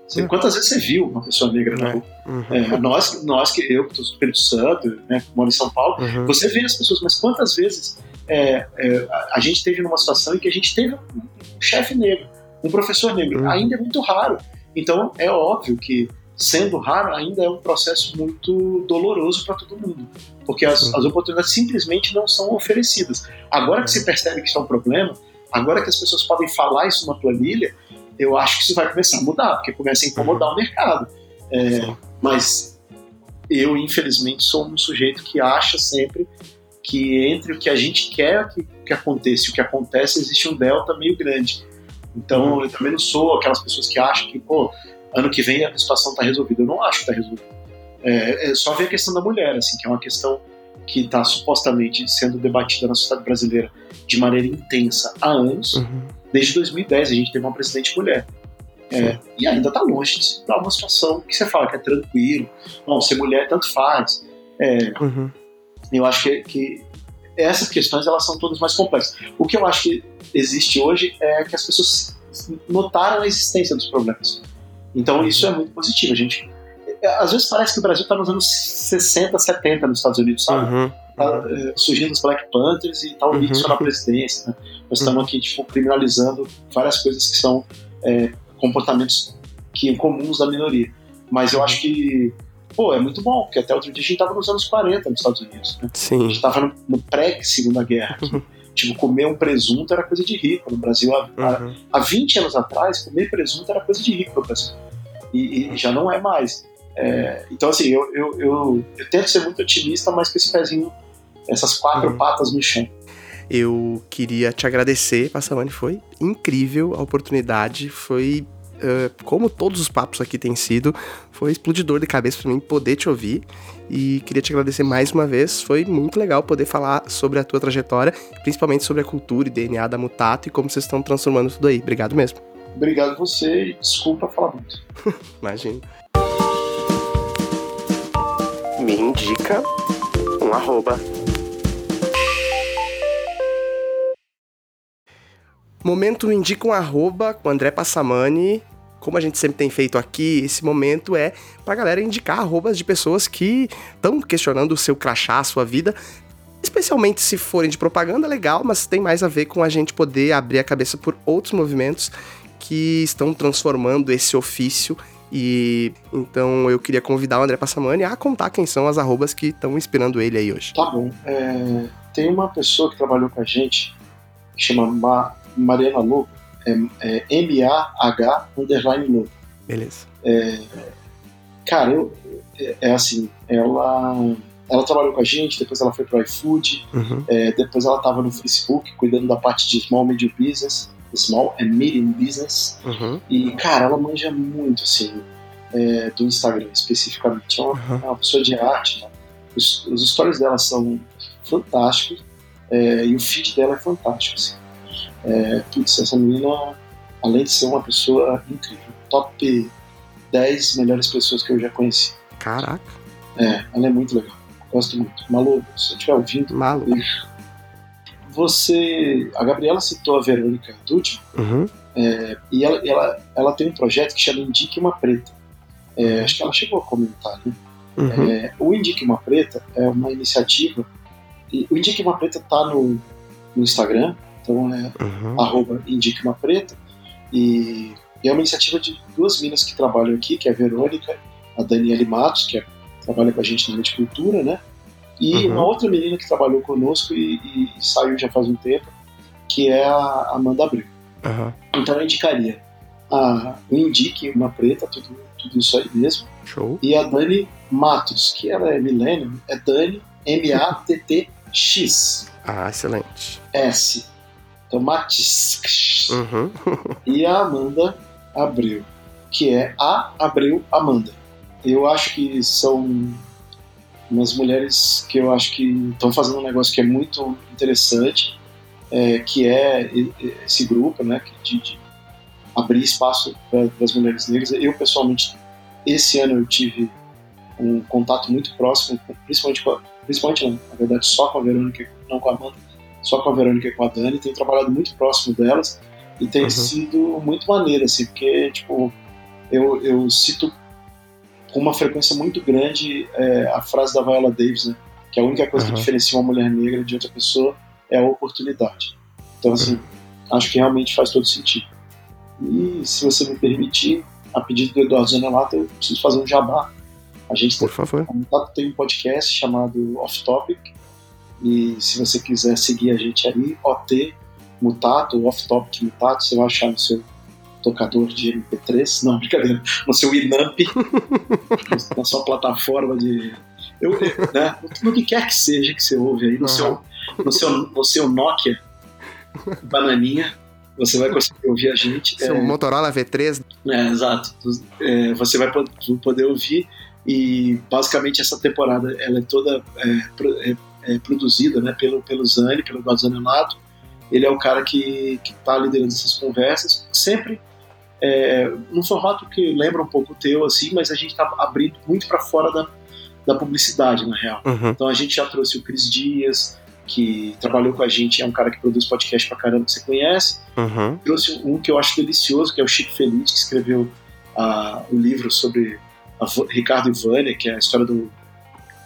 Você, uhum. Quantas vezes você viu uma pessoa negra na é. rua? Uhum. É, nós, nós que eu, que estou no Espírito Santo, né, moro em São Paulo, uhum. você vê as pessoas, mas quantas vezes é, é, a gente teve numa situação em que a gente teve um chefe negro, um professor negro? Uhum. Ainda é muito raro. Então é óbvio que sendo raro, ainda é um processo muito doloroso para todo mundo, porque as, as, oportunidades simplesmente não são oferecidas. Agora que se percebe que isso é um problema, agora que as pessoas podem falar isso numa planilha, eu acho que isso vai começar a mudar, porque começa a incomodar o mercado. É, mas eu, infelizmente, sou um sujeito que acha sempre que entre o que a gente quer que, que aconteça e o que acontece, existe um delta meio grande. Então, eu também não sou aquelas pessoas que acham que, pô, ano que vem a situação está resolvida. Eu não acho que está resolvida. É, é, só ver a questão da mulher, assim, que é uma questão que está supostamente sendo debatida na sociedade brasileira de maneira intensa há anos. Uhum. Desde 2010 a gente teve uma presidente mulher. É, e ainda está longe de dar uma situação que você fala que é tranquilo. Não, ser mulher tanto faz. É, uhum. Eu acho que, que, essas questões elas são todas mais complexas. O que eu acho que existe hoje é que as pessoas notaram a existência dos problemas. Então isso é muito positivo. A gente, às vezes parece que o Brasil está nos anos 60, 70 nos Estados Unidos, sabe? Uhum. Tá, é, surgindo os Black Panthers e tá o uhum. Nixon na presidência. Né? Nós estamos uhum. aqui tipo, criminalizando várias coisas que são é, comportamentos que comuns da minoria. Mas eu acho que, pô, é muito bom, porque até outro dia a gente tava nos anos 40 nos Estados Unidos, né? Sim. A gente tava no, no pré-segunda guerra. Aqui. tipo, comer um presunto era coisa de rico no Brasil. Há, uhum. há 20 anos atrás, comer presunto era coisa de rico no Brasil. E, e já não é mais. É, então, assim, eu, eu, eu, eu, tento ser muito otimista, mas com esse pezinho, essas quatro uhum. patas no chão. Eu queria te agradecer, Passamani, foi incrível a oportunidade, foi Uh, como todos os papos aqui têm sido, foi explodidor de cabeça para mim poder te ouvir. E queria te agradecer mais uma vez. Foi muito legal poder falar sobre a tua trajetória, principalmente sobre a cultura e DNA da Mutato e como vocês estão transformando tudo aí. Obrigado mesmo. Obrigado você e desculpa falar muito. Imagina. Me indica um arroba Momento indica um arroba com André Passamani. Como a gente sempre tem feito aqui, esse momento é pra galera indicar arrobas de pessoas que estão questionando o seu crachá, a sua vida. Especialmente se forem de propaganda, legal, mas tem mais a ver com a gente poder abrir a cabeça por outros movimentos que estão transformando esse ofício e então eu queria convidar o André Passamani a contar quem são as arrobas que estão inspirando ele aí hoje. Tá bom. É, tem uma pessoa que trabalhou com a gente, que chama Mariana Lobo, é, é M-A-H underline Lobo. Beleza. É, cara, eu, é, é, assim, ela, ela trabalhou com a gente, depois ela foi pro iFood, uhum. é, depois ela estava no Facebook cuidando da parte de Small Medium Business, Small and Medium Business, uhum. e, cara, ela manja muito, assim, é, do Instagram especificamente. É uma, uhum. é uma pessoa de arte, né? os, os stories dela são fantásticos, é, e o feed dela é fantástico, assim. É, putz, essa menina, além de ser uma pessoa incrível, top 10 melhores pessoas que eu já conheci. Caraca. É, ela é muito legal. Gosto muito. Malu, se você estiver ouvindo, Malu. Você. A Gabriela citou a Verônica Dutti, uhum. é, e ela, ela, ela tem um projeto que chama Indique uma Preta. É, acho que ela chegou a comentar, né? Uhum. É, o Indique uma Preta é uma iniciativa. E o Indique uma Preta tá no, no Instagram, então é uhum. arroba Indique uma Preta. E, e, é uma iniciativa de duas minas que trabalham aqui, que é a Verônica, a Daniele Matos, que é, trabalha com a gente na área de cultura, né? E uhum. uma outra menina que trabalhou conosco e, e, e, saiu já faz um tempo, que é a Amanda Abreu. Uhum. Então eu indicaria a, o Indique, uma preta, tudo, tudo isso aí mesmo. Show. E a Dani Matos, que ela é milênio, é Dani M-A-T-T-X. Ah, excelente. S. Tomates. Uhum. e a Amanda Abreu, que é a Abreu Amanda. Eu acho que são umas mulheres que eu acho que estão fazendo um negócio que é muito interessante, é, que é esse grupo, né, de, de abrir espaço para as mulheres negras. Eu pessoalmente esse ano eu tive um contato muito próximo, principalmente com a, principalmente não, na verdade só com a Verônica, não com a Amanda, só com a Verônica e com a Dani, tenho trabalhado muito próximo delas e tem uhum. sido muito maneiro, assim, porque, tipo, eu, eu cito com uma frequência muito grande é, a frase da Viola Davis, né? Que a única coisa uhum. que diferencia uma mulher negra de outra pessoa é a oportunidade. Então, assim, uhum. acho que realmente faz todo sentido. E, se você me permitir, a pedido do Eduardo Zanelato, eu preciso fazer um jabá. A gente Por tem, favor. tem um podcast chamado Off Topic, e se você quiser seguir a gente aí, OT Mutato, Off Topic Mutato, você vai achar no seu tocador de MP3, não, brincadeira, no seu Inamp, na sua plataforma de. Eu, né, no que quer que seja que você ouve aí, no, uhum. seu, no, seu, no seu Nokia bananinha, você vai conseguir ouvir a gente. Seu é, Motorola V3. É, exato. É, você vai poder ouvir e basicamente essa temporada ela é toda é, é produzida né, pelo, pelo Zani, pelo Eduardo Zanelato. Ele é o cara que está liderando essas conversas, sempre é, num formato que lembra um pouco o teu, assim, mas a gente está abrindo muito para fora da, da publicidade, na real. Uhum. Então a gente já trouxe o Cris Dias, que trabalhou com a gente, é um cara que produz podcast pra caramba que você conhece. Uhum. Trouxe um que eu acho delicioso, que é o Chico Feliz, que escreveu uh, o livro sobre Ricardo e Vânia, que é a história do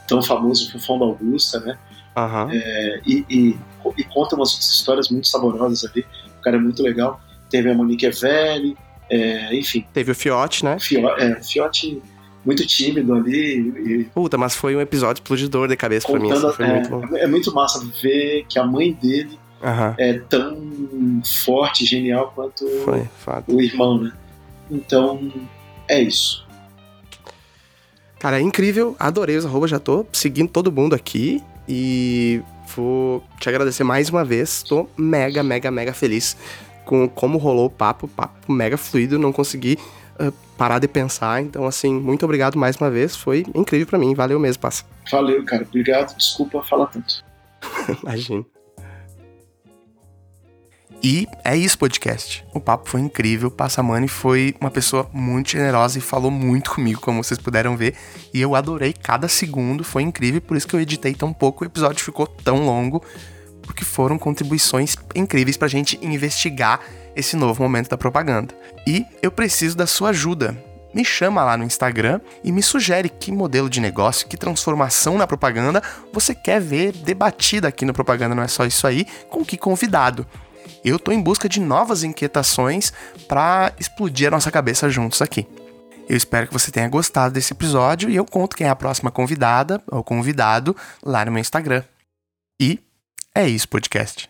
tão famoso Fufão da Augusta, né? Uhum. É, e, e, e, conta umas histórias muito saborosas ali. O cara é muito legal. Teve a Monique Evelli, É, enfim. Teve o Fiote, né? Fiote, é, Fiote muito tímido ali. E... Puta, mas foi um episódio explodidor de cabeça pra mim. Assim, foi é, muito bom. é muito massa ver que a mãe dele Uhum. é tão forte, genial quanto Foi, o irmão, né? Então, é isso. Cara, é incrível, adorei os arrobas, já tô seguindo todo mundo aqui e vou te agradecer mais uma vez. Tô mega, mega, mega feliz com como rolou o papo, papo mega fluido, não consegui uh, parar de pensar. Então, assim, muito obrigado mais uma vez, foi incrível para mim, valeu mesmo, passa. Valeu, cara, obrigado, desculpa falar tanto. Imagina. E é isso, podcast. O papo foi incrível. Passamani foi uma pessoa muito generosa e falou muito comigo, como vocês puderam ver. E eu adorei cada segundo, foi incrível. Por isso que eu editei tão pouco, o episódio ficou tão longo. Porque foram contribuições incríveis pra gente investigar esse novo momento da propaganda. E eu preciso da sua ajuda. Me chama lá no Instagram e me sugere que modelo de negócio, que transformação na propaganda você quer ver debatida aqui no Propaganda Não É Só Isso Aí, com que convidado eu tô em busca de novas inquietações para explodir a nossa cabeça juntos aqui. Eu espero que você tenha gostado desse episódio e eu conto quem é a próxima convidada ou convidado lá no meu Instagram. E é isso, podcast.